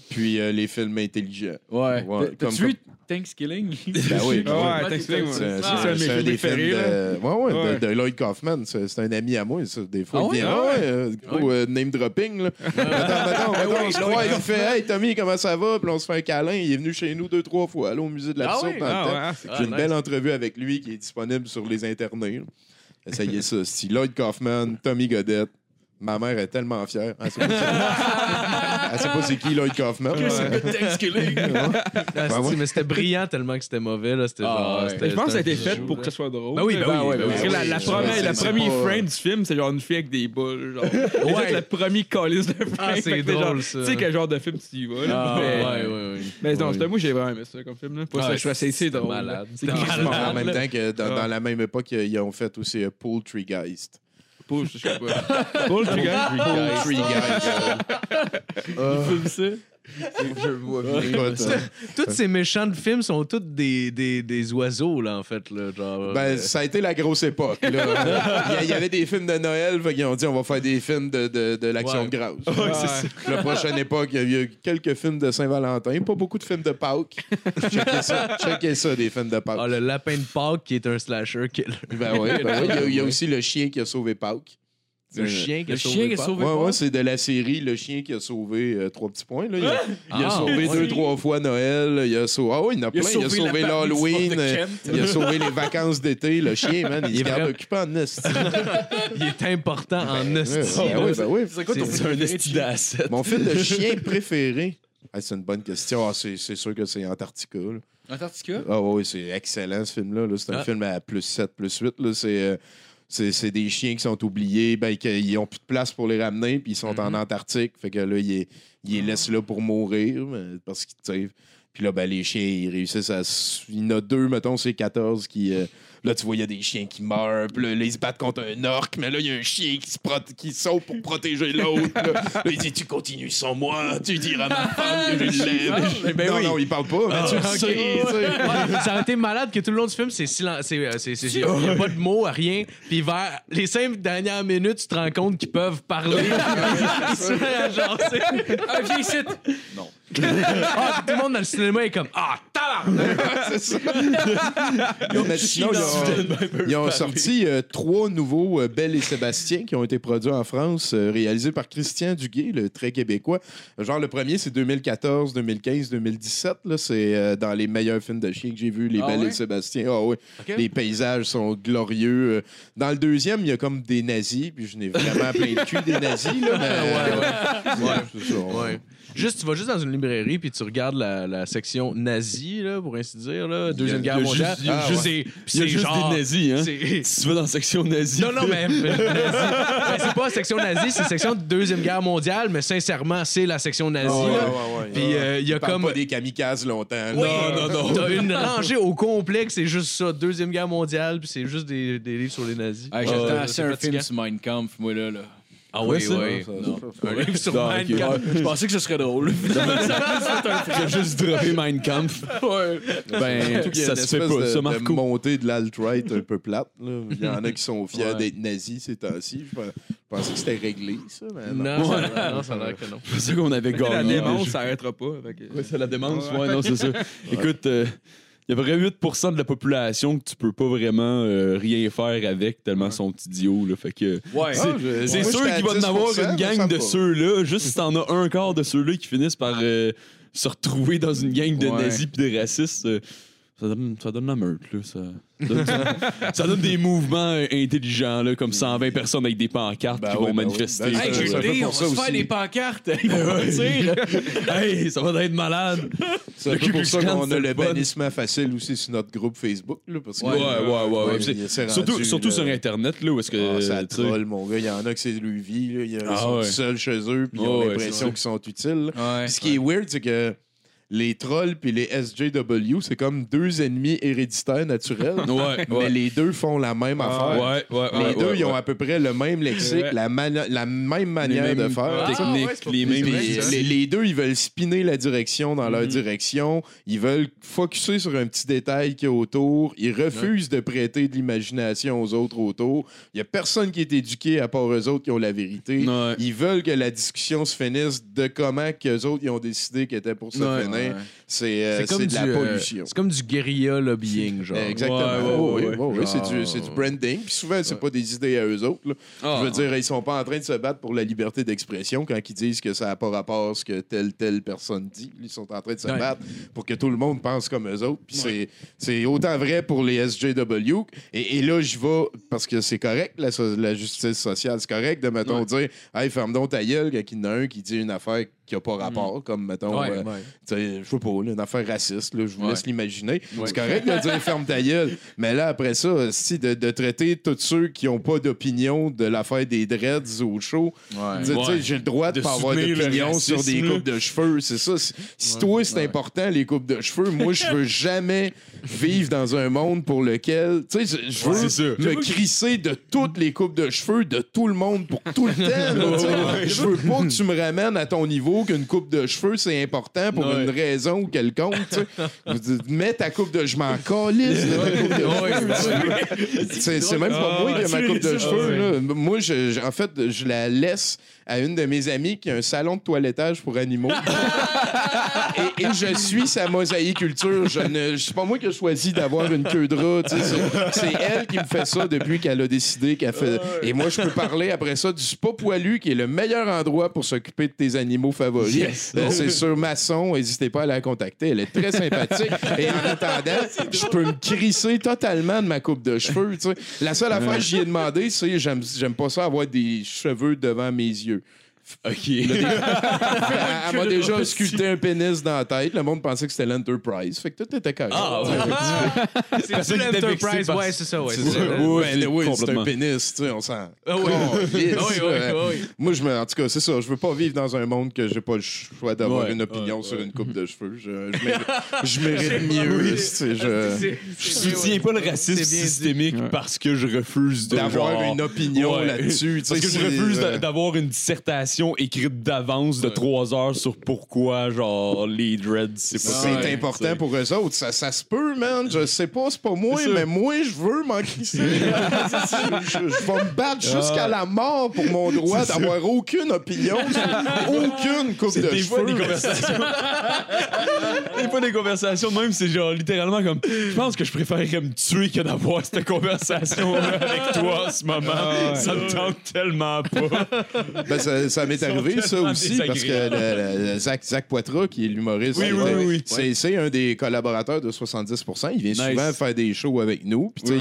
puis euh, les films intelligents. Ouais. Ouais, T'as-tu vu Thanksgiving? Ben oui, ben Ah ouais, oui. Thanksgiving, C'est ouais. c'est- Ah, un de mes des films de, ouais, ouais, de- Ouais. de, Lloyd Kaufman. C'est un ami à moi. Ça, des fois, Ah il ouais? vient. Ah ouais, euh, gros, euh, name dropping. Là. Mettons, mettons, mettons, on se croit, il fait Hey Tommy, comment ça va? Puis on se fait un câlin. Il est venu chez nous deux, trois fois. Allô au musée de l'absurde Ah dans ouais? le Ah temps. ouais, c'est- J'ai une Ah, belle entrevue avec lui qui est disponible sur les internets. Essayez ça. Si Lloyd Kaufman, Tommy Godette, ma mère est tellement fière. Elle sait pas c'est- Elle sait pas c'est qui Lloyd Kaufman. Ah, c'est- ouais. Mais c'était brillant tellement que c'était mauvais. Là. C'était Ah, genre, ouais. c'était- Mais je pense que ça a c'était été un fait bijou, pour là. que ce soit drôle. Ben oui, ben oui, ben Parce oui. que la, première, c'est- le c'est premier pas- frame du film, c'est genre une fille avec des boules. Genre. Ouais. Déjà, le premier calice de frame. Ah, c'est Fait que t'es drôle, genre, ça. Tu sais quel genre de film tu y vas. Là. Ah, mais, Ouais, ouais, ouais. mais non, c'était- moi, j'ai vraiment aimé ça comme film. Là. Pas ça, je assez drôle. là. malade. C'est C'était crissement malade. En même temps que dans, dans la même époque, ils ont fait aussi euh, Poultrygeist. Paul, je sais pas. Paul, tu gagnes? Poultrygeist. ça? Je vois euh, Tous ces méchants de films sont tous des, des, des oiseaux, là, en fait. Là, genre, Ben, euh, ça a été la grosse époque. là. il, y a- il y avait des films de Noël, qu'ils ont dit on va faire des films de, de, de l'action Ouais. de grâce. Ouais. La prochaine époque, il y a eu quelques films de Saint-Valentin, pas beaucoup de films de Pâques. Checkez ça, checkez ça, des films de Pâques. ah, le lapin de Pâques qui est un slasher killer. Ben oui, ben. Il y a- il y, a aussi le chien qui a sauvé Pâques. Le chien qui a Le sauvé chien qui a Pâques. sauvé Ouais, ouais, c'est de la série Le chien qui a sauvé euh, trois petits points. Là. Il, a, il a Ah, sauvé deux, trois fois Noël. Il a sauvé. Ah oui, il y en a Il a plein. Il a sauvé l'Halloween. euh. Il a sauvé les vacances d'été. Le chien, man, il, est vraiment- occupé en esti. Il est important en Ouais, hostie. ben oui, ben oui. C'est quoi ton un esti d'asset. Mon film de chien préféré? Ah, c'est une bonne question. Ah, c'est sûr que c'est Antarctica. là. Antarctica? Ah oui, c'est excellent ce film-là. là. C'est un Ah. film à plus 7, plus 8. là. C'est euh, c'est c'est des chiens qui sont oubliés, ben, qu'ils n'ont plus de place pour les ramener, puis ils sont en Antarctique. Fait que là, ils les- ils les laissent là pour mourir. Parce qu'ils, Puis là, ben, les chiens, ils réussissent à. Il y en a deux, mettons, c'est 14 qui, euh, Là, tu vois, il y a des chiens qui meurent. Puis là, ils se battent contre un orc. Mais là, il y a un chien qui, se prot- qui saute pour protéger l'autre. Là, Là, il dit Tu continues sans moi, tu diras à ma femme que je l'aime. Ben non, oui. non, il parle pas. Mais tu le ok. sais, tu sais. Ouais, ça aurait été malade que tout le long du film, c'est silence. c'est, euh, c'est- c'est- a pas de mots, rien. Puis vers les cinq dernières minutes, tu te rends compte qu'ils peuvent parler. Ils se mettent à jaser. Ah, viens ici! Ah, tout le monde dans le cinéma est comme Ah, tabarnak! C'est ça. Mais sinon, ils ont, ils ont sorti euh, trois nouveaux euh, Belle et Sébastien qui ont été produits en France, euh, réalisés par Christian Duguay, le très québécois. Genre, le premier, c'est 2014, 2015, 2017. Là, c'est euh, dans les meilleurs films de chiens que j'ai vus, Les Ah ouais? et Sébastien. Ah. Les paysages sont glorieux. Euh, Dans le deuxième, il y a comme des nazis, puis je n'ai vraiment plein le cul des nazis. Là, mais... ouais, c'est ça. Ouais. Juste, tu vas juste dans une librairie puis tu regardes la, la section nazie, là, pour ainsi dire, là, Deuxième Guerre mondiale. juste- il y a Ah, juste- c'est- Il y a juste genre- des nazis, hein. Si tu vas dans la section nazie. Non, non, mais. Ben, c'est pas la section nazie, c'est la section de Deuxième Guerre mondiale, mais sincèrement, c'est la section nazie. Ah ouais, là. ouais, ouais. Puis euh, il y a comme. pas des kamikazes longtemps. là. Non, non, non. T'as une rangée au complet que c'est juste ça, Deuxième Guerre mondiale, puis c'est juste des, des livres sur les nazis. Ah, J'attends Ouais, assez c'est un film sur Mein Kampf, moi, là. là. Ah Ouais, oui, oui. Non. ça, Un livre sur Ah, Mein ok. Kampf. Je pensais que ce serait drôle. J'ai juste droppé Mein Kampf. ouais. Ben, Surtout qu'il y a ça une se fait espèce pas, de, ça, de Marco. montée de l'alt-right un peu plate. là. Il y en a qui sont fiers Ouais. d'être nazis ces temps-ci. Je pe- je pensais que c'était réglé, ça. Mais non. Non, ça, non, ça a l'air que non. C'est ça qu'on avait La gagné. démence, déjà. ça arrêtera pas. fait que- Ouais, c'est la démence. Ouais, non, c'est ça. Écoute, euh, il y a vrai 8% de la population que tu peux pas vraiment euh, rien faire avec tellement son petit idiot. Là, fait que Ouais. C'est- Ah, je- c'est moi, sûr qu'il va y en avoir 10%, une gang de ceux-là. Juste si t'en as un quart de ceux-là qui finissent par euh, se retrouver dans une gang de Ouais. nazis puis de racistes, euh, ça, donne, ça donne la meute. Là, ça, donne, ça, ça donne des mouvements intelligents, là, comme 120 personnes avec des pancartes Ben qui oui, vont ben manifester. oui. Ben, Hey, j'ai idée, on va se faire des pancartes. Ils vont partir. hey, ça va être malade. C'est pour ça qu'on a le bannissement facile aussi sur notre groupe Facebook. Là, parce que, Ouais, ouais, ouais. ouais. Surtout rendu, surtout là, sur Internet, là, où est-ce que. Ah, ça troll, mon gars. Il y en a que c'est lui vie. là. Il y a- Ils Ah, sont ouais. seuls chez eux, puis ils ont l'impression qu'ils sont utiles. Ce qui est weird, c'est que les trolls puis les SJW, c'est comme deux ennemis héréditaires naturels. Ouais, Mais ouais. les deux font la même affaire. Ouais, ouais, Les ouais, deux, ouais, ils ont à peu près le même lexique, Ouais. la, mani- la même manière de faire. Ah, c'est pas les mêmes. les, les deux, ils veulent spinner la direction dans leur Mhm. direction. Ils veulent focuser sur un petit détail qui est autour. Ils refusent de prêter de l'imagination aux autres autour. Il n'y a personne qui est éduqué à part eux autres qui ont la vérité. Ouais. Ils veulent que la discussion se finisse de comment qu'eux autres ils ont décidé qu'elle était pour se Ouais. finir. Ouais. C'est euh, C'est comme c'est de la du, euh, pollution. C'est comme du guérilla lobbying, genre. Exactement. Oui, c'est du, c'est du branding. Puis souvent, c'est Ouais. pas des idées à eux autres. là. Ah. Je veux dire, ils sont pas en train de se battre pour la liberté d'expression quand ils disent que ça n'a pas rapport à ce que telle, telle personne dit. Ils sont en train de se Ouais. battre pour que tout le monde pense comme eux autres. Puis c'est- c'est autant vrai pour les SJW. Et, et là, je vais, parce que c'est correct, la, so- la justice sociale, c'est correct de, mettons, dire, hey, ferme donc ta gueule quand il y en a un qui dit une affaire qui n'a pas rapport, comme, mettons, Ouais, euh, ouais. tu sais, je sais pas, là, une affaire raciste, là, je vous Ouais. laisse l'imaginer. C'est correct de dire ferme ta gueule, mais là, après ça, si de, de traiter tous ceux qui n'ont pas d'opinion de l'affaire des dreads au show, Ouais. j'ai le droit de, De pas avoir d'opinion sur des coupes de cheveux, c'est ça. Si, toi, c'est important, les coupes de cheveux, moi, je veux jamais vivre dans un monde pour lequel, tu sais, je- veux me crisser de toutes les coupes de cheveux de tout le monde pour tout le temps. Je veux pas que tu me ramènes à ton niveau qu'une coupe de cheveux, c'est important pour Ouais. une raison quelconque. tu sais. Veux dire, Mets ta coupe de... Je m'en calisse de ta coupe de cheveux. tu sais. C'est c'est même pas moi qui ai ma coupe de cheveux. là. Moi, je, je- en fait, je la laisse à une de mes amies qui a un salon de toilettage pour animaux. et, et je suis sa mosaïculture. Je ne, c'est pas moi qui ai choisi d'avoir une queue de rat. C'est, elle qui me fait ça depuis qu'elle a décidé qu'elle fait. Et moi, je peux parler après ça du spa poilu, qui est le meilleur endroit pour s'occuper de tes animaux favoris. Euh, c'est sur Masson. N'hésitez pas à la contacter. Elle est très sympathique. Et en attendant, je peux me crisser totalement de ma coupe de cheveux. tu sais. La seule affaire que j'y ai demandé, c'est j'aime, j'aime pas ça avoir des cheveux devant mes yeux. OK. Elle m'a déjà sculpté un pénis dans la tête. Le monde pensait que c'était l'Enterprise. Fait que tout était correct. Ah, ouais. C'est l'Enterprise, ouais, c'est ça, ouais. C'est ça. ça. Oui, c'est oui, c'est un pénis, tu sais, on sent. Ah oui. Oui, oui, ouais. oui, oui. Moi, je me, en tout cas, c'est ça. Je veux pas vivre dans un monde que j'ai pas le choix d'avoir Ouais, une opinion ouais, sur une coupe de cheveux. Je, je mérite, je mérite mieux. je- soutiens pas le racisme systémique parce que je refuse de D'avoir une opinion là-dessus. Parce que je refuse euh, d'avoir une dissertation écrite d'avance de trois heures sur pourquoi, genre, les dreads, c'est pas C'est correct, important pour eux autres. Ça, ça se peut, man. Je sais pas, c'est pas moi, mais moi, je veux m'en crisser. je, je vais me battre jusqu'à la mort pour mon droit d'avoir aucune opinion aucune coupe C'est de des fois des conversations. des fois des conversations même, c'est genre littéralement comme je pense que je préférerais me tuer que d'avoir cette conversation avec toi en ce moment. ça me tente tellement pas. Ben, ça, ça m'est arrivé, ça aussi, parce que le- le Zach, Zach Poitras, qui est l'humoriste, Oui, oui, oui, oui. c'est c'est un des collaborateurs de 70% Il vient Nice. souvent faire des shows avec nous. Puis,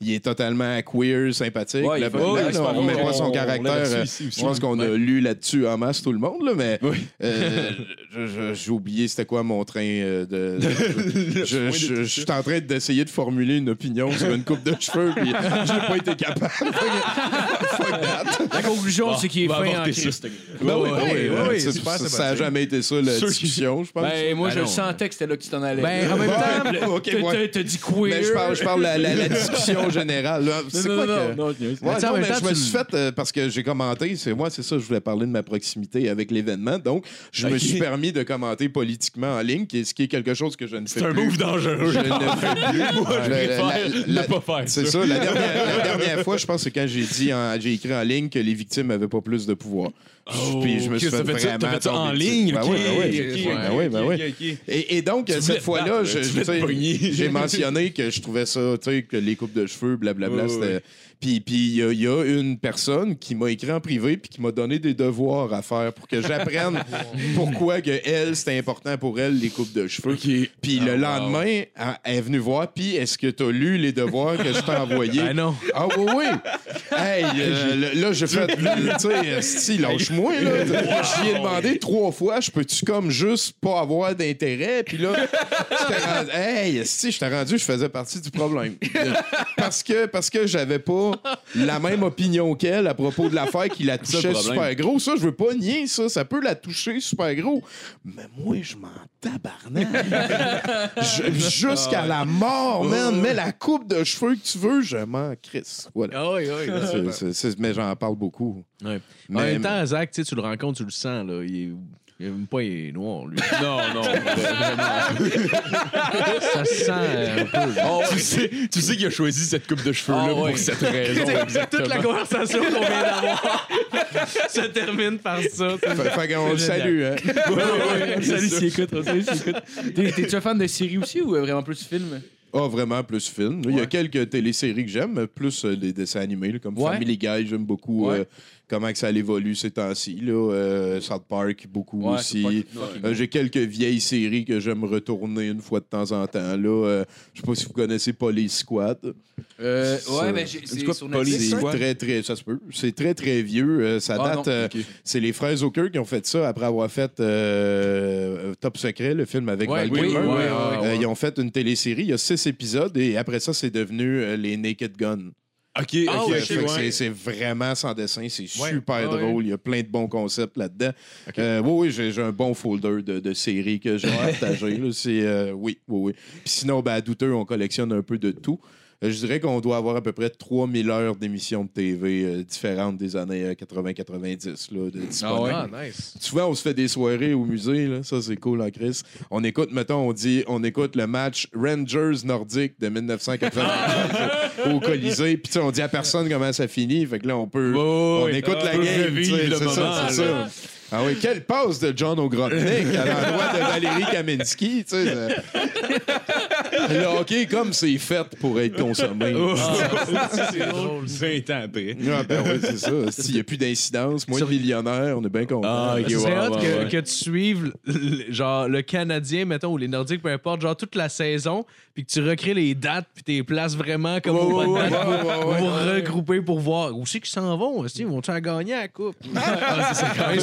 il, est totalement queer, sympathique. Ouais, Là, on fait- remet pas on- son caractère. euh, aussi. je pense qu'on a lu là-dessus en masse, tout le monde. Là, mais Oui. euh, je- je- j'ai oublié c'était quoi mon train euh, de. je suis en train d'essayer de formuler une opinion sur une coupe de cheveux, puis j'ai pas été capable. La conclusion, c'est qu'il est fin en. Christ. Ben oui, ouais, oui, ouais, oui, ouais, c'est- super ça, sympathique. ça a jamais été ça la que- discussion, je pense. Ben, moi, Ben je non. sentais que c'était là que tu t'en allais. Ben, en même temps, ok, t'as- ouais. t'as- T'as dit queer. Mais je parle, je parle de la, la- la discussion générale. là. C'est Non, quoi non, que... non, non, non, Ouais, Mais tu sais, en non, même mais temps, je me tu suis le- fait euh, parce que j'ai commenté, c'est moi, c'est ça, je voulais parler de ma proximité avec l'événement. Donc, je me Ok. suis permis de commenter politiquement en ligne, qui est, ce qui est quelque chose que je ne fais C'est un plus. move dangereux. Je ne fais plus. Moi, je La- préfère la- ne la- pas faire C'est ça. ça. La dernière, la dernière fois, je pense, c'est quand j'ai dit, en- j'ai écrit en ligne que les victimes n'avaient pas plus de pouvoir. Oh, Puis je me suis fait ça- vraiment t'as fait ça en ligne, Ben oui, ben oui. Ben oui, ben oui. Et, donc, cette te fois-là, j'ai mentionné que je trouvais ça, tu sais, que les coupes de cheveux, blablabla, c'était... Puis il y, a- il y a une personne qui m'a écrit en privé puis qui m'a donné des devoirs à faire pour que j'apprenne pourquoi que elle, c'était important pour elle, les coupes de cheveux. Puis le lendemain, elle elle est venue voir, puis est-ce que tu as lu les devoirs que je t'ai envoyés? Ben non. Ah oui, oui. Hey, euh, là, j'ai fait, tu sais, si, lâche-moi, là. J'y ai demandé trois fois, je peux-tu comme juste pas avoir d'intérêt? Puis là, j'étais rendu, hey, si, je t'ai rendu, je faisais partie du problème. Parce que, parce que j'avais pas la même opinion qu'elle à propos de l'affaire qui la touchait super gros. Ça, je veux pas nier ça. Ça peut la toucher super gros. Mais moi, je m'en tabarnak. Jusqu'à la mort, man. Mais la coupe de cheveux que tu veux, je m'en crisse. Voilà. Ah oui, oui. Mais j'en parle beaucoup. Ouais. Mais- en même temps, Zach, tu le rencontres, tu le sens, là. Il est. Il aime pas, il est noir, lui. Non, non. Ça se sent euh, un peu. là. tu, sais, tu sais qu'il a choisi cette coupe de cheveux-là Ah, ouais. pour cette raison. Toute la conversation qu'on vient d'avoir se termine par ça. Fait, fait qu'on le salue, hein. Salut, s'il écoute. Salut, s'il écoute. T'es- T'es-tu un fan de séries aussi ou euh, vraiment plus film? Ah, vraiment, plus film. Il y a quelques téléséries que j'aime, plus euh, les dessins animés, comme Ouais. Family Guy, j'aime beaucoup Ouais. euh, comment que ça évolue ces temps-ci. là. Euh, South Park, beaucoup Ouais, aussi. Park, Euh, J'ai quelques vieilles séries que j'aime retourner une fois de temps en temps. Là. Euh, je sais pas si vous connaissez Police Squad. Euh, ouais, ben, j'ai- C'est sur Police Squad? très, très, ça se peut. C'est très, très vieux. Euh, ça Ah, date. euh. C'est les frères Zucker qui ont fait ça après avoir fait euh, Top Secret, le film avec Ouais, Val oui, Kilmer. oui, ouais, ouais, Euh, ouais. Ils ont fait une télésérie. Il y a six épisodes et après ça, c'est devenu euh, les Naked Gun. OK, Ah OK, ouais, Fait que c'est- C'est vraiment sans dessin. C'est Ouais. super Ah ouais. drôle. Il y a plein de bons concepts là-dedans. Euh, oui, oui, j'ai j'ai un bon folder de, de séries que j'ai partagé. là. C'est, euh, oui, oui, oui. Puis sinon, ben, à douteux, on collectionne un peu de tout. Euh, je dirais qu'on doit avoir à peu près 3000 heures d'émissions de TV euh, différentes des années euh, 80-90. là, de disponibles. Ah, nice. Souvent, on se fait des soirées au musée, là. ça c'est cool en Chris. On écoute, mettons, on dit, on écoute le match Rangers nordique de 1995 au Colisée, puis tu sais, on dit à personne comment ça finit, fait que là on peut, Ouais, on ouais, écoute on la game, c'est ça, c'est ça. Ah oui, quelle passe de John O'Grotnick à l'endroit de Valérie Kaminsky, tu sais. Le hockey, comme c'est fait pour être consommé. C'est drôle. 20 ans après. Ah, ben oui, c'est ça. S'il n'y a plus d'incidence, moins de millionnaires, on est bien content. Ah, ok, Ce serait ouais, hot ouais, que, ouais. que tu suives le- genre le Canadien, mettons, ou les Nordiques, peu importe, genre toute la saison, puis que tu recrées les dates, puis tes places vraiment comme aux bonnes dates pour vous regrouper pour voir où c'est qu'ils s'en vont. Est-ce qu'ils vont-tu en gagner à la coupe? Même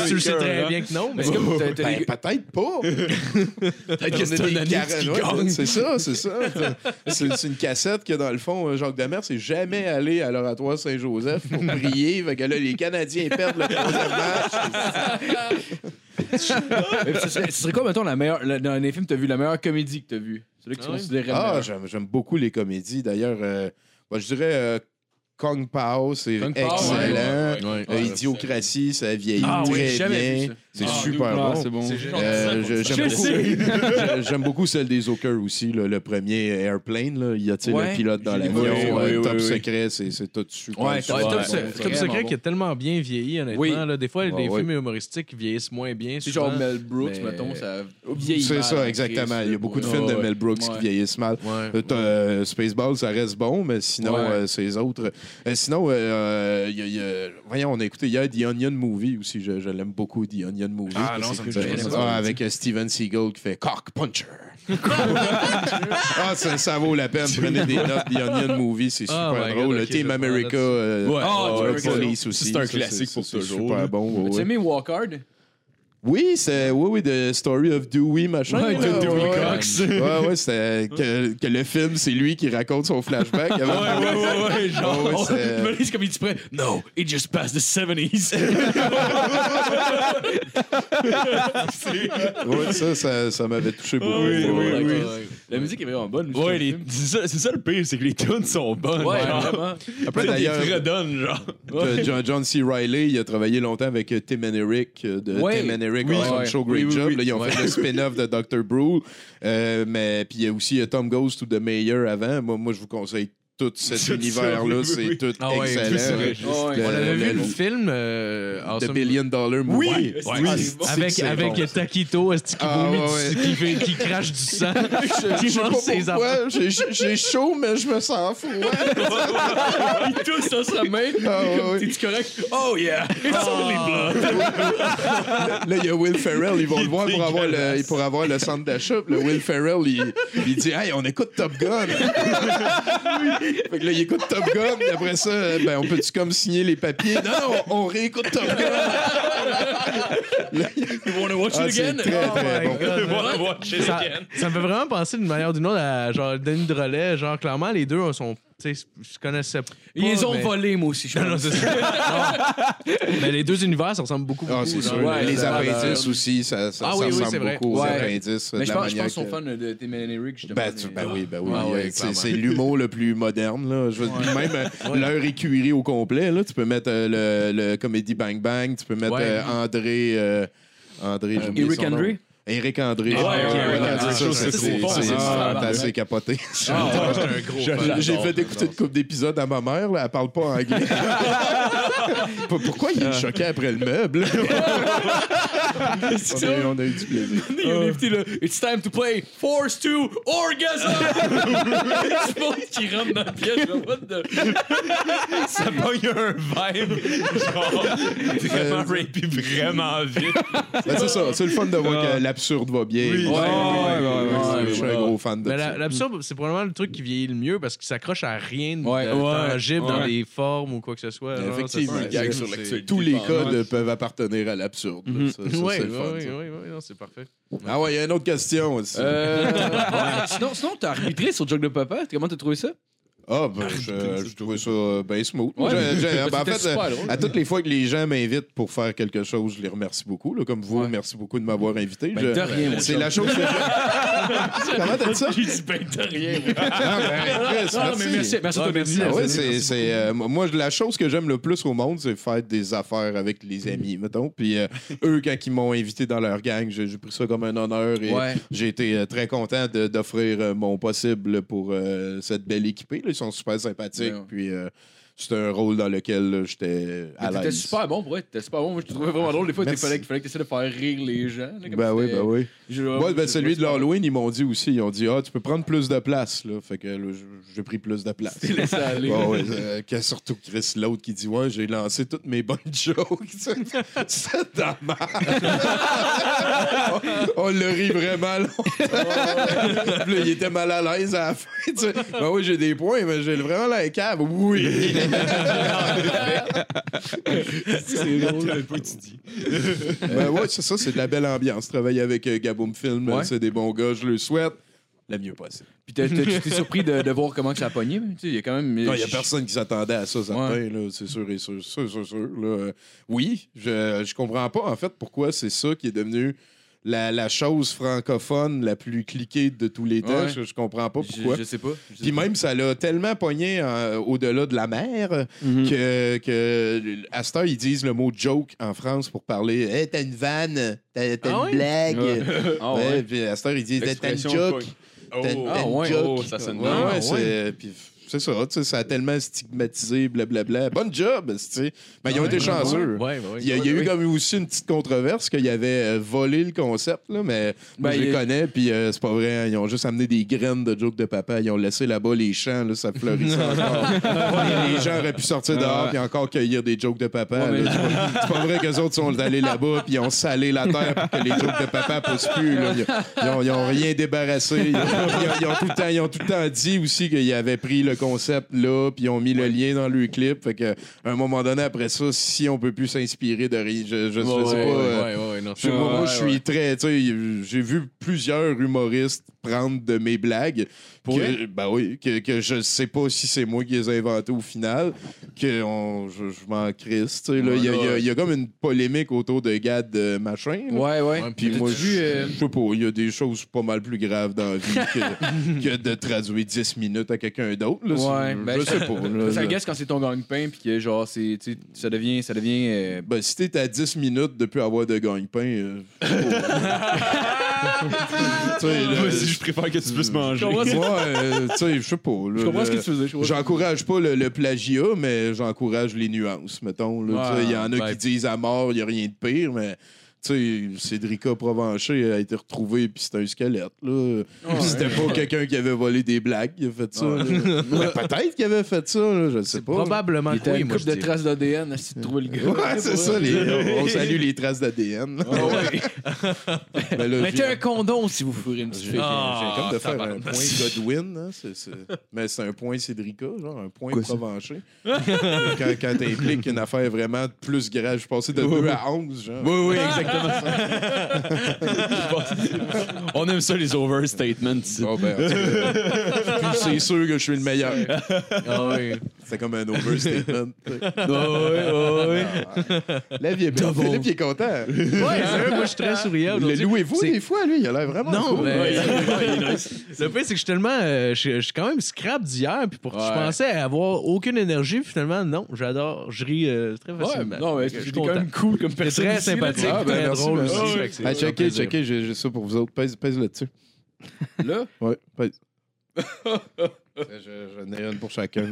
tu le sais très bien que non, mais Ben, peut-être pas. Peut-être que c'est On a un des année carrés- qui ouais, gagne. C'est ça, c'est ça. C'est c'est une cassette que, dans le fond, Jacques Demers c'est jamais allé à l'oratoire Saint-Joseph pour prier. Fait que là, les Canadiens perdent le troisième match. Ce serait, ce serait quoi, mettons, la meilleure, la- dans les films, t'as vu la meilleure comédie que t'as vue? Celui que tu Ah oui? considérais Ah, j'aime beaucoup les comédies. D'ailleurs, euh, bah, je dirais euh, Kong Pao, c'est excellent. ouais, ouais, ouais. Euh, Idiocratie, ça vieillit Ah oui, très vu bien. C'est Ah, super Ah, bon. c'est bon. Euh, J'aime beaucoup, celle des Oker aussi, là, le premier Airplane. Là. Il y a Ouais. le pilote dans l'avion, oui, oui, top oui, secret, c'est tout super. Ouais, super Top Top, Secret qui a tellement bien vieilli, honnêtement. Oui. là. des fois, Ouais, les ouais. films humoristiques vieillissent moins bien. C'est genre Mel Brooks, Mais- mettons, ça vieillit C'est ça, exactement. Il y a beaucoup de films de Ouais. Mel Brooks qui vieillissent mal. Euh, Spaceball, ça reste bon, mais sinon, euh, c'est les autres. Sinon, voyons, on a écouté hier The Onion Movie aussi. Je l'aime beaucoup, The Onion Movie. Ah, non, ça me Euh, rien, ça. ah, avec euh, Steven Seagal qui fait Cock Puncher. ah, ça, ça vaut la peine. Prenez des notes. The Onion Movie, c'est super Oh drôle. ok, le je Team vais America, euh, Ouais. Ah, euh, Team America, Police aussi. c'est un Ça, classique pour c'est toujours, Super bon. ouais, As-tu aimé Walk Hard? Oui, c'est oui, oui, The Story of Dewey, machin. Ouais, là, de Dewey ouais. Cox. Ouais, ouais, c'est que, que le film, c'est lui qui raconte son flashback. avant- Ouais, ouais, ouais, ouais, genre. Ouais, ouais, c'est- Je me dis comme il dit près. No, it just passed the 70s. Ouais, ça, ça, ça m'avait touché beaucoup. Oui, oui, oui. La musique est vraiment bonne. Ouais, les- c'est ça, c'est ça le pire, c'est que les tunes sont bonnes. Ouais, genre. vraiment. Après, D'ailleurs, ils te redonnent, genre. John, John C. Riley, il a travaillé longtemps avec Tim and Eric euh, de Ouais. Tim and Eric Oui, Awesome ouais. Show, Great Oui, oui, Job. Là, ils ont fait le spin-off de Dr. Brule. Euh, mais puis il y a aussi euh, Tom Goes to the Mayor avant. Moi, moi je vous conseille tout cet univers-là. oui, c'est oui, oui. tout Ah ouais, excellent. tout ouais. le- On avait vu le- le film euh, The Billion Dollar Movie. Oui, Ouais. oui, Ah, avec, avec bon, ça. Taquito, est-ce qu'il Ah, vomit ouais, du- qui, qui crache du sang, Je qui je mange ses enfants. j'ai- chaud, mais je me sens froid. Il tousse dans sa main. Ah. T'es-tu correct? Oh yeah! It's only blood. Là, il y a Will Ferrell, ils vont le voir pour avoir le, pour avoir le centre d'achat. Will Ferrell, il, il dit Hey, on écoute Top Gun. fait que là, il écoute Top Gun, puis après ça, euh, ben, on peut-tu comme signer les papiers? Non, non, on réécoute Top Gun. You wanna watch Ah, it c'est again? très, Oh très bon. God. Wanna watch it ça, again? ça me fait vraiment penser d'une manière ou d'une autre à genre Denis Drolet. Genre, clairement, les deux sont. Tu sais, je connaissais pas. Ils les ont mais- volés, moi aussi. je Non, non. Mais les deux univers, ça ressemble beaucoup. Ah, beaucoup, c'est genre. sûr. Ouais, les appendices aussi, ça, ça, Ah ça oui, oui, ressemble vrai. beaucoup aux Ouais. appendices. Mais de je la pense, je manière pense qu'ils sont que- fans de Tim and Eric, justement. Ben, tu- ben oui, ben oui. Ah ouais, Euh, c'est- l'humour le plus moderne. Là. Je veux dire, Même euh, l'heure écurie au complet. Là, tu peux mettre euh, le, le Comédie Bang Bang, tu peux mettre Ouais. euh, André. euh, André, Eric. André? Eric André. Ah, ouais, Ouais, ouais, ouais, ouais, c'est ah, assez capoté. Ah, fan. J'ai fait écouter une couple d'épisodes à ma mère, là, elle parle pas anglais. Pourquoi il est choqué après le meuble? on, a, on a eu du plaisir. Il a le It's time to play Force 2 Orgasm! Je pense qu'il rentre dans la pièce. genre, what the- Ça pogne un vibe, genre, vraiment rapey, vraiment vite. Ben, c'est ça, c'est le fun de voir que l'absurde va bien. Oui. Ouais, Ouais, ouais, ouais, ouais, Je suis un gros fan de Mais ça. la- l'absurde, c'est probablement le truc qui vieillit le mieux parce qu'il s'accroche à rien de Ouais. de Ouais. tangible dans des formes ou quoi que ce soit. Effectivement, ça, il y a c'est- sur. Tous les codes peuvent appartenir à l'absurde. là. Ça, ça, Ouais, c'est ouais, le fun. ouais, ça. ouais, ouais, non, c'est parfait. Ah ouais, il y a une autre question aussi. Euh, ouais. Sinon, sinon t'as arbitré sur Joke de Papa. Comment t'as trouvé ça? Ah, ben, je, je trouvais ça bien smooth. Ouais, Je- je- ben, en fait, super euh, à toutes les fois que les gens m'invitent pour faire quelque chose, je les remercie beaucoup. là. comme vous, Ouais. merci beaucoup de m'avoir invité. Ben, Je- de rien, C'est la chose que je- Comment t'as dit ça? J'ai dit ben t'as rien. Ah, ben, Chris, Ah, mais merci, merci à toi, merci. Ah ouais, merci. c'est, c'est, euh, moi, la chose que j'aime le plus au monde, c'est faire des affaires avec les amis, mettons. Puis euh, eux, quand ils m'ont invité dans leur gang, j'ai, pris ça comme un honneur et Ouais. j'ai été euh, très content de- d'offrir euh, mon possible pour euh, cette belle équipée. là. Ils sont super sympathiques. Ouais, ouais. Puis euh, c'était un rôle dans lequel j'étais à T'étais l'aise. super bon, pour. T'étais super bon. Moi, je te trouvais vraiment drôle. Des fois, il fallait, fallait que tu essaies de faire rire les gens. là, comme Ben oui, ben oui. Je- Ouais, ben celui de l'Halloween, ils m'ont dit aussi. Ils ont dit, ah, tu peux prendre plus de place. Là. Fait que j'ai pris plus de place. T'es laissé aller. Ouais, ouais, euh, que surtout Chris, l'autre qui dit Ouais, j'ai lancé toutes mes bonnes jokes. C'est dommage. on, on le rit vraiment longtemps. Puis il était mal à l'aise à la fin. tu sais. Ben oui, j'ai des points, mais j'ai vraiment la cave. Oui. C'est drôle. pas tu dis. ben ouais, c'est ça, c'est de la belle ambiance. Travailler avec euh, Gaboum Film, Ouais. c'est des bons gars, je le souhaite. Le mieux possible. Puis t'as- t'as- tu t'es surpris de, de voir comment que ça a pogné. mais, tu sais, Il y a quand même. Non, il n'y a personne qui s'attendait à ça, certain, là, c'est sûr et sûr, sûr, sûr, sûr, là. Euh, Oui, je, je comprends pas, en fait, pourquoi c'est ça qui est devenu la, la chose francophone la plus cliquée de tous les temps. Ouais. Je, je comprends pas pourquoi. je sais pas. je sais Puis pas. même, ça l'a tellement pogné euh, au-delà de la mer Mhm. que, que à cette heure, ils disent le mot joke en France pour parler Hey, t'as une vanne, t'as Ah une blague. Ah Ouais. Puis à cette heure, ils disent T'as une joke. T'as Oh. t'as Ah, une joke. Oh, ça sonne ouais, bien. C'est- ça, tu sais, ça a tellement stigmatisé, blablabla. Bonne job, tu sais. Mais ils ont été chanceux. Ouais, ouais, ouais. Il y a, il y a eu comme aussi une petite controverse qu'il avait euh, volé le concept, là, mais moi, Ben, je les il- connais, puis euh, c'est pas vrai. Ils ont juste amené des graines de joke de papa. Ils ont laissé là-bas les champs, là, ça fleurissait encore. les gens auraient pu sortir dehors puis encore cueillir des jokes de papa. Ouais. C'est pas- vrai qu'eux autres sont allés là-bas puis ils ont salé la terre pour que les jokes de papa poussent plus. là. Ils, ils ont, ils ont rien débarrassé. Ils ont, ils ont- ils ont tout le temps, ils ont tout le temps dit aussi qu'ils avaient pris le concept là puis ils ont mis le lien dans le clip. Fait que, à un moment donné, après ça, si on peut plus s'inspirer de rien, je, je, je sais Ouais, pas. ouais, ouais, ouais, non, je- moi, moi, Ouais, je suis très. tu sais, J'ai vu plusieurs humoristes prendre de mes blagues. Pour que, ben oui, que, que je sais pas si c'est moi qui les ai inventées au final. Que on, je, je m'en crisse. tu sais, là. Il y, a- il y y a comme une polémique autour de Gad euh, machin. là. Ouais, ouais. Puis moi, vu, je euh, sais pas, il y a des choses pas mal plus graves dans la vie que, que de traduire 10 minutes à quelqu'un d'autre. là. Ouais, je ben, je sais pas. là. Ça guesse quand c'est ton gagne-pain, puis que genre, c'est, ça devient. Ça devient euh, Ben, si t'es à 10 minutes depuis avoir de gagne-pain, je Moi aussi, préfère que tu puisses manger. Ouais, euh, tu sais, je sais pas. là, Je comprends ce que le- tu faisais. je comprends. J'encourage pas le, le plagiat, mais j'encourage les nuances, mettons. là. Ouais, Tu sais, Il y en a ouais. qui disent à mort, il n'y a rien de pire, mais tu sais, Cédrica Provencher a été retrouvé, puis c'était un squelette. Là. C'était pas quelqu'un qui avait volé des blagues qui a fait ça. Peut-être qu'il avait fait ça, là, je sais pas. Probablement Il que était oui, une coupe de traces d'ADN, si tu trouves le gars. Ouais, c'est ça. les- on salue les traces d'ADN. Ah ouais. Là, Mettez un condom si vous ferez une petite J'ai fille. Ah, j'ai comme de faire un point Godwin, hein, mais c'est un point Cédrica, genre un point Provencher. quand quand t'impliques une affaire vraiment plus grave, je suis passé de 2 à 11, genre. Oui, oui, exactement On aime ça, les overstatements. ici. Ben, c'est sûr que je suis le meilleur. Ah oui. C'est comme un overstatement. ouais, ouais. La vie est belle. Philippe, il est content. Ouais, sérieux, moi, je suis très souriant. Le aujourd'hui. louez-vous C'est- des fois, lui, il a l'air vraiment Non, cool. mais. Ouais. Le pire, c'est que je suis tellement. euh, je je suis quand même scrap d'hier, puis pour, je Ouais. pensais avoir aucune énergie, puis finalement, non, j'adore. Je ris euh, très Ouais, facilement. non, mais je c'est suis quand content. même cool comme C'est personne. très ici, là. sympathique, Ah, ben, très merci, drôle merci. aussi. fait que c'est Ah, un checkez, plaisir. checkez, j'ai j'ai ça pour vous autres. Pèse, pèse là-dessus. Là, Ouais, pèse. Je, j'en ai une pour chacun.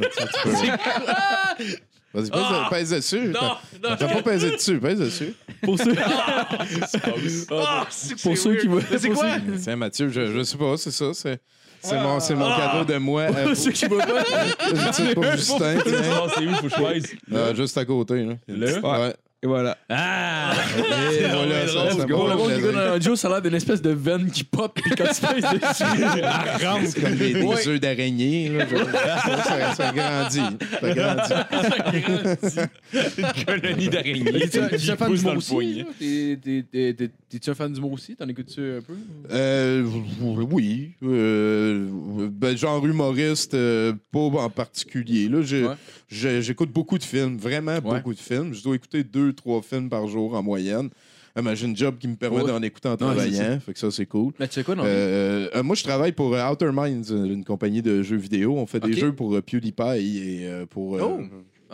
Vas-y, pèse, pèse dessus. Non, non, T'as pas pesé dessus, pèse dessus. pour ceux, Ah, c'est que pour ceux qui. Mais c'est pour quoi? Tiens, Mathieu, je, je sais pas, c'est ça. C'est, c'est, mon, c'est mon cadeau de moi. à Pour ceux qui voient pas. Petite pour Justin. Ah, c'est où, faut que je? Euh, juste à côté. Là. Là? Ouais. Et voilà. Ah! Et voilà, ça, ça Pour le monde qui l'audio, ça a l'air d'une espèce de veine qui pop, puis quand tu pèses dessus. C'est comme des, des Ouais. œufs d'araignée. là. Ça, ça, ça grandit. Ça grandit. Colonie d'araignées. T'es-tu un- t'es-tu un fan dans le aussi? là? T'es- t'es- t'es- t'es- T'es-tu un fan d'humour aussi? T'en écoutes-tu un peu? Euh, oui. Euh, ben, genre humoriste, euh, pas en particulier. Là, j'ai- Ouais. J'écoute beaucoup de films, vraiment beaucoup de films. Je dois écouter deux, trois films par jour en moyenne. Euh, ben, j'ai une job qui me permet Ouais. d'en écouter en travaillant, fait que ça, c'est cool. Mais tu sais quoi, non? Euh, euh, moi, je travaille pour euh, Outer Minds, une compagnie de jeux vidéo. On fait des jeux pour euh, PewDiePie et euh, pour. euh, Oh.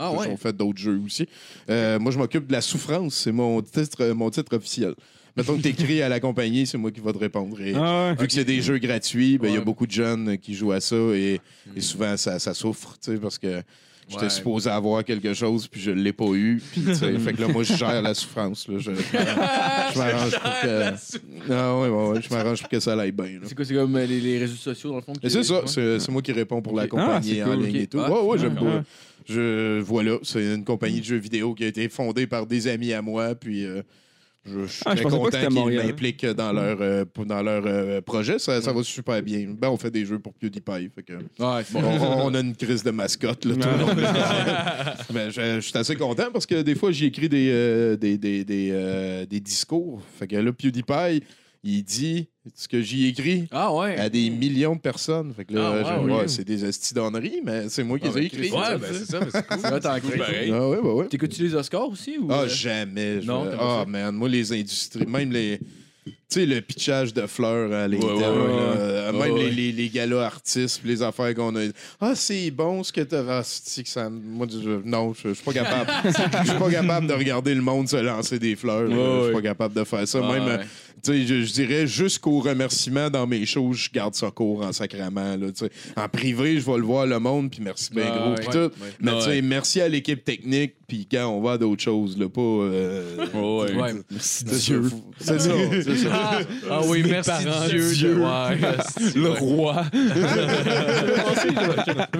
Ah ouais. On fait d'autres jeux aussi. Euh, moi, je m'occupe de la souffrance. C'est mon titre, mon titre officiel. Mettons que t'écris à la compagnie, c'est moi qui va te répondre. Et Ah ouais. vu que c'est des jeux gratuits, ben, il y a Ouais. beaucoup de jeunes qui jouent à ça et, et souvent ça, ça souffre, tu sais, parce que J'étais Ouais. supposé avoir quelque chose, puis je l'ai pas eu. Puis, fait que là, moi, je gère la souffrance. Là. Je, je m'arrange pour que. Ah, ouais, je m'arrange pour que ça aille bien. C'est quoi, c'est comme euh, les, les réseaux sociaux, dans le fond? C'est ça, c'est moi qui réponds pour la compagnie Ah, en ligne et tout. Ah, ouais, ouais, j'aime ouais. Je, voilà, c'est une compagnie de jeux vidéo qui a été fondée par des amis à moi, puis euh, je, je suis Ah, très content qu'ils Montréal. m'impliquent dans leur, euh, dans leur euh, projet. Ça, ça va super bien. Ben, on fait des jeux pour PewDiePie. Fait que, Ouais, on, on- on a une crise de mascotte. Là, tout le monde. Ben, je, je suis assez content parce que des fois, j'y écris des, euh, des, des, des, euh, des discours. Fait que là, PewDiePie, il dit ce que j'y écris Ah ouais. à des millions de personnes. Fait que là, Ah, ouais, ouais, c'est des estidanneries, mais c'est moi qui Ah, les ai ben, écrits. Ouais, ben c'est ça, mais c'est cool. Ça va t'en créer. pareil. Ah ouais, bah ouais. T'écoutes-tu les Oscars aussi? Ou... Ah, euh, jamais. Non, Ah, ça? man, moi, les industries, même les. Tu sais, le pitchage de fleurs à l'Intel, Ouais, ouais, là, ouais. euh, même Ouais, les, ouais. les, les galas artistes, les affaires qu'on a. Ah, c'est bon ce que. Ah, que ça. Moi, je- non, je suis pas capable. Je suis pas capable de regarder le monde se lancer des fleurs. Je suis ouais. pas capable de faire ça. Ah, même, ouais. euh, tu sais, je, je dirais jusqu'au remerciement dans mes shows, je garde ça court en sacrament. Là, tu sais. en privé, je vais le voir le monde, puis merci bien Ah, gros, Ouais, tout. ouais. Mais tu sais, Ouais. merci à l'équipe technique, puis quand on va à d'autres choses, là, pas. euh, Ouais, Ouais. Merci c'est Dieu. C'est ça. Ah, ah oui, merci parents, Dieu. Dieu. de- Ouais, Le roi. Je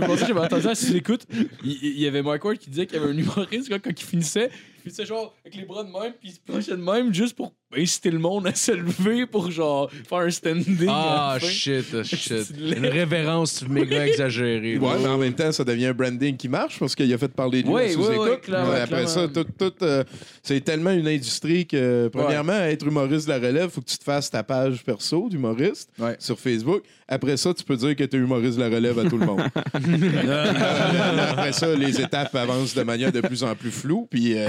pensais que j'avais entendu ça si j'écoute. Il, il y avait Mike Ward qui disait qu'il y avait un humoriste quand il finissait. Il finissait genre avec les bras de même, puis il se penchait de même juste pour inciter le monde à se lever pour genre faire un standing. à Ah, la fin. shit, shit. C'est. Une révérence méga exagérée. Ouais, mais en même temps, ça devient un branding qui marche parce qu'il a fait parler de lui. Ouais, à ouais, ouais, clairement, Après ça, tout, tout, euh, c'est tellement une industrie que, premièrement, être humoriste de la relève, faut que tu te fasses ta page perso d'humoriste Ouais. sur Facebook. Après ça, tu peux dire que tu es humoriste de la relève à tout le monde. Là, après ça, les étapes avancent de manière de plus en plus floue. Puis, euh,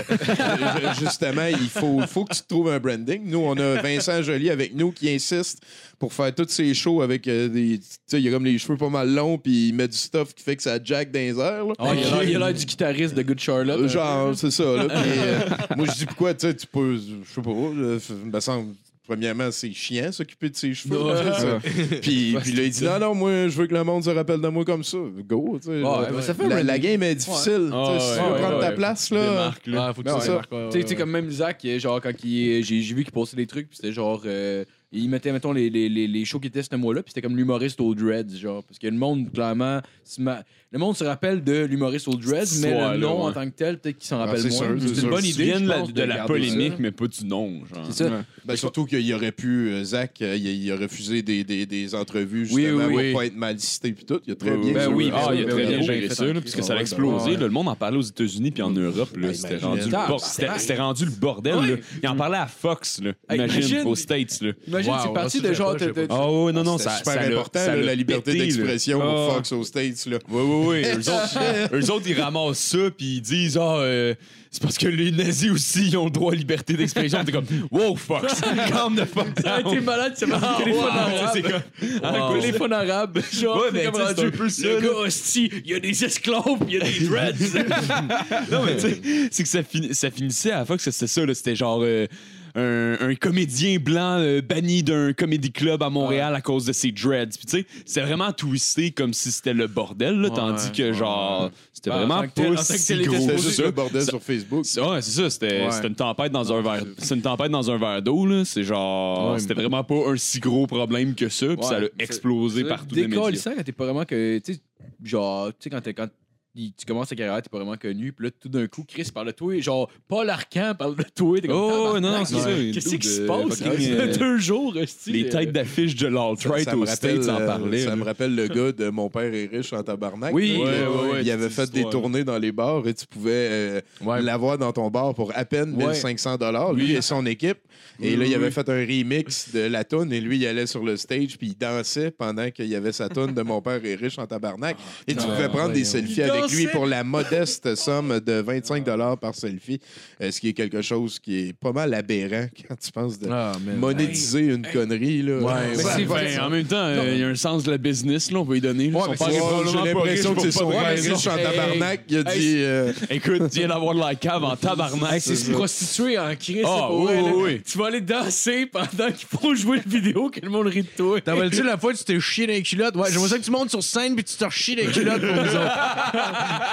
justement, il faut, faut que tu trouves un branding. Nous, on a Vincent Joly avec nous qui insiste pour faire tous ces shows avec euh, des. Tu sais, il a comme les cheveux pas mal longs, puis il met du stuff qui fait que ça jack dans les airs. là. Ah, il a l'air- il a l'air du guitariste de Good Charlotte. Euh, Genre, c'est ça. Là. Puis, euh, moi, je dis pourquoi, tu sais, tu peux. Je sais pas. euh, me semble. Premièrement, c'est chiant s'occuper de ses cheveux. Là. Puis, puis là, il dit non, non, moi, je veux que le monde se rappelle de moi comme ça. Go, tu sais. Ouais, ça fait un la, game est difficile. Ouais. tu sais, si tu veux ouais, prendre ta place, là. Démarque, là. Ah, faut que tu sais, tu sais, ouais. comme même Zach, genre, quand j'ai vu qu'il postait des trucs, puis c'était genre. euh, il mettait, mettons, les, les, les, les shows qui étaient ce mois-là, puis c'était comme l'humoriste au Dreads, genre. Parce que le monde, clairement, ma- le monde se rappelle de l'humoriste au Dreads, mais le nom en tant que tel, peut-être qu'il s'en Ah, rappelle c'est moins. c'est une sûr. bonne Ils idée. la- pense, de la polémique, ça. mais pas du nom. Genre. C'est ça. Ouais. Ben, surtout qu'il aurait pu, euh, Zach, euh, il, il a refusé des, des, des entrevues Oui, justement oui, oui. pour pas être mal cité puis tout. Il a très Oui, bien oui, Ben oui, Ah, ben il a oui, très ben bien oui, géré ben ça, oui, parce que ça a explosé. ben Le monde en parlait aux États-Unis puis en Europe. là, Ben, C'était rendu, le Ah, bordel. Il en parlait à Fox. Imagine. aux States. Là. Wow, c'est parti ça, de genre. Ah oui, non, non, ça, super important, ça là, l'a liberté d'expression Ah. au Fox aux States. Là. Oui, oui, oui. Eux autres, eux autres, ils ramassent ça, puis ils disent Ah, euh, c'est parce que les nazis aussi, ils ont le droit à la liberté d'expression. T'es comme Wow, Fox, calm the fuck Ça a down. été malade, c'est parce que téléphone wow, arabe. c'est comme- Un téléphone arabe. Genre, Ouais, mais comme rendu, un peu ça, Le gars, hostie, il y a des esclaves, il y a des dreads. Non, mais tu sais, c'est que ça, fini- ça finissait à la Fox, c'était ça, là. C'était genre. euh, un, un comédien blanc euh, banni d'un comédie club à Montréal à cause de ses dreads. Puis tu sais, c'est vraiment twisté comme si c'était le bordel, là, tandis que genre, c'était en vraiment pas si gros C'était que juste ça. le bordel Ça- sur Facebook. c'est- Ouais, c'est ça. C'était c'était une tempête dans un verre. C'est une tempête dans un verre d'eau là. C'est genre, c'était vraiment pas un si gros problème que ça. Puis ça a explosé partout les médias. Décalissant quand t'es pas vraiment que. Tu sais, genre, tu sais, quand t'es. Quand il- tu commences ta carrière, t'es pas vraiment connu, puis là, tout d'un coup, Chris parle de toi, et genre, Paul Arcan parle de toi, t'es comme. Oh, non, non, c'est ça. Qu'est-ce qui se passe? euh, fait deux jours, hostie, Les euh, têtes d'affiche de l'alt-right Ça me aux rappelle, States en euh, parlaient. ça me rappelle le gars de Mon père est riche en tabarnak. Oui, ouais, Il- ouais, ouais, il avait fait des tournées dans les bars et tu pouvais euh, l'avoir dans ton bar pour à peine Ouais. 1500 dollars. Lui et son équipe. Et là, il avait fait un remix de la tune et lui, il allait sur le stage puis il dansait pendant qu'il y avait sa tune de Mon père est riche en tabarnak. Et tu non, pouvais prendre des selfies Il avec lui pour la modeste somme de 25 dollars par selfie. Euh, ce qui est quelque chose qui est pas mal aberrant quand tu penses de Ah, monétiser une connerie. Là. En même temps, euh, il y a un sens de la business, là, on peut y donner. J'ai l'impression que c'est son père riche en tabarnak. Il a dit. euh, Écoute, tu viens d'avoir de la cave en tabarnak. C'est se prostituer en Chris. Ah, c'est pour oui, oui. Tu vas aller danser pendant qu'ils font jouer le vidéo que le monde rit de toi. T'as rappelles-tu la fois que tu t'es chié dans les culottes? Ouais, j'aimerais ça que tu montes sur scène puis tu te rechies dans les culottes pour nous autres.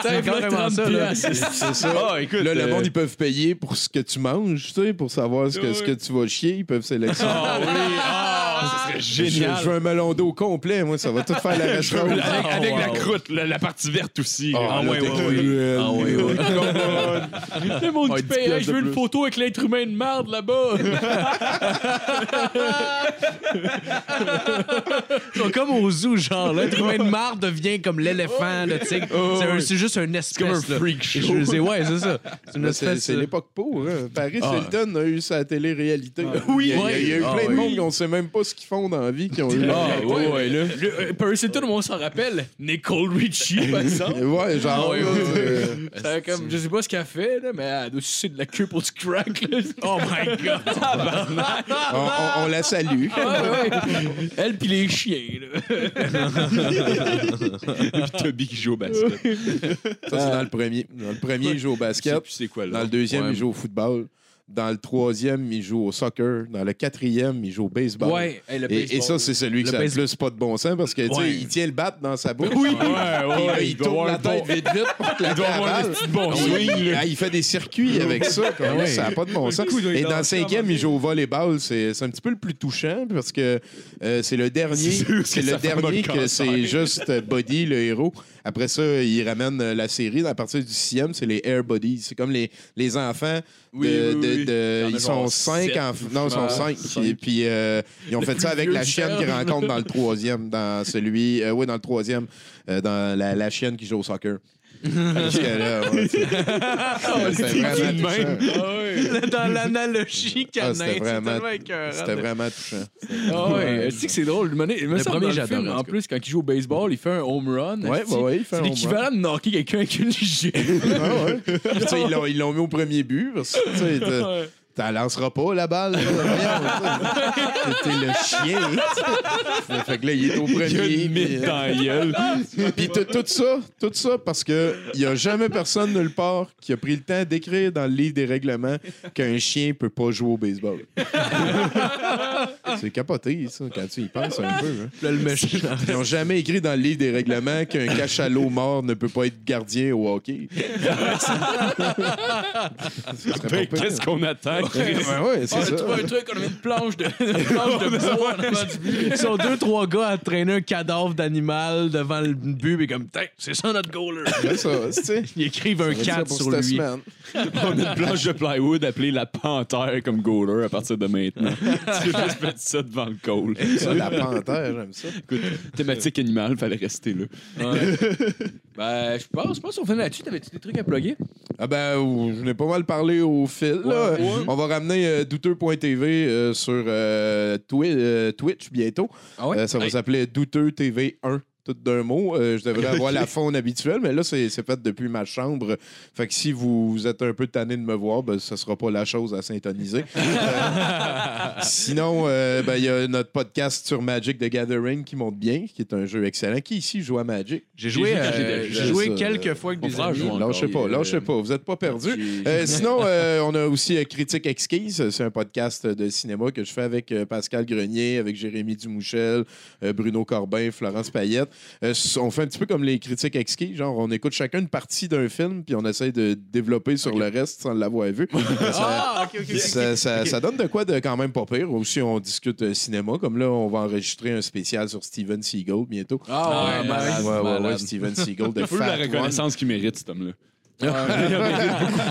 C'est carrément ça, là. C'est ça. Ah, écoute, là, le euh, monde, ils peuvent payer pour ce que tu manges, tu sais, pour savoir ce que, ce que tu vas chier. Ils peuvent sélectionner. Ah oui, ah, ça serait Je, génial. je veux un melon d'eau complet, moi, ça va tout faire la Je veux- restaurant. avec avec Oh, la wow. croûte, la, la partie verte aussi. Ah, Ah, là, ouais, ouais, ouais. Ah ouais, ouais. Le monde Ouais, qui 10 paye, hey, je veux de une photo avec l'être humain de merde là-bas. Ils comme au zoo, genre. L'être humain de marre devient comme l'éléphant, le tigre. C'est un- c'est juste un espèce. comme un là. freak show. je sais, ouais, c'est ça. C'est c'est l'époque pour. Hein. Paris Ah. Hilton a eu sa télé-réalité. Oui, il y a, il y a- il y a eu Ah, plein de monde qui on sait même pas ce qu'ils font dans la vie, qui ont eu. Ah, ouais, ouais, là. Le, euh, Paris Hilton, on s'en rappelle. Nicole Richie, par exemple. Ouais, genre. Ah, ouais, là, ouais, euh, Ça, comme, je sais pas ce qu'elle fait, là, mais elle doit sucer de la queue pour du crack. Là. Oh my god. on, on- on la salue. Ouais, ouais. Elle pis les chiens. Là. Puis Toby qui joue au basket. Ça, c'est dans le premier. Dans le premier, il joue au Je sais basket. plus c'est quoi, là. Dans le deuxième, Ouais. il joue au football. Dans le troisième, il joue au soccer. Dans le quatrième, il joue au baseball. Ouais, hey, le Et, ça, c'est celui ça a le plus pas de bon sens parce que, Ouais. il tient le bat dans sa bouche. Oui, ouais, Puis là, ouais. il tourne la avoir un tête bon- vite, vite pour que la Il doit avoir Ah oui. Ah, il fait des circuits avec ça. ouais. Ça n'a pas de bon sens. coup, Et dans le cinquième, il joue au volleyball. C'est un petit peu le plus touchant parce que euh, c'est le dernier. C'est le dernier que c'est juste euh, Buddy, le héros. Après ça, il ramène euh, la série. À partir du sixième, c'est les Air Buddies. C'est comme les, les enfants. De, Oui, oui, de- de- ils sont cinq. Non, ils sont cinq. cinq. Et puis, euh, ils ont fait ça avec la chienne qu'ils rencontrent dans le troisième, dans celui. euh, oui, dans le troisième, euh, dans la, la chienne qui joue au soccer. Parce que là, ouais, c'est- c'était vraiment touchant. Dans l'analogie Ah, canin, c'était c'est vraiment, tellement écœurant. c'était vraiment touchant. Ah ouais, tu sais que c'est drôle. Le, il me Le semble premier, dans le j'adore, film, en en tout plus, quand il joue au baseball, il fait un home run. Ouais, esti. ouais, ouais, il fait C'est un home l'équivalent de knocker quelqu'un avec une gifle? Ah ouais. Puis, tu sais, ils l'ont- ils l'ont mis au premier but parce que tu sais, t'as- t'en lanceras pas la balle. T'es le chien. Fait que là, il est au premier. Puis, euh, dans la gueule. Puis tout, tout ça, tout ça parce que il y a jamais personne nulle part qui a pris le temps d'écrire dans le livre des règlements qu'un chien peut pas jouer au baseball. C'est capoté ça quand tu y penses un peu. hein. Là, le méchant. Ils n'ont jamais écrit dans le livre des règlements qu'un cachalot mort ne peut pas être gardien au hockey. Ce serait pas pire. Qu'est-ce qu'on attend? Chris? Ouais, ouais, c'est On a ça. trouvé un truc, on a mis une planche de, une planche de bois en avant du but. Ils sont deux, trois gars à traîner un cadavre d'animal devant le but, et comme, Tain, c'est ça notre goaler. C'est ça, tu sais. Ils écrivent un Ça va être ça 4 pour sur cette lui. semaine. On a une planche de plywood appelée la panthère comme goaler à partir de maintenant. tu peux juste mettre ça devant le goal. Ça, la panthère, j'aime ça. Écoute, thématique animale, fallait rester là. Ben, je pense, je pense qu'on fait là-dessus. T'avais-tu des trucs à plugger? Ah ben, je n'ai pas mal parlé au fil. là. Ouais, ouais. On va ramener euh, douteux.tv euh, sur euh, Twi- euh, Twitch bientôt. Ah ouais? Euh, ça va s'appeler Douteux TV 1. Tout d'un mot. Euh, je devrais avoir la faune habituelle, mais là, c'est c'est fait depuis ma chambre. Fait que si vous êtes un peu tanné de me voir, ben, ce sera pas la chose à syntoniser. Euh, sinon, euh, ben, il y a notre podcast sur Magic the Gathering qui monte bien, qui est un jeu excellent. Qui ici joue à Magic? J'ai joué, J'ai- euh, quelques fois avec des amis. joue encore. Lâchez pas, lâchez pas, vous êtes pas Euh, sinon, euh, on a aussi Critique Exquise. C'est un podcast de cinéma que je fais avec Pascal Grenier, avec Jérémy Dumouchel, euh, Bruno Corbin, Florence Payette. Euh, on fait un petit peu comme les critiques exquises. Genre, on écoute chacun une partie d'un film, puis on essaie de développer sur le reste sans l'avoir vu. ça, Ah, ça, ça- ça donne de quoi de quand même pas pire. Aussi, on discute euh, cinéma. Comme là, on va enregistrer un spécial sur Steven Seagal bientôt. Ah ouais, malade, ouais, ouais, ouais. Steven Seagal de Fat la reconnaissance qu'il mérite, cet homme-là.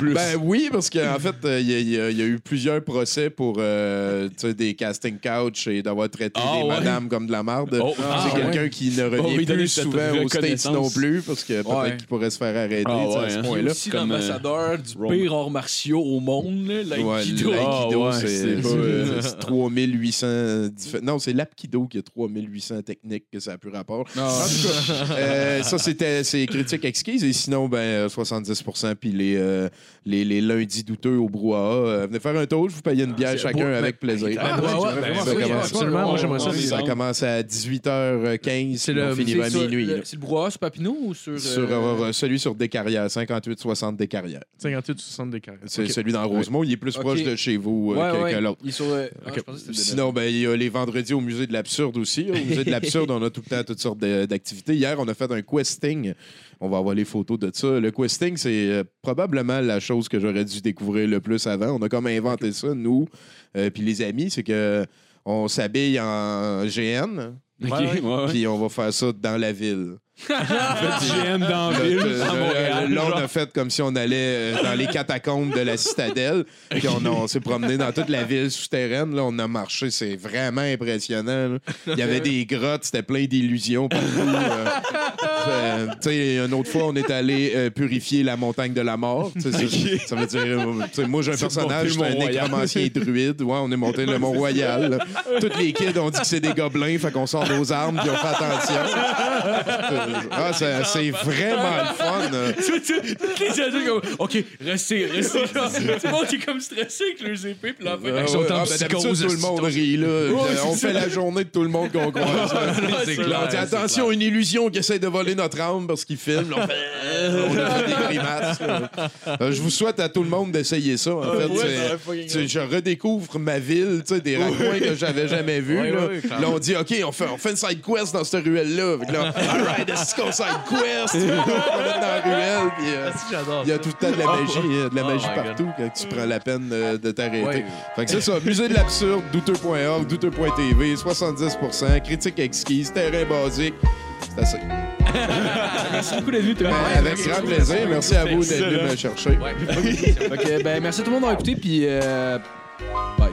Ben oui, parce qu'en fait, euh, il y, a- y y eu plusieurs procès pour euh, des casting couch et d'avoir traité Ah, des ouais? madames comme de la marde. Oh, c'est ah, quelqu'un qui ne Oh, revient oui, donner plus souvent aux States non plus, parce que peut-être Ouais. qu'il pourrait se faire arrêter Ah, à ce hein. Point-là. aussi Comme, l'ambassadeur du Rome. pire art martiaux au monde, Ah, ouais, c'est c'est pas, c'est- euh, c'est 3800 diffé- Non, c'est l'apkido qui a 3800 techniques que ça a plus rapport. Ah. En tout cas, euh, ça, c'était critique exquise. Et sinon, ben, euh, 70 70 puis les, euh, les, les lundis douteux au brouhaha. Euh, venez faire un tour, je vous paye une bière chacun avec plaisir. Ah, ouais, ouais, ben, ça oui, commence- absolument, moi, j'aimerais ça. Ça commence à 18h15, C'est on le- à C'est sur- minuit. C'est le brouhaha sur Papineau ou sur. Sur, euh, euh, celui sur Descarrières, 58-60 Descarrières. 58 60 des carrés. C'est Ok. celui dans Rosemont, il est plus Ok. proche de chez vous euh, Ouais, que, ouais. que l'autre. Euh, ah, Sinon, ben, il y a les vendredis au musée de l'absurde aussi. Au musée de l'absurde, on a tout le temps toutes sortes d'activités. Hier, on a fait un questing. On va avoir les photos de ça. Le questing, c'est euh, probablement la chose que j'aurais dû découvrir le plus avant. On a comme inventé ça, nous, euh, puis les amis, c'est que on s'habille en GN, Ok, ouais, ouais. puis on va faire ça dans la ville. GN dans la Le- ville, le- à Montréal. Là, on a fait comme si on allait euh, dans les catacombes de la citadelle. Puis on, on s'est promené dans toute la ville souterraine. Là, on a marché. C'est vraiment impressionnant. là. Il y avait des grottes. C'était plein d'illusions partout. euh. Euh, tu sais, une autre fois, on est allé euh, purifier la montagne de la mort. Ça, ça veut dire... euh, moi, j'ai un personnage, c'est le un Mont-Royal. nécromancier druide. Ouais, on est monté le Mont-Royal. Toutes les kids ont dit que c'est des gobelins. Fait qu'on sort nos armes puis on fait attention. Ah, c'est vraiment le fun. Les adultes comme, OK, restez, restez. Tout le monde est comme stressé avec leurs épées, puis fait, sont en ah, ben, tout le monde rit. Là. on fait la journée de tout le monde qu'on croise. Attention, une illusion qui essaie de voler notre âme parce qu'il filme. Là, on, fait, euh, on a fait des grimaces. Euh, je vous souhaite à tout le monde d'essayer ça. En fait, C'est- tu sais, je redécouvre ma ville, tu sais, des raccoins que j'avais jamais vus. Ouais, là. ouais, clairement. Là, on dit OK, on fait, on fait une side quest dans cette ruelle-là. Fait que là, all right, est-ce qu'on side quest? on est dans la ruelle. puis, euh, J'adore il y a tout le temps de la magie, euh, de la Oh magie my God. partout quand tu prends la peine euh, de t'arrêter. Ouais. Fait que c'est ça, musée de l'absurde, douteux.org, douteux.tv, 70%, critique exquise, terrain basique. C'est assez. merci beaucoup d'être venu. Ben, avec grand plaisir. Merci à vous d'être venu me chercher. Que, ben, merci à tout le monde d'avoir écouté, puis. Euh, ben,